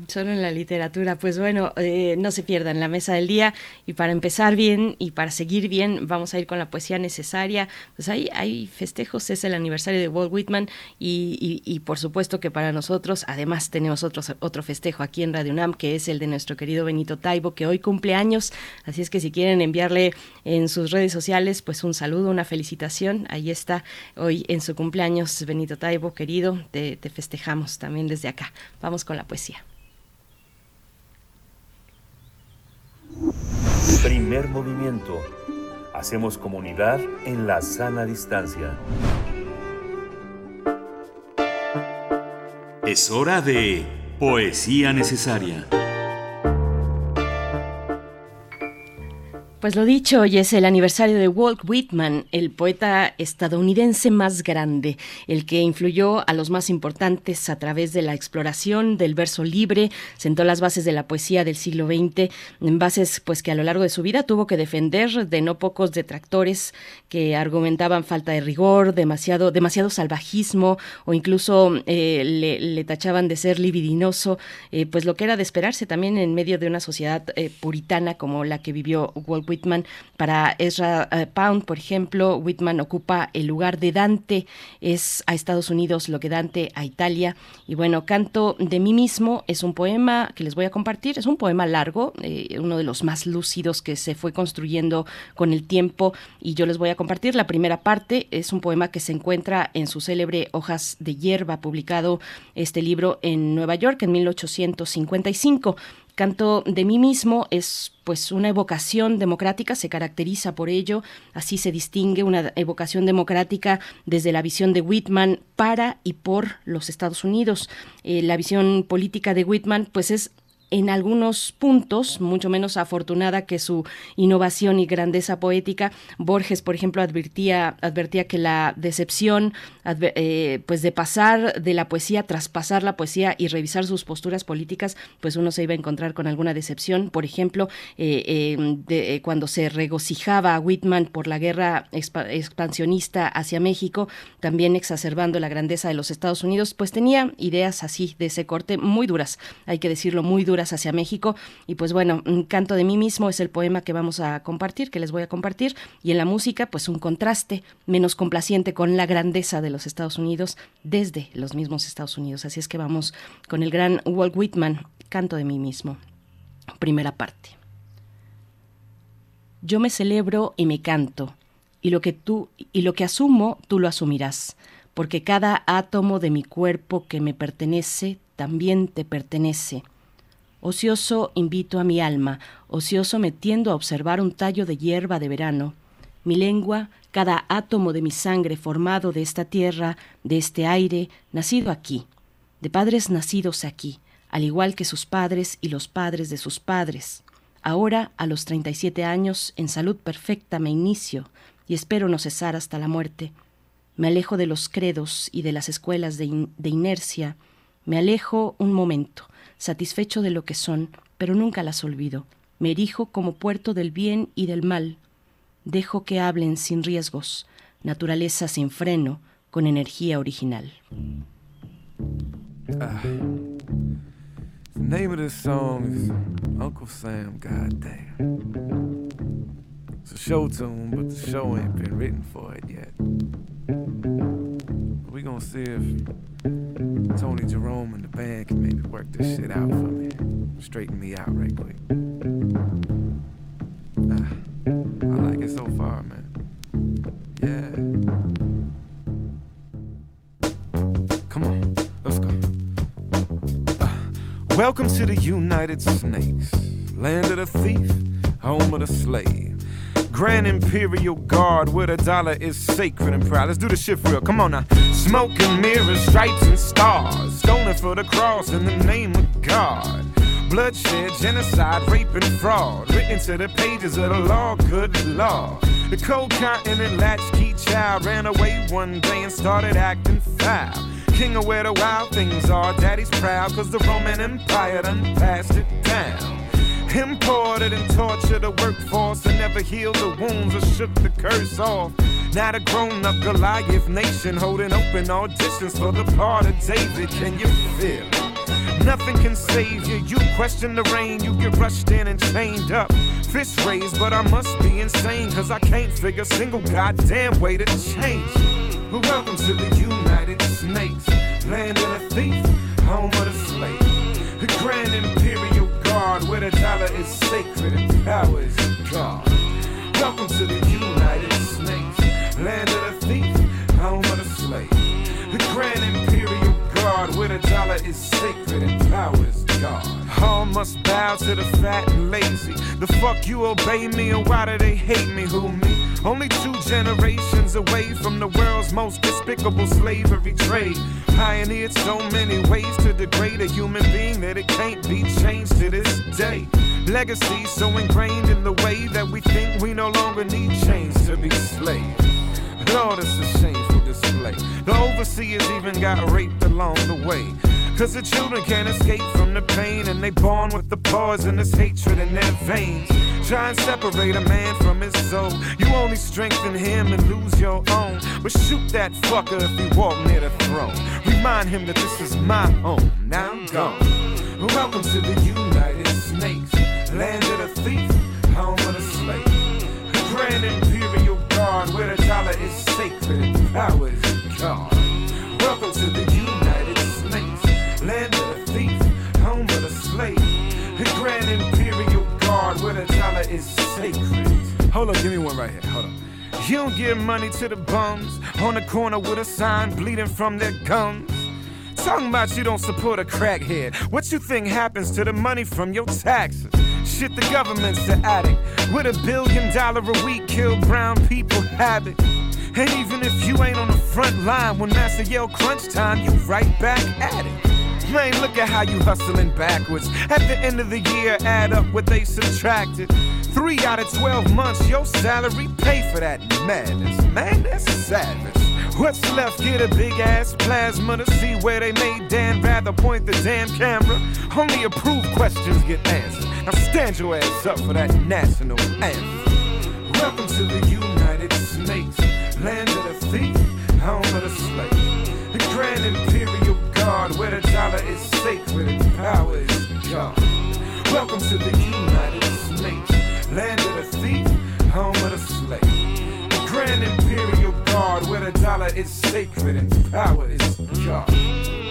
Solo en la literatura. Pues bueno, eh, no se pierdan la mesa del día. Y para empezar bien y para seguir bien, vamos a ir con la poesía necesaria. Pues ahí hay festejos, es el aniversario de Walt Whitman. Y, por supuesto que para nosotros, además, tenemos otro, otro festejo aquí en Radio UNAM, que es el de nuestro querido Benito Taibo, que hoy cumple años. Así es que si quieren enviarle en sus redes sociales, pues un saludo, una felicitación. Ahí está, hoy en su cumpleaños, Benito Taibo, querido. te festejamos también desde acá. Vamos con la poesía. Primer movimiento. Hacemos comunidad en la sana distancia. Es hora de poesía necesaria. Pues lo dicho, hoy es el aniversario de Walt Whitman, el poeta estadounidense más grande, el que influyó a los más importantes a través de la exploración del verso libre, sentó las bases de la poesía del siglo XX, bases pues que a lo largo de su vida tuvo que defender de no pocos detractores que argumentaban falta de rigor, demasiado, demasiado salvajismo o incluso eh, le, tachaban de ser libidinoso, eh, pues lo que era de esperarse también en medio de una sociedad eh, puritana como la que vivió Walt Whitman. Para Ezra eh, Pound, por ejemplo, Whitman ocupa el lugar de Dante, es a Estados Unidos lo que Dante a Italia. Y bueno, Canto de mí mismo es un poema que les voy a compartir. Es un poema largo, eh, uno de los más lúcidos que se fue construyendo con el tiempo. Y yo les voy a compartir la primera parte. Es un poema que se encuentra en su célebre Hojas de Hierba, publicado este libro en Nueva York en 1855. Canto de mí mismo es pues una evocación democrática, se caracteriza por ello, así se distingue una evocación democrática desde la visión de Whitman para y por los Estados Unidos. Eh, la visión política de Whitman pues es en algunos puntos, mucho menos afortunada que su innovación y grandeza poética. Borges, por ejemplo, advertía, advertía que la decepción eh, pues de pasar de la poesía, traspasar la poesía y revisar sus posturas políticas, pues uno se iba a encontrar con alguna decepción. Por ejemplo, eh, eh, cuando se regocijaba a Whitman por la guerra expansionista hacia México, también exacerbando la grandeza de los Estados Unidos, pues tenía ideas así de ese corte muy duras, hay que decirlo, muy duras hacia México. Y pues bueno, un canto de mí mismo es el poema que vamos a compartir, que les voy a compartir. Y en la música, pues un contraste menos complaciente con la grandeza de los Estados Unidos desde los mismos Estados Unidos. Así es que vamos con el gran Walt Whitman, canto de mí mismo. Primera parte. Yo me celebro y me canto, y lo que tú y lo que asumo, tú lo asumirás, porque cada átomo de mi cuerpo que me pertenece también te pertenece Ocioso invito a mi alma, ocioso metiendo a observar un tallo de hierba de verano. Mi lengua, cada átomo de mi sangre formado de esta tierra, de este aire, nacido aquí, de padres nacidos aquí, al igual que sus padres y los padres de sus padres. Ahora, a los 37 años, en salud perfecta me inicio y espero no cesar hasta la muerte. Me alejo de los credos y de las escuelas de, de inercia. Me alejo un momento satisfecho de lo que son, pero nunca las olvido. Me erijo como puerto del bien y del mal. Dejo que hablen sin riesgos, naturaleza sin freno, con energía original. Uh, the name of this song Uncle Sam Goddamn. It's a show tune, but show ain't been written for it yet. We gonna see if Tony Jerome and the band can maybe work this shit out for me. Straighten me out right quick. Ah, I like it so far, man. Yeah. Come on, let's go. Uh, welcome to the United Snakes, land of the thief, home of the slave. Grand Imperial Guard where the dollar is sacred and proud. Let's do the shit real. Come on now. Smoke and mirrors, stripes and stars. Stoning for the cross in the name of God. Bloodshed, genocide, rape, and fraud. Written to the pages of the law, good law. The cold continent latchkey child ran away one day and started acting foul. King of where the wild things are, daddy's proud, cause the Roman Empire done passed it down. Imported and tortured the workforce and never healed the wounds or shook the curse off. Now the grown up Goliath nation holding open auditions for the part of David. Can you feel it? Nothing can save you. You question the rain, you get rushed in and chained up. Fist raised, but I must be insane, cause I can't figure a single goddamn way to change. Welcome to the United Snakes, land of the thief, home of the slave. The grand imperial guard, where the dollar is sacred and power is God. Welcome to the United Snakes, land of the thief, home of the slave. The grand imperial guard, where the dollar is sacred and power is. All must bow to the fat and lazy. The fuck you obey me, and why do they hate me? Who me? Only two generations away from the world's most despicable slavery trade. Pioneered so many ways to degrade a human being that it can't be changed to this day. Legacy so ingrained in the way that we think we no longer need chains to be slaves. Lord, it's a shameful display. The overseers even got raped along the way. Cause the children can't escape from the pain, and they born with the poisonous hatred in their veins. Try and separate a man from his soul. You only strengthen him and lose your own. But shoot that fucker if he walk near the throne. Remind him that this is my home. Now I'm gone. Welcome to the United Snakes, land of the thief, home of the slave. Grand Imperial Guard, where the dollar is sacred power is Welcome to the United Snakes, land of the thief, home of the slave. The Grand Imperial Guard, where the dollar is sacred. Hold on, give me one right here. Hold on. You don't give money to the bums on the corner with a sign bleeding from their gums. Talking about you don't support a crackhead. What you think happens to the money from your taxes? Shit, the government's the addict. With a billion dollar a week, kill brown people habit. And even if you ain't on the front line, when Master yell crunch time, you right back at it. Man, look at how you hustling backwards. At the end of the year, add up what they subtracted. Three out of 12 months, your salary pay for that madness. Man, that's savage. What's left? Get a big ass plasma to see where they made Dan rather point the damn camera. Only approved questions get answered. Now stand your ass up for that national anthem. Welcome to the Snakes, land of the thief, home of the slave. The Grand Imperial Guard, where the dollar is sacred and power is God. Welcome to the United Snakes, land of the thief, home of the slave. The Grand Imperial Guard, where the dollar is sacred and power is God.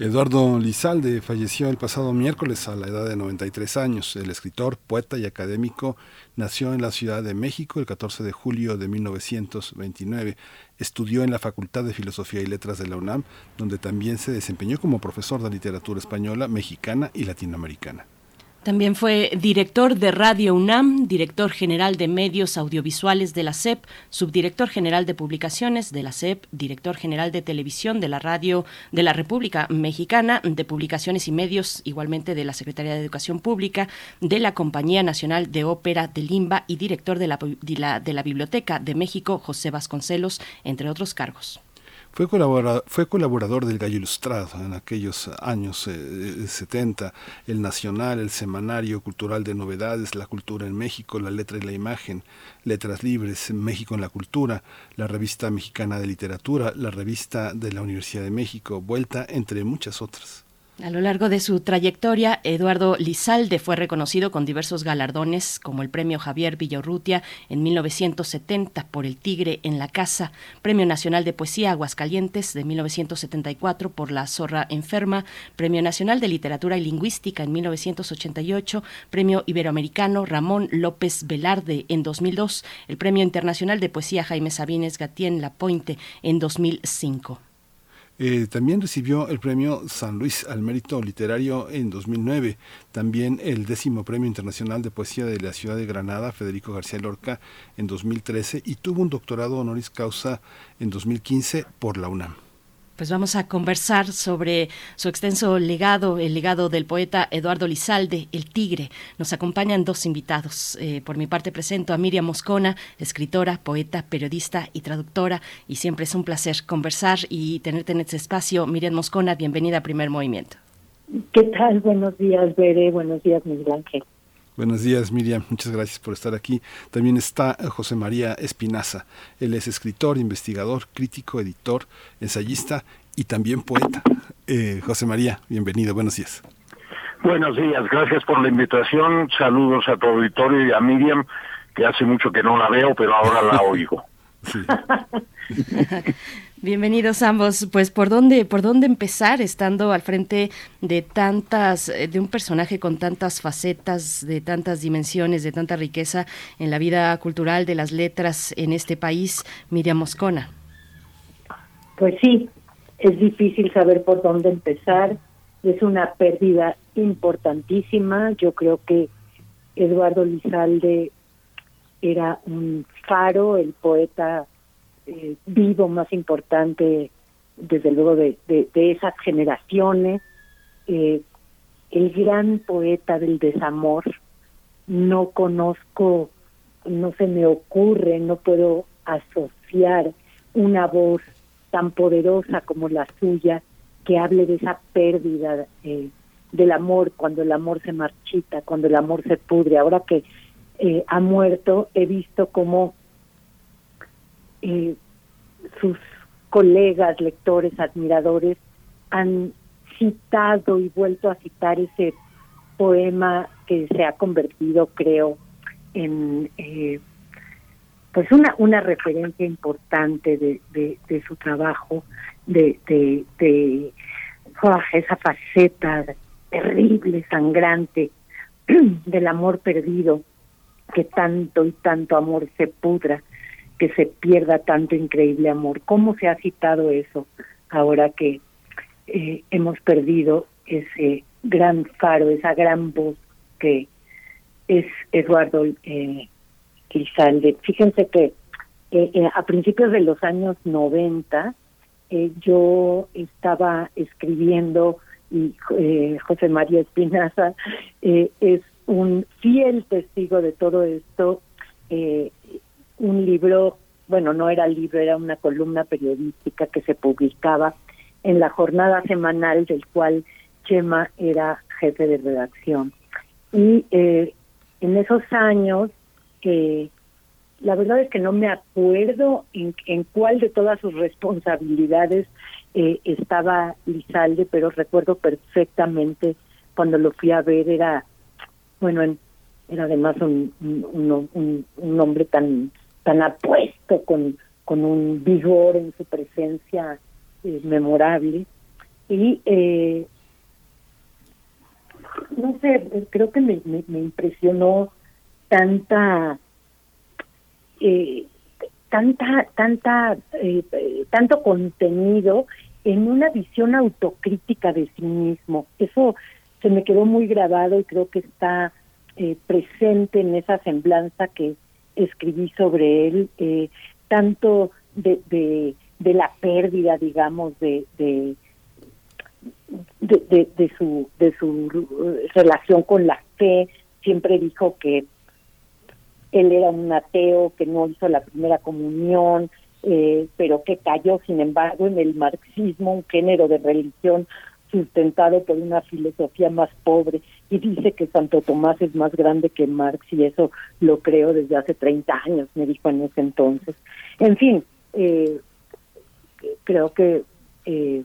Eduardo Lizalde falleció el pasado miércoles a la edad de 93 años. El escritor, poeta y académico nació en la Ciudad de México el 14 de julio de 1929. Estudió en la Facultad de Filosofía y Letras de la UNAM, donde también se desempeñó como profesor de literatura española, mexicana y latinoamericana. También fue director de Radio UNAM, director general de medios audiovisuales de la SEP, subdirector general de publicaciones de la SEP, director general de televisión de la Radio de la República Mexicana, de publicaciones y medios igualmente de la Secretaría de Educación Pública, de la Compañía Nacional de Ópera de Limba y director de la, de la, de la Biblioteca de México, José Vasconcelos, entre otros cargos. Fue colaborador, fue colaborador del Gallo Ilustrado en aquellos años eh, 70, el Nacional, el Semanario Cultural de Novedades, La Cultura en México, La Letra y la Imagen, Letras Libres, México en la Cultura, la Revista Mexicana de Literatura, la Revista de la Universidad de México, Vuelta, entre muchas otras. A lo largo de su trayectoria, Eduardo Lizalde fue reconocido con diversos galardones, como el Premio Javier Villarrutia en 1970 por El Tigre en la Casa, Premio Nacional de Poesía Aguascalientes de 1974 por La Zorra Enferma, Premio Nacional de Literatura y Lingüística en 1988, Premio Iberoamericano Ramón López Velarde en 2002, el Premio Internacional de Poesía Jaime Sabines Gatien Lapointe en 2005. Eh, también recibió el premio San Luis al mérito literario en 2009, también el décimo premio internacional de poesía de la ciudad de Granada, Federico García Lorca, en 2013 y tuvo un doctorado honoris causa en 2015 por la UNAM pues vamos a conversar sobre su extenso legado, el legado del poeta Eduardo Lizalde, El Tigre. Nos acompañan dos invitados. Eh, por mi parte presento a Miriam Moscona, escritora, poeta, periodista y traductora. Y siempre es un placer conversar y tenerte en este espacio. Miriam Moscona, bienvenida a Primer Movimiento. ¿Qué tal? Buenos días, Bere. Buenos días, Miguel Ángel. Buenos días, Miriam. Muchas gracias por estar aquí. También está José María Espinaza. Él es escritor, investigador, crítico, editor, ensayista y también poeta. Eh, José María, bienvenido. Buenos días. Buenos días. Gracias por la invitación. Saludos a tu auditorio y a Miriam, que hace mucho que no la veo, pero ahora la oigo. Bienvenidos ambos. Pues por dónde, por dónde empezar estando al frente de tantas, eh, de un personaje con tantas facetas, de tantas dimensiones, de tanta riqueza en la vida cultural de las letras en este país, Miriam Moscona. Pues sí, es difícil saber por dónde empezar. Es una pérdida importantísima. Yo creo que Eduardo Lizalde era un faro, el poeta eh, vivo más importante, desde luego, de, de, esas generaciones. Eh, el gran poeta del desamor, no conozco, no se me ocurre, no puedo asociar una voz tan poderosa como la suya que hable de esa pérdida eh, del amor, cuando el amor se marchita, cuando el amor se pudre. Ahora que eh, ha muerto, he visto cómo eh, sus colegas, lectores, admiradores han citado y vuelto a citar ese poema que se ha convertido, creo, en eh, pues una una referencia importante de, de, su trabajo, de, de, de esa faceta terrible, sangrante del amor perdido, que tanto y tanto amor se pudra que se pierda tanto increíble amor. ¿Cómo se ha citado eso ahora que eh, hemos perdido ese gran faro, esa gran voz que es Eduardo eh, Fíjense que eh, eh, a principios de los años 90 yo estaba escribiendo y José María Espinaza es un fiel testigo de todo esto un libro, bueno, no era libro, era una columna periodística que se publicaba en la jornada semanal del cual Chema era jefe de redacción. Y eh, en esos años, eh, la verdad es que no me acuerdo en, en cuál de todas sus responsabilidades eh, estaba Lizalde, pero recuerdo perfectamente cuando lo fui a ver, era, bueno, era además un, un hombre tan tan apuesto, con, con un vigor en su presencia eh, memorable. Y eh, no sé, creo que me, me, impresionó tanta, eh, tanta, tanta, tanto contenido en una visión autocrítica de sí mismo. Eso se me quedó muy grabado y creo que está presente en esa semblanza que escribí sobre él, eh, tanto de, de, la pérdida, digamos, de, de, su, de su relación con la fe. Siempre dijo que él era un ateo, que no hizo la primera comunión, eh, pero que cayó, sin embargo, en el marxismo, un género de religión sustentado por una filosofía más pobre y dice que Santo Tomás es más grande que Marx y eso lo creo desde hace 30 años, me dijo en ese entonces. En fin, eh, creo que eh,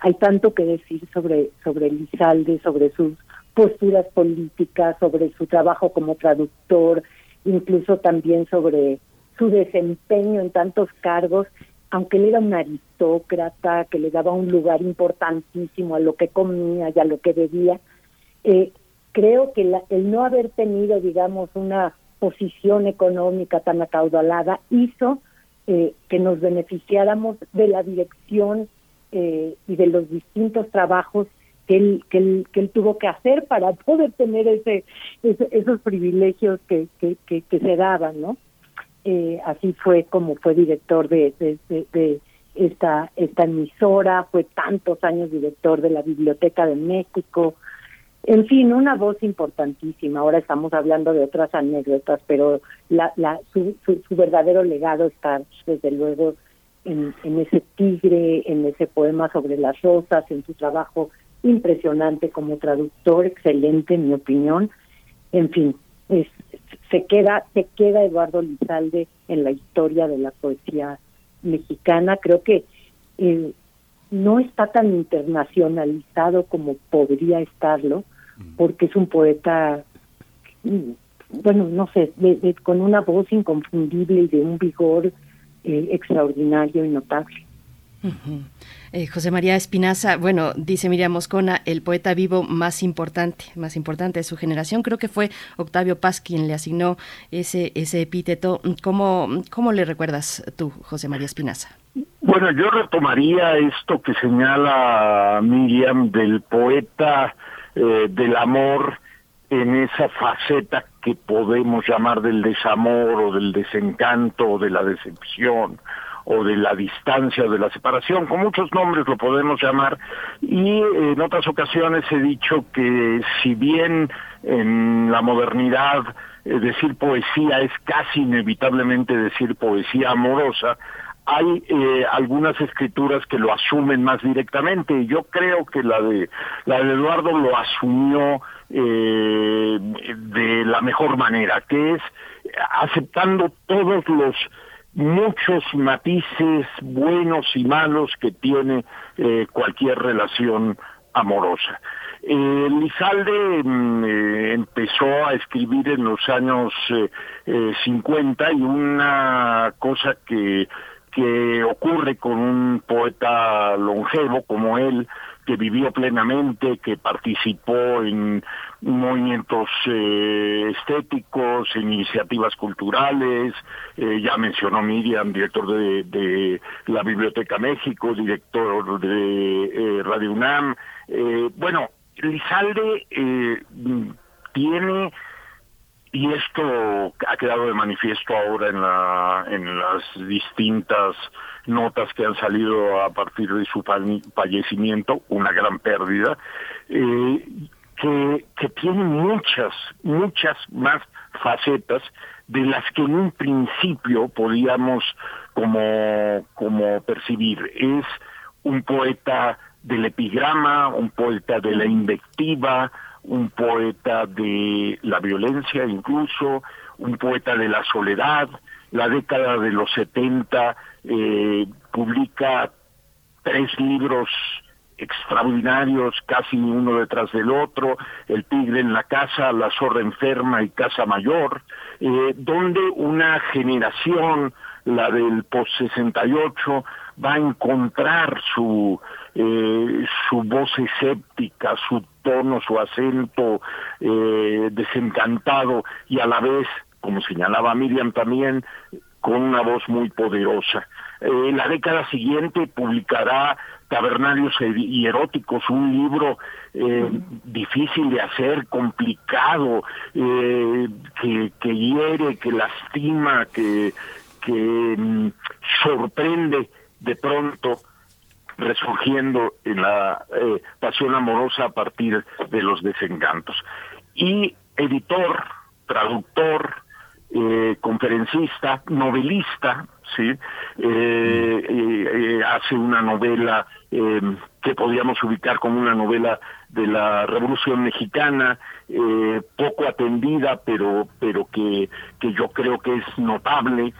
hay tanto que decir sobre, sobre Lizalde, sobre sus posturas políticas, sobre su trabajo como traductor, incluso también sobre su desempeño en tantos cargos, aunque él era un aristócrata que le daba un lugar importantísimo a lo que comía y a lo que bebía, eh, creo que el no haber tenido, digamos, una posición económica tan acaudalada hizo eh, que nos beneficiáramos de la dirección eh, y de los distintos trabajos que él, tuvo que hacer para poder tener ese, esos privilegios que, se daban, ¿no? Eh, así fue como fue director de, de, esta, esta emisora, fue tantos años director de la Biblioteca de México, en fin, una voz importantísima. Ahora estamos hablando de otras anécdotas, pero la, la, su, su, su verdadero legado está, desde luego, en, ese tigre, en ese poema sobre las rosas, en su trabajo impresionante como traductor, excelente en mi opinión. En fin, es, se queda se queda Eduardo Lizalde en la historia de la poesía mexicana. Creo que eh, no está tan internacionalizado como podría estarlo, porque es un poeta, mm, bueno, no sé, con una voz inconfundible y de un vigor eh, extraordinario y notable. Eh, José María Espinaza, bueno, dice Miriam Moscona, el poeta vivo más importante, más importante de su generación. Creo que fue Octavio Paz quien le asignó ese, ese epíteto. ¿Cómo, ¿Cómo le recuerdas tú, José María Espinaza? Bueno, yo retomaría esto que señala Miriam del poeta eh, del amor en esa faceta que podemos llamar del desamor o del desencanto o de la decepción o de la distancia o de la separación, con muchos nombres lo podemos llamar, y en otras ocasiones he dicho que si bien en la modernidad eh, decir poesía es casi inevitablemente decir poesía amorosa, hay eh, algunas escrituras que lo asumen más directamente. Yo creo que la de la de Eduardo lo asumió eh, de la mejor manera, que es aceptando todos los muchos matices buenos y malos que tiene eh, cualquier relación amorosa. Eh, Lizalde mm, eh, empezó a escribir en los años eh, 50 y una cosa que, que ocurre con un poeta longevo como él que vivió plenamente, que participó en movimientos eh, estéticos, iniciativas culturales, eh, ya mencionó Miriam, director de, de, la Biblioteca México, director de eh, Radio UNAM. Eh, bueno, Lizalde tiene y esto ha quedado de manifiesto ahora en, la, en las distintas notas que han salido a partir de su fallecimiento, una gran pérdida, eh, que, que tiene muchas, muchas más facetas de las que en un principio podíamos como, como percibir. Es un poeta del epigrama, un poeta de la invectiva, un poeta de la violencia incluso, un poeta de la soledad. La década de los 70 eh, publica tres libros extraordinarios, casi uno detrás del otro, El tigre en la casa, La zorra enferma y Casa Mayor, eh, donde una generación, la del post-68, va a encontrar su, eh, su voz escéptica, su tono, su acento eh, desencantado y a la vez, como señalaba Miriam también, con una voz muy poderosa. Eh, la década siguiente publicará Tabernarios y Eróticos, un libro eh, difícil de hacer, complicado, eh, que, que hiere, que lastima, que, que mm, sorprende de pronto resurgiendo en la eh, pasión amorosa a partir de los desencantos. Y editor, traductor, eh, conferencista, novelista, sí, eh, hace una novela que podríamos ubicar como una novela de la Revolución Mexicana, poco atendida, pero pero que que yo creo que es notable,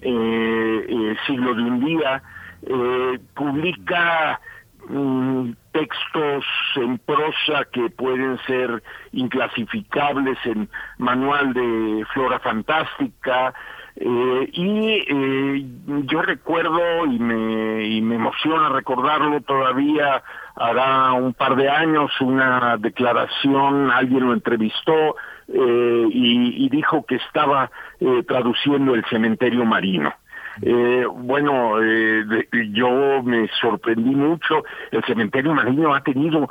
siglo de un día, eh, publica mm, textos en prosa que pueden ser inclasificables en manual de flora fantástica, eh, y eh, yo recuerdo y me, y me emociona recordarlo todavía, hará un par de años una declaración, alguien lo entrevistó eh, y, y, dijo que estaba eh, traduciendo el cementerio marino. Eh, bueno, eh, yo me sorprendí mucho. El cementerio marino ha tenido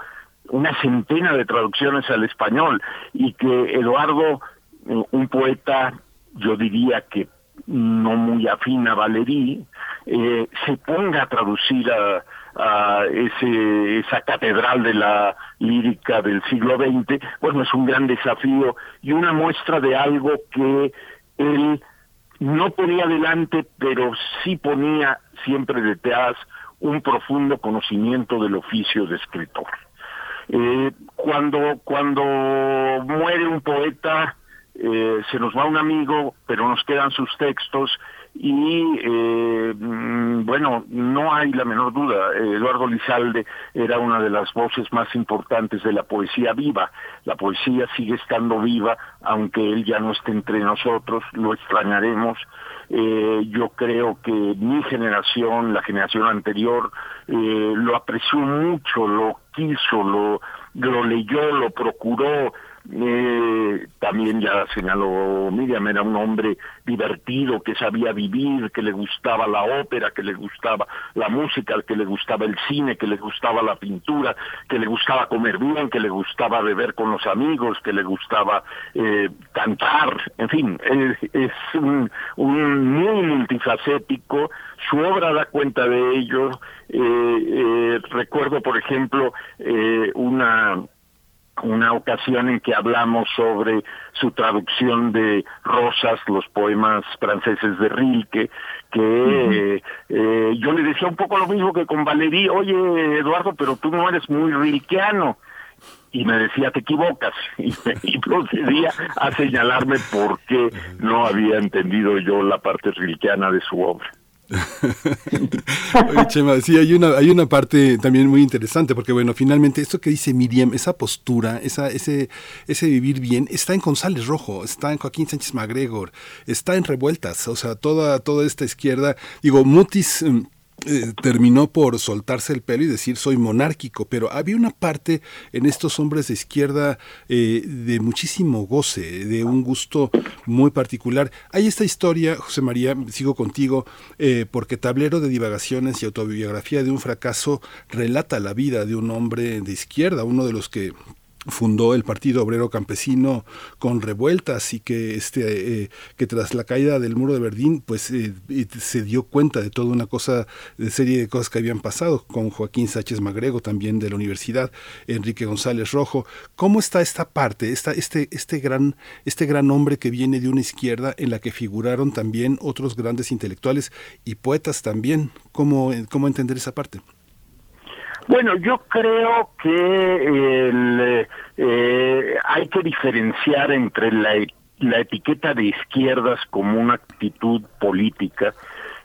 una centena de traducciones al español y que Eduardo, un poeta, yo diría que no muy afín a Valerí, eh, se ponga a traducir a, a ese, esa catedral de la lírica del siglo XX, bueno, es un gran desafío y una muestra de algo que él no ponía adelante, pero sí ponía siempre detrás un profundo conocimiento del oficio de escritor. Eh, cuando, cuando muere un poeta, eh, se nos va un amigo, pero nos quedan sus textos y eh, mm, bueno, no hay la menor duda, Eduardo Lizalde era una de las voces más importantes de la poesía viva. La poesía sigue estando viva, aunque él ya no esté entre nosotros, lo extrañaremos. Eh, yo creo que mi generación, la generación anterior, eh, lo apreció mucho, lo quiso, lo, lo leyó, lo procuró, eh, también ya señaló Miriam, era un hombre divertido, que sabía vivir, que le gustaba la ópera, que le gustaba la música, que le gustaba el cine, que le gustaba la pintura, que le gustaba comer bien, que le gustaba beber con los amigos, que le gustaba eh, cantar, en fin, es, un, un, muy multifacético, su obra da cuenta de ello, eh, eh recuerdo por ejemplo eh, una una ocasión en que hablamos sobre su traducción de Rosas, los poemas franceses de Rilke, que uh -huh. eh, yo le decía un poco lo mismo que con Valerí, oye Eduardo, pero tú no eres muy rilkeano. Y me decía, te equivocas. Y, y procedía a señalarme por qué no había entendido yo la parte rilkeana de su obra. Oye, Chema, sí, hay una, hay una parte también muy interesante, porque bueno, finalmente esto que dice Miriam, esa postura, ese, ese vivir bien, está en González Rojo, está en Joaquín Sánchez Magregor, está en Revueltas, o sea, toda, toda esta izquierda, digo, Mutis... Eh, terminó por soltarse el pelo y decir soy monárquico, pero había una parte en estos hombres de izquierda eh, de muchísimo goce, de un gusto muy particular. Hay esta historia, José María, sigo contigo, eh, porque Tablero de Divagaciones y Autobiografía de un Fracaso relata la vida de un hombre de izquierda, uno de los que fundó el Partido Obrero Campesino con revueltas y que este eh, que tras la caída del muro de Berlín pues eh, se dio cuenta de toda una cosa de serie de cosas que habían pasado con Joaquín Sánchez Magrego también de la universidad Enrique González Rojo. Cómo está esta parte esta, este este gran este gran hombre que viene de una izquierda en la que figuraron también otros grandes intelectuales y poetas también cómo cómo entender esa parte bueno, yo creo que el, eh, hay que diferenciar entre la, la etiqueta de izquierdas como una actitud política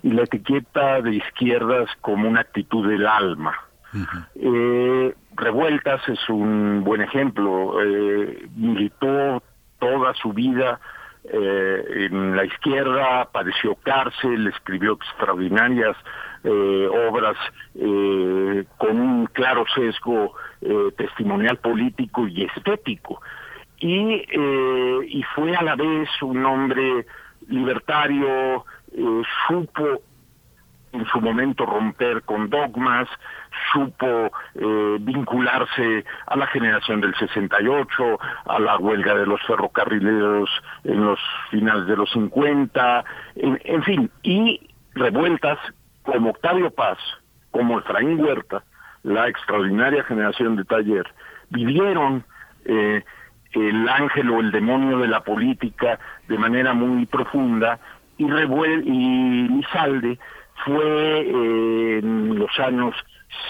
y la etiqueta de izquierdas como una actitud del alma. Uh -huh. eh, Revueltas es un buen ejemplo. Eh, militó toda su vida eh, en la izquierda, padeció cárcel, escribió extraordinarias eh, obras eh, con un claro sesgo eh, testimonial político y estético. Y, y fue a la vez un hombre libertario, supo en su momento romper con dogmas, supo eh, vincularse a la generación del 68, a la huelga de los ferrocarrileros en los finales de los 50, en, en fin, y revueltas como Octavio Paz, como Efraín Huerta, la extraordinaria generación de taller, vivieron eh, el ángel o el demonio de la política de manera muy profunda y, Revuel y Lizalde fue eh, en los años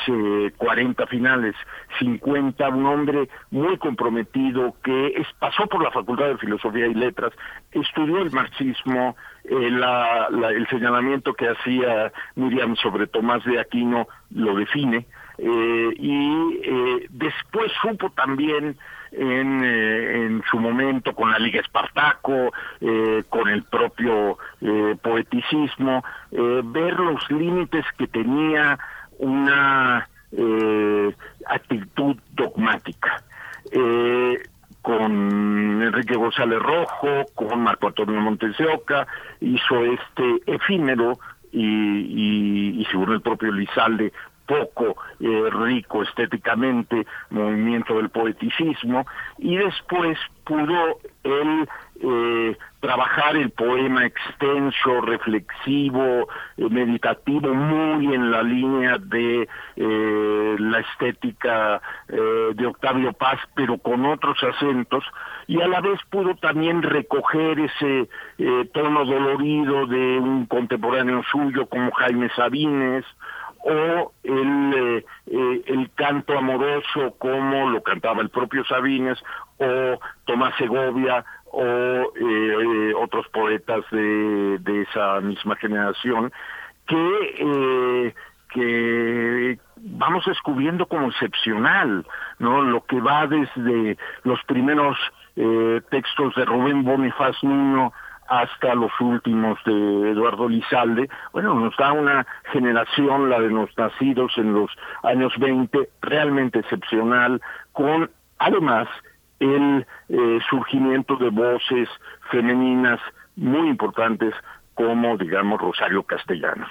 eh, 40 finales, 50, un hombre muy comprometido que es, pasó por la Facultad de Filosofía y Letras, estudió el marxismo, eh, la, la, el señalamiento que hacía Miriam sobre Tomás de Aquino lo define, y después supo también en, en, su momento con la Liga Espartaco, con el propio poeticismo, ver los límites que tenía una actitud dogmática. Con Enrique González Rojo, con Marco Antonio Montes de Oca, hizo este efímero y, y, según el propio Lizalde, poco eh, rico estéticamente, movimiento del poeticismo, y después pudo él eh, trabajar el poema extenso, reflexivo, eh, meditativo, muy en la línea de eh, la estética de Octavio Paz, pero con otros acentos, y a la vez pudo también recoger ese tono dolorido de un contemporáneo suyo como Jaime Sabines, o el, el canto amoroso como lo cantaba el propio Sabines o Tomás Segovia o eh, otros poetas de, de, esa misma generación que eh, que vamos descubriendo como excepcional, ¿no? Lo que va desde los primeros eh, textos de Rubén Bonifaz Niño hasta los últimos de Eduardo Lizalde, bueno, nos da una generación, la de los nacidos en los años 20, realmente excepcional, con además el eh, surgimiento de voces femeninas muy importantes como, digamos, Rosario Castellanos.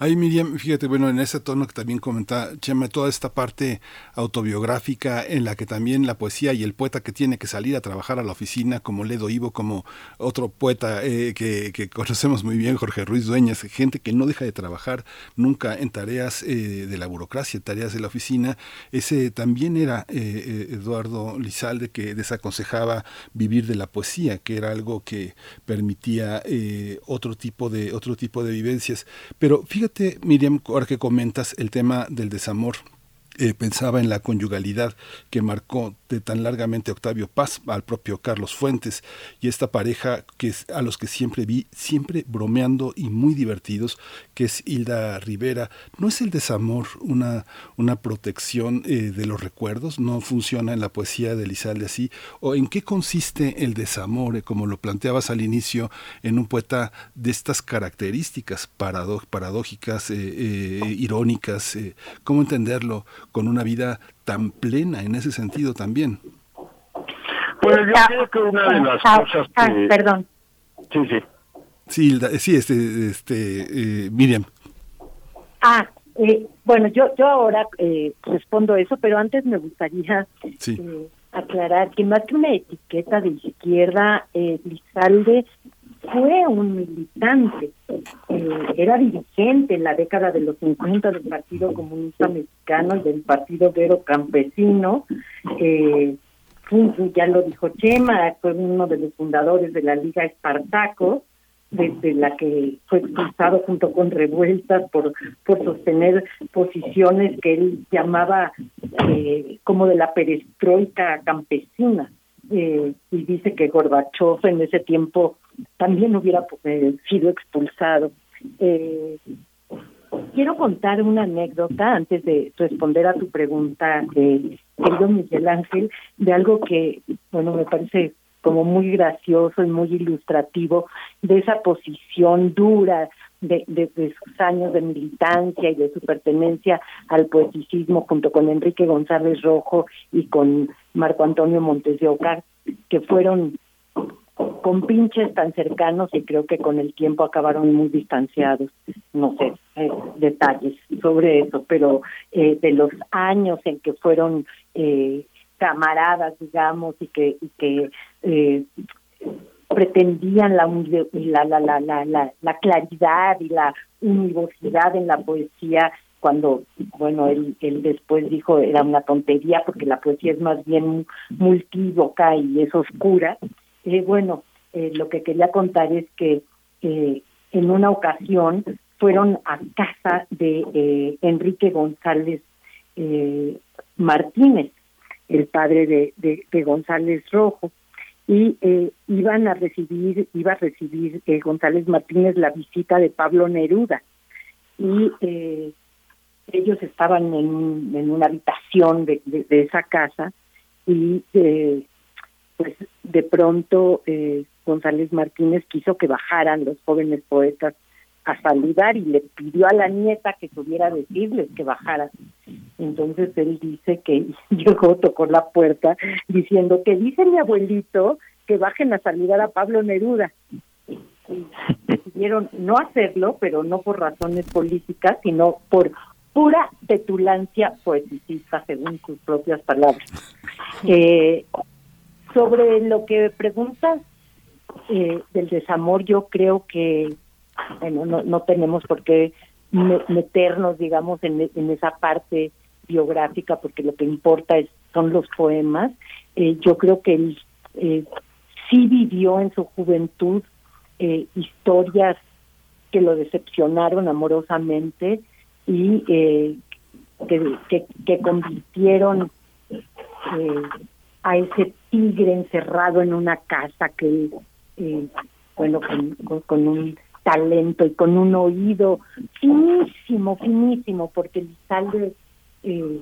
Ahí Miriam, fíjate, bueno, en ese tono que también comentaba Chema, toda esta parte autobiográfica en la que también la poesía y el poeta que tiene que salir a trabajar a la oficina, como Ledo Ivo, como otro poeta eh, que, que, conocemos muy bien, Jorge Ruiz Dueñas, gente que no deja de trabajar nunca en tareas eh, de la burocracia, tareas de la oficina. Ese también era eh, Eduardo Lizalde que desaconsejaba vivir de la poesía, que era algo que permitía otro tipo de otro tipo de vivencias. Pero fíjate, Miriam, ahora que comentas el tema del desamor, eh, pensaba en la conyugalidad que marcó de tan largamente Octavio Paz al propio Carlos Fuentes y esta pareja que es, a los que siempre vi, siempre bromeando y muy divertidos, que es Hilda Rivera. ¿No es el desamor una, una protección eh, de los recuerdos? ¿No funciona en la poesía de Lizalde así? ¿O en qué consiste el desamor, eh, como lo planteabas al inicio, en un poeta de estas características paradójicas, irónicas? ¿Cómo entenderlo? Con una vida tan plena en ese sentido también. Pues yo creo que una de las ah, cosas ah, perdón. Sí, sí. Sí, sí este, este, eh, Miriam. Ah, eh, bueno, yo, yo ahora eh, respondo eso, pero antes me gustaría eh, aclarar que más que una etiqueta de izquierda, eh, Lizalde fue un militante, eh, era dirigente en la década de los 50 del Partido Comunista Mexicano y del Partido Vero Campesino. Eh, ya lo dijo Chema, fue uno de los fundadores de la Liga Espartaco, desde la que fue expulsado junto con revueltas por, por sostener posiciones que él llamaba eh, como de la perestroika campesina. Eh, y dice que Gorbachev en ese tiempo también hubiera eh, sido expulsado. Eh, quiero contar una anécdota antes de responder a tu pregunta, eh, querido Miguel Ángel, de algo que, bueno, me parece como muy gracioso y muy ilustrativo de esa posición dura de, de, sus años de militancia y de su pertenencia al poeticismo junto con Enrique González Rojo y con Marco Antonio Montes de Ocar, que fueron con pinches tan cercanos y creo que con el tiempo acabaron muy distanciados. No sé eh, detalles sobre eso, pero eh, de los años en que fueron eh, camaradas, digamos, y que, y que eh, pretendían la, la, la, la, la, la claridad y la univocidad en la poesía cuando, bueno, él, él después dijo era una tontería porque la poesía es más bien multívoca y es oscura. Eh, bueno, eh, lo que quería contar es que eh, en una ocasión fueron a casa de eh, Enrique González eh, Martínez, el padre de, de, González Rojo, y eh, iban a recibir, iba a recibir González Martínez la visita de Pablo Neruda. Y ellos estaban en, en una habitación de, de, esa casa y eh, pues de pronto eh, González Martínez quiso que bajaran los jóvenes poetas a saludar y le pidió a la nieta que pudiera decirles que bajaran. Entonces él dice que llegó, tocó la puerta diciendo que dice mi abuelito que bajen a saludar a Pablo Neruda. Y decidieron no hacerlo, pero no por razones políticas, sino por pura petulancia poeticista, según sus propias palabras. Eh, sobre lo que preguntas eh, del desamor, yo creo que bueno, no, no tenemos por qué meternos, digamos, en, en esa parte biográfica, porque lo que importa es, son los poemas. Eh, yo creo que él eh, sí vivió en su juventud eh, historias que lo decepcionaron amorosamente y eh, que, que, que, convirtieron eh, a ese tigre encerrado en una casa que, eh, bueno, con, un talento y con un oído finísimo, finísimo, porque Lizalde, eh,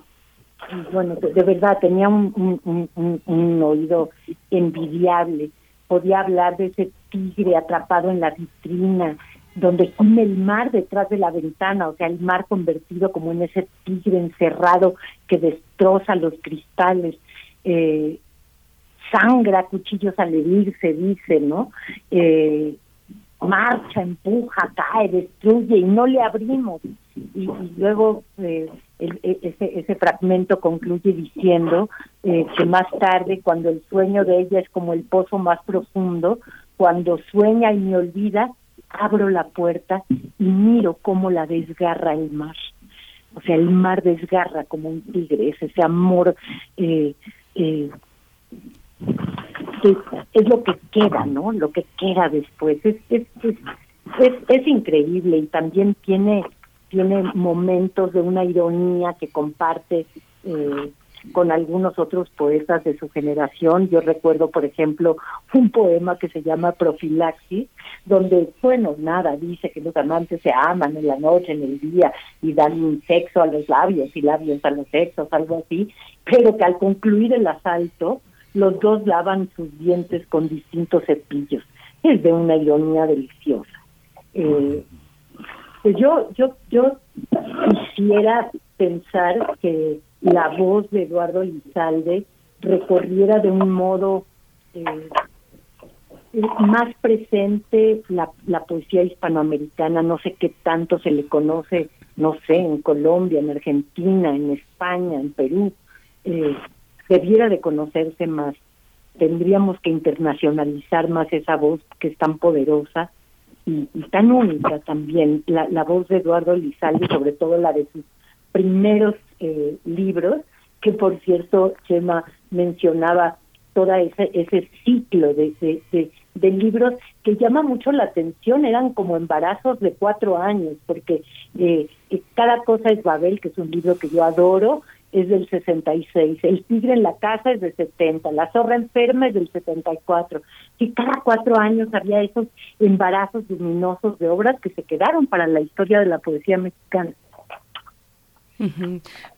bueno, de, verdad tenía un, oído envidiable, podía hablar de ese tigre atrapado en la vitrina, donde come el mar detrás de la ventana, o sea, el mar convertido como en ese tigre encerrado que destroza los cristales, eh, sangra cuchillos al herir, se dice, ¿no? Eh, marcha, empuja, cae, destruye y no le abrimos. Y, luego eh, el, e, ese, ese fragmento concluye diciendo eh, que más tarde, cuando el sueño de ella es como el pozo más profundo, cuando sueña y me olvida, abro la puerta y miro cómo la desgarra el mar. O sea, el mar desgarra como un tigre, es ese amor eh, eh, que es lo que queda, ¿no? Lo que queda después. Es, es, es, es, es increíble y también tiene, tiene momentos de una ironía que comparte eh, con algunos otros poetas de su generación. Yo recuerdo, por ejemplo, un poema que se llama Profilaxis, donde, bueno, nada, dice que los amantes se aman en la noche, en el día, y dan sexo a los labios y labios a los sexos, algo así, pero que al concluir el asalto, los dos lavan sus dientes con distintos cepillos. Es de una ironía deliciosa. Eh, pues yo, yo, yo quisiera pensar que la voz de Eduardo Lizalde recorriera de un modo eh, más presente la, la poesía hispanoamericana, no sé qué tanto se le conoce, no sé, en Colombia, en Argentina, en España, en Perú, eh, debiera de conocerse más. Tendríamos que internacionalizar más esa voz que es tan poderosa y, y tan única también, la, la voz de Eduardo Lizalde, sobre todo la de sus primeros eh, libros, que por cierto, Chema mencionaba todo ese, ese ciclo de, de, libros que llama mucho la atención, eran como embarazos de cuatro años, porque eh, cada cosa es Babel, que es un libro que yo adoro, es del 66, El tigre en la casa es del 70, La zorra enferma es del 74. Y cada cuatro años había esos embarazos luminosos de obras que se quedaron para la historia de la poesía mexicana.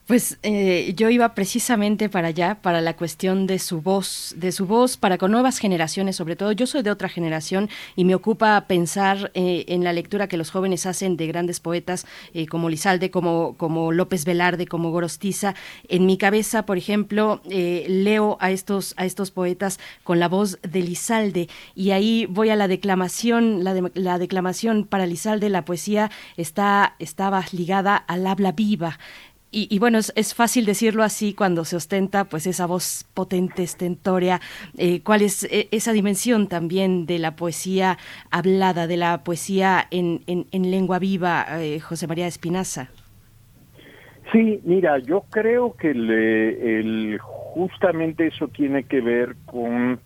Pues eh, yo iba precisamente para allá, para la cuestión de su voz, de su voz para con nuevas generaciones, sobre todo. Yo soy de otra generación y me ocupa pensar eh, en la lectura que los jóvenes hacen de grandes poetas eh, como Lizalde, como, como López Velarde, como Gorostiza. En mi cabeza, por ejemplo, leo a estos, a estos poetas con la voz de Lizalde y ahí voy a la declamación, la, la declamación para Lizalde, la poesía está, estaba ligada al habla viva y, bueno, es, fácil decirlo así cuando se ostenta pues esa voz potente, estentórea. Eh, ¿Cuál es e, esa dimensión también de la poesía hablada, de la poesía en, en, lengua viva, eh, José María Espinaza? Sí, mira, yo creo que el, justamente eso tiene que ver con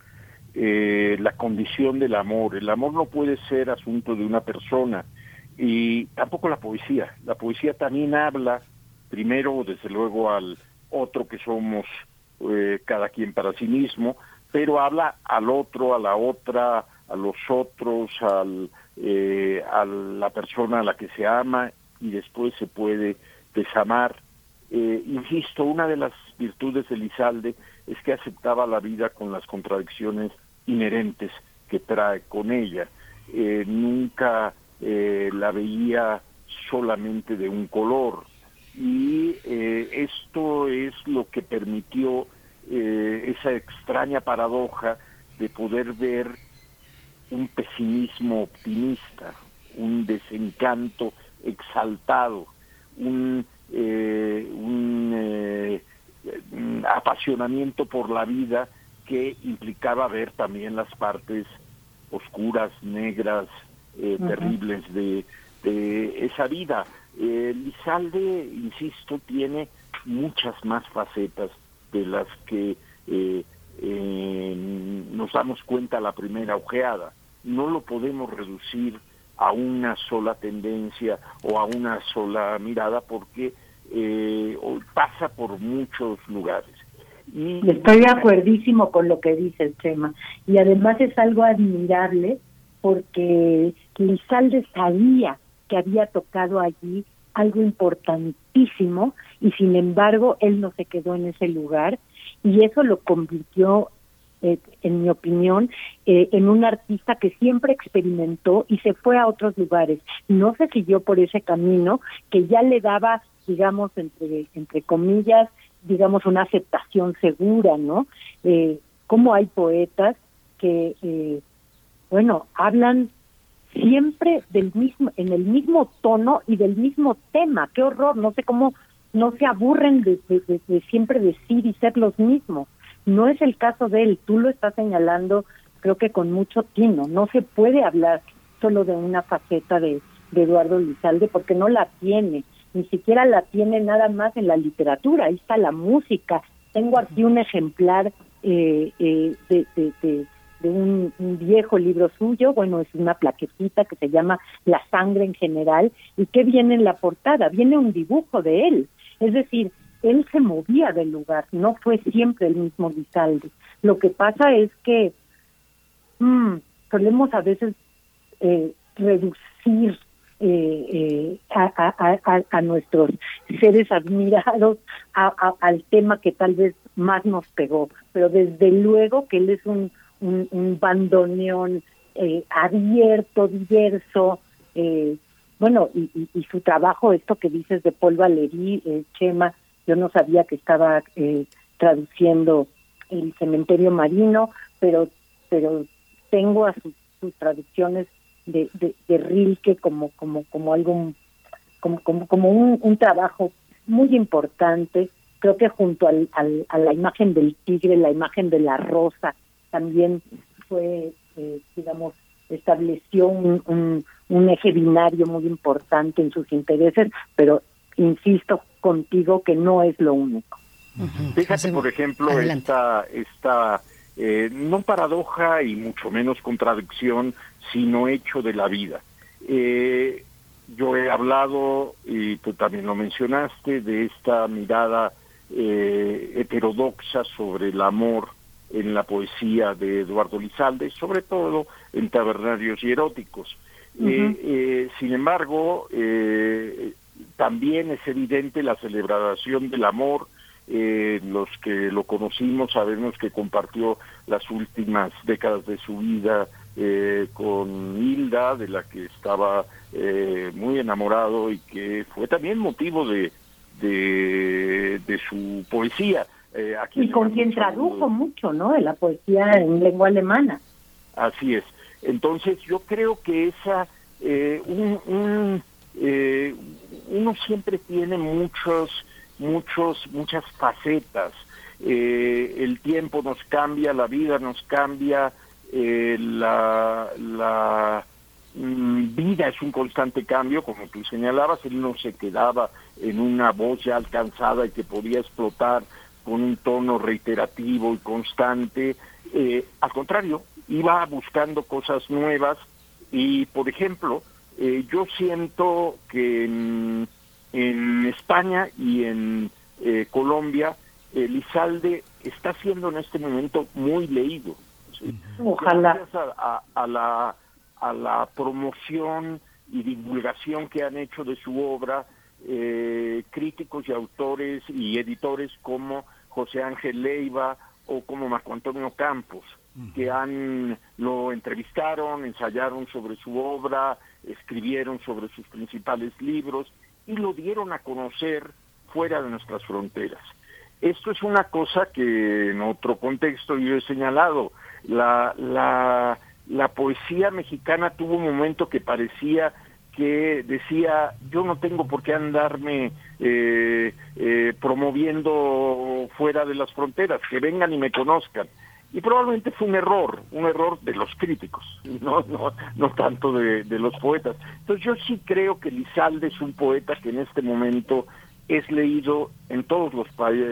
eh, la condición del amor. El amor no puede ser asunto de una persona y tampoco la poesía. La poesía también habla primero, desde luego, al otro que somos eh, cada quien para sí mismo, pero habla al otro, a la otra, a los otros, al, eh, a la persona a la que se ama y después se puede desamar. Eh, insisto, una de las virtudes de Lizalde es que aceptaba la vida con las contradicciones inherentes que trae con ella. Eh, nunca eh, la veía solamente de un color y esto es lo que permitió esa extraña paradoja de poder ver un pesimismo optimista, un desencanto exaltado, un, eh, un eh, apasionamiento por la vida que implicaba ver también las partes oscuras, negras, eh, terribles de, de, esa vida. Lizalde, insisto, tiene muchas más facetas de las que nos damos cuenta la primera ojeada. No lo podemos reducir a una sola tendencia o a una sola mirada porque eh, pasa por muchos lugares. Y, Estoy de acuerdísimo con lo que dice el tema y además es algo admirable porque Lizalde sabía que había tocado allí algo importantísimo y sin embargo él no se quedó en ese lugar y eso lo convirtió eh, en mi opinión, eh, en un artista que siempre experimentó y se fue a otros lugares. No se siguió por ese camino que ya le daba, digamos, entre, entre comillas, digamos, una aceptación segura, ¿no? Eh, como hay poetas que, eh, bueno, hablan siempre del mismo, en el mismo tono y del mismo tema. Qué horror, no sé cómo no se aburren de, de siempre decir y ser los mismos. No es el caso de él, tú lo estás señalando creo que con mucho tino, no se puede hablar solo de una faceta de, Eduardo Lizalde porque no la tiene, ni siquiera la tiene nada más en la literatura, ahí está la música, tengo aquí un ejemplar eh, eh, de, de, un, viejo libro suyo, bueno, es una plaquetita que se llama La sangre en general, y ¿qué viene en la portada? Viene un dibujo de él, es decir, él se movía del lugar, no fue siempre el mismo Lizalde. Lo que pasa es que mm, solemos a veces eh, reducir eh, eh, a, nuestros seres admirados al tema que tal vez más nos pegó, pero desde luego que él es un, un, bandoneón abierto, diverso, bueno, y, su trabajo, esto que dices de Paul Valéry, Chema, yo no sabía que estaba eh, traduciendo el cementerio marino, pero pero tengo a sus, traducciones de, de, Rilke como como como algo como como, como un, trabajo muy importante. Creo que junto al, a la imagen del tigre la imagen de la rosa también fue eh, digamos estableció un, un, un eje binario muy importante en sus intereses pero insisto contigo que no es lo único. Fíjate, por ejemplo, esta, esta eh, no paradoja y mucho menos contradicción, sino hecho de la vida. Eh, yo he hablado, y tú también lo mencionaste, de esta mirada eh, heterodoxa sobre el amor en la poesía de Eduardo Lizalde, sobre todo en tabernarios y eróticos. sin embargo, también es evidente la celebración del amor. Eh, los que lo conocimos sabemos que compartió las últimas décadas de su vida eh, con Hilda, de la que estaba eh, muy enamorado y que fue también motivo de, de, su poesía. Y con quien tradujo mucho, ¿no? De la poesía en lengua alemana. Así es. Entonces yo creo que esa un, un eh, uno siempre tiene muchos, muchos, muchas facetas. Eh, el tiempo nos cambia, la vida nos cambia, eh, la, la mm, vida es un constante cambio, como tú señalabas, él no se quedaba en una voz ya alcanzada y que podía explotar con un tono reiterativo y constante. Eh, al contrario, iba buscando cosas nuevas y, por ejemplo, eh, yo siento que en, España y en eh, Colombia, Elizalde está siendo en este momento muy leído. Ojalá. Gracias a, la, a la promoción y divulgación que han hecho de su obra, eh, críticos y autores y editores como José Ángel Leiva o como Marco Antonio Campos, que han lo entrevistaron, ensayaron sobre su obra, escribieron sobre sus principales libros y lo dieron a conocer fuera de nuestras fronteras. Esto es una cosa que en otro contexto yo he señalado. La, la, la poesía mexicana tuvo un momento que parecía que decía yo no tengo por qué andarme eh, eh, promoviendo fuera de las fronteras, que vengan y me conozcan. Y probablemente fue un error, un error de los críticos, no, no, no tanto de, de los poetas. Entonces yo sí creo que Lizalde es un poeta que en este momento es leído en todos los,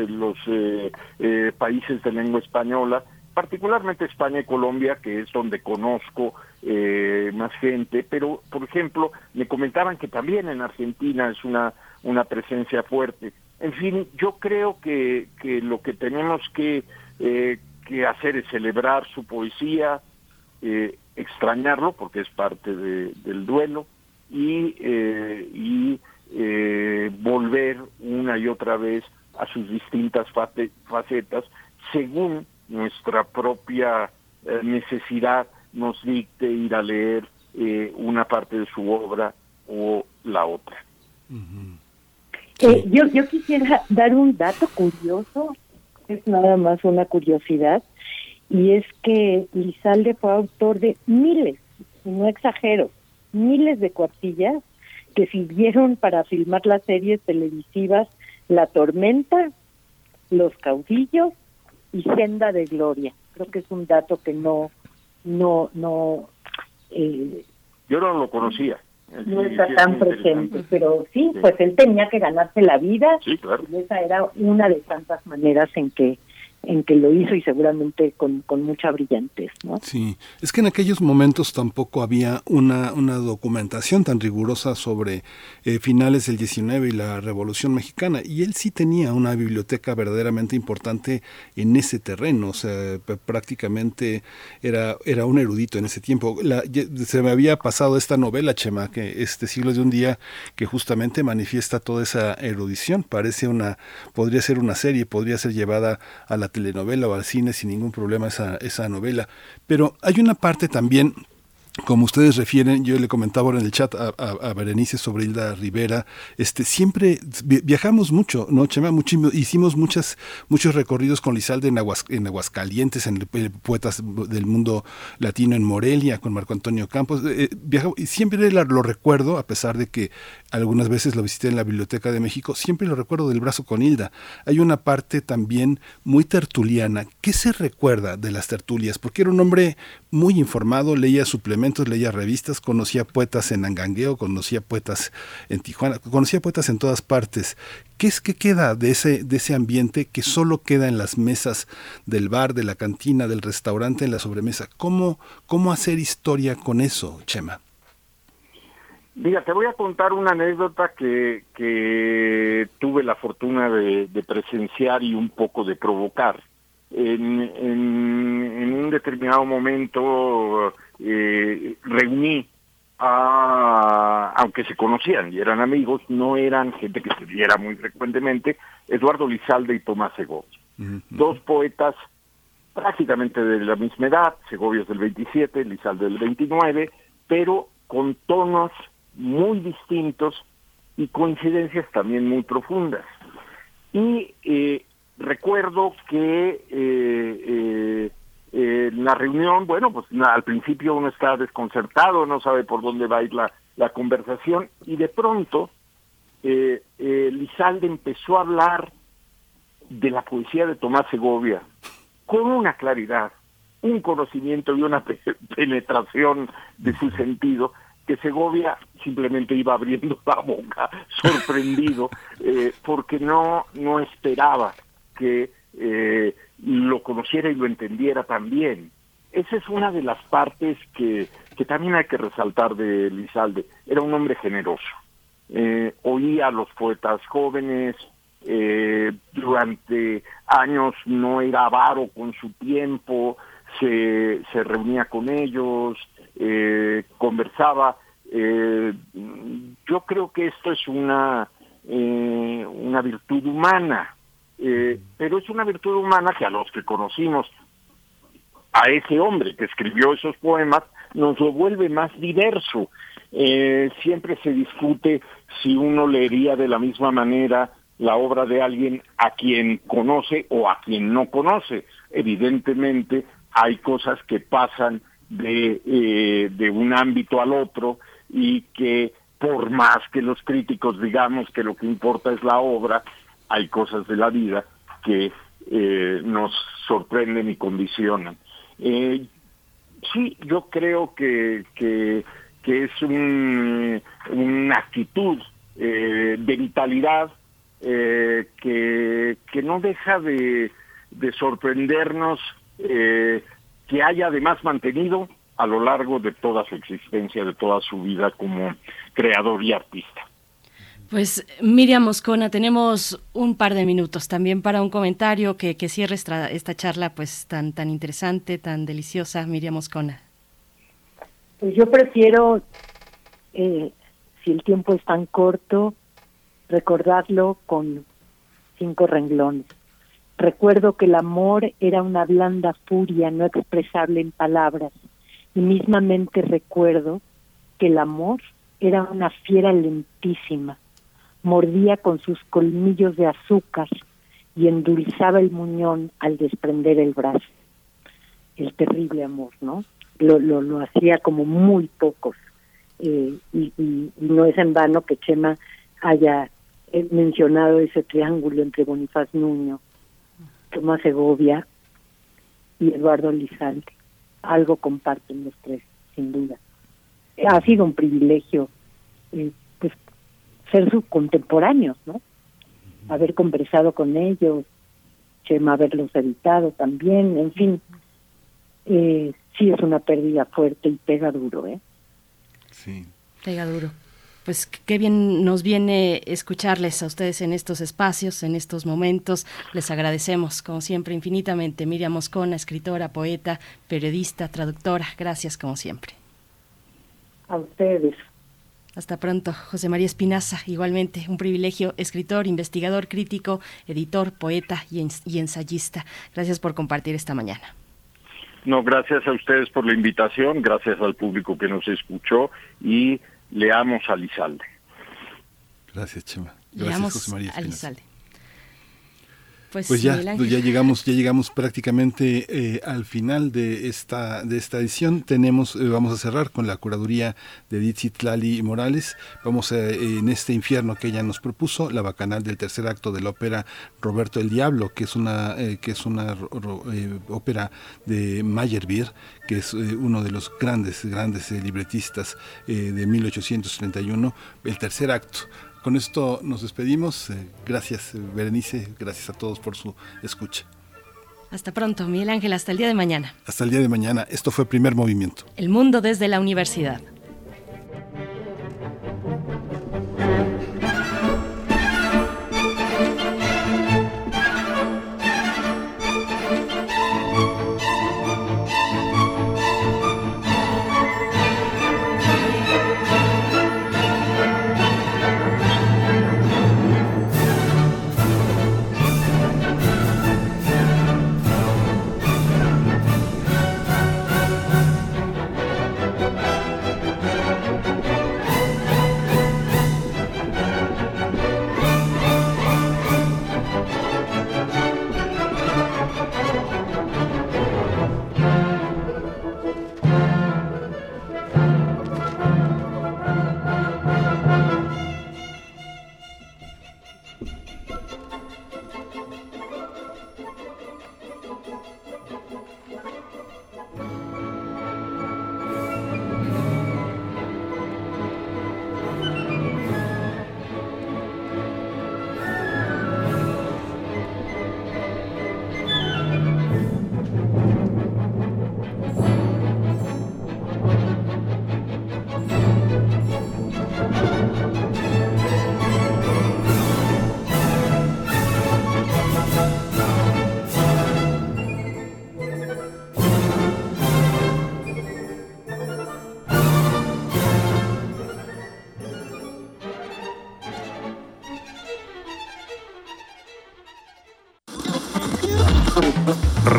los eh, eh, países de lengua española, particularmente España y Colombia, que es donde conozco eh, más gente, pero por ejemplo me comentaban que también en Argentina es una, una presencia fuerte. En fin, yo creo que, que lo que tenemos que, que hacer es celebrar su poesía, extrañarlo, porque es parte de, del duelo, y, y eh, volver una y otra vez a sus distintas facetas según nuestra propia eh, necesidad nos dicte ir a leer eh, una parte de su obra o la otra. Eh, yo, yo quisiera dar un dato curioso, es nada más una curiosidad, y es que Lizalde fue autor de miles, no exagero, miles de cuartillas que sirvieron para filmar las series televisivas La Tormenta, Los Caudillos y Senda de Gloria. Creo que es un dato que no, no, no. Eh, Yo no lo conocía. No está tan presente, pero sí, pues él tenía que ganarse la vida. Sí, claro. Y esa era una de tantas maneras en que en que lo hizo y seguramente con, con, mucha brillantez. ¿no? Sí, es que en aquellos momentos tampoco había una, una documentación tan rigurosa sobre eh, finales del 19 y la Revolución Mexicana, y él sí tenía una biblioteca verdaderamente importante en ese terreno, o sea, prácticamente era, era un erudito en ese tiempo. La, se me había pasado esta novela, Chema, que este siglo de un día, que justamente manifiesta toda esa erudición, parece una, podría ser una serie, podría ser llevada a la telenovela o al cine sin ningún problema esa, esa novela. Pero hay una parte también como ustedes refieren, yo le comentaba ahora en el chat a, Berenice sobre Hilda Rivera, este, siempre viajamos mucho, ¿no, Chema? Mucho, hicimos muchas, muchos recorridos con Lizalde en, Aguas, en Aguascalientes, en Poetas del Mundo Latino en Morelia, con Marco Antonio Campos. Eh, y siempre lo recuerdo, a pesar de que algunas veces lo visité en la Biblioteca de México, siempre lo recuerdo del brazo con Hilda. Hay una parte también muy tertuliana. ¿Qué se recuerda de las tertulias? Porque era un hombre muy informado, leía suplementos leía revistas, conocía poetas en Angangueo, conocía poetas en Tijuana, conocía poetas en todas partes. ¿Qué es que queda de ese, de ese ambiente que solo queda en las mesas del bar, de la cantina, del restaurante, en la sobremesa? ¿Cómo, cómo hacer historia con eso, Chema? Mira, te voy a contar una anécdota que, que tuve la fortuna de presenciar y un poco de provocar en, en, un determinado momento eh, reuní a, aunque se conocían y eran amigos, no eran gente que se viera muy frecuentemente, Eduardo Lizalde y Tomás Segovia. Dos poetas prácticamente de la misma edad, Segovia es del 27, Lizalde del 29, pero con tonos muy distintos y coincidencias también muy profundas. Y eh, recuerdo que eh, eh, eh, la reunión, bueno, pues al principio uno está desconcertado, no sabe por dónde va a ir la, la conversación, y de pronto eh, Lizalde empezó a hablar de la poesía de Tomás Segovia con una claridad, un conocimiento y una penetración de su sentido que Segovia simplemente iba abriendo la boca, sorprendido, porque no, no esperaba que eh, lo conociera y lo entendiera también. Esa es una de las partes que, que también hay que resaltar de Lizalde. Era un hombre generoso. Eh, oía a los poetas jóvenes, eh, durante años no era avaro con su tiempo, se, se reunía con ellos, conversaba. yo creo que esto es una eh, una virtud humana, eh, pero es una virtud humana que a los que conocimos a ese hombre que escribió esos poemas nos lo vuelve más diverso. Eh, siempre se discute si uno leería de la misma manera la obra de alguien a quien conoce o a quien no conoce. Evidentemente hay cosas que pasan de, eh, de un ámbito al otro y que por más que los críticos digamos que lo que importa es la obra, hay cosas de la vida que eh, nos sorprenden y condicionan. Eh, sí, yo creo que, que, es un, una actitud eh, de vitalidad eh, que, que no deja de, de sorprendernos eh, que haya además mantenido a lo largo de toda su existencia, de toda su vida como creador y artista. Pues Miriam Moscona, tenemos un par de minutos también para un comentario que, cierre esta, esta, charla pues tan, tan interesante, tan deliciosa, Miriam Moscona. Pues yo prefiero, eh, si el tiempo es tan corto, recordarlo con cinco renglones. Recuerdo que el amor era una blanda furia no expresable en palabras y mismamente recuerdo que el amor era una fiera lentísima, mordía con sus colmillos de azúcar y endulzaba el muñón al desprender el brazo. El terrible amor, ¿no? Lo, lo, lo hacía como muy pocos. Eh, y, y, no es en vano que Chema haya eh, mencionado ese triángulo entre Bonifaz Nuño, Tomás Segovia y Eduardo Lizalde. Algo comparten los tres, sin duda. Ha sido un privilegio eh, ser sus contemporáneos, ¿no? Haber conversado con ellos, Chema haberlos editado también, en fin. Eh, sí es una pérdida fuerte y pega duro, ¿eh? Sí. Pega duro. Pues qué bien nos viene escucharles a ustedes en estos espacios, en estos momentos. Les agradecemos, como siempre, infinitamente. Miriam Moscona, escritora, poeta, periodista, traductora. Gracias, como siempre. A ustedes. Hasta pronto, José María Espinaza, igualmente un privilegio, escritor, investigador, crítico, editor, poeta y, ens y ensayista. Gracias por compartir esta mañana. No, gracias a ustedes por la invitación, gracias al público que nos escuchó y leamos a Lizalde. Gracias, Chema. Gracias, leamos José María a Pues, pues ya, ya llegamos, ya llegamos prácticamente eh, al final de esta de esta edición. Tenemos, eh, vamos a cerrar con la curaduría de Edith Lali Morales. Vamos a, en este infierno que ella nos propuso, la bacanal del tercer acto de la ópera Roberto el Diablo, que es una eh, que es una ro, ópera de Meyerbeer, que es uno de los grandes grandes libretistas de 1831. El tercer acto con esto nos despedimos. Gracias, Berenice. Gracias a todos por su escucha. Hasta pronto, Miguel Ángel. Hasta el día de mañana. Hasta el día de mañana. Esto fue Primer Movimiento. El mundo desde la universidad.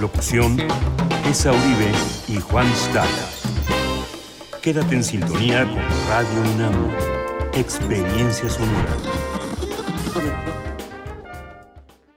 Locución, Esa Uribe y Juan Stata. Quédate en sintonía con Radio UNAM. Experiencia sonora.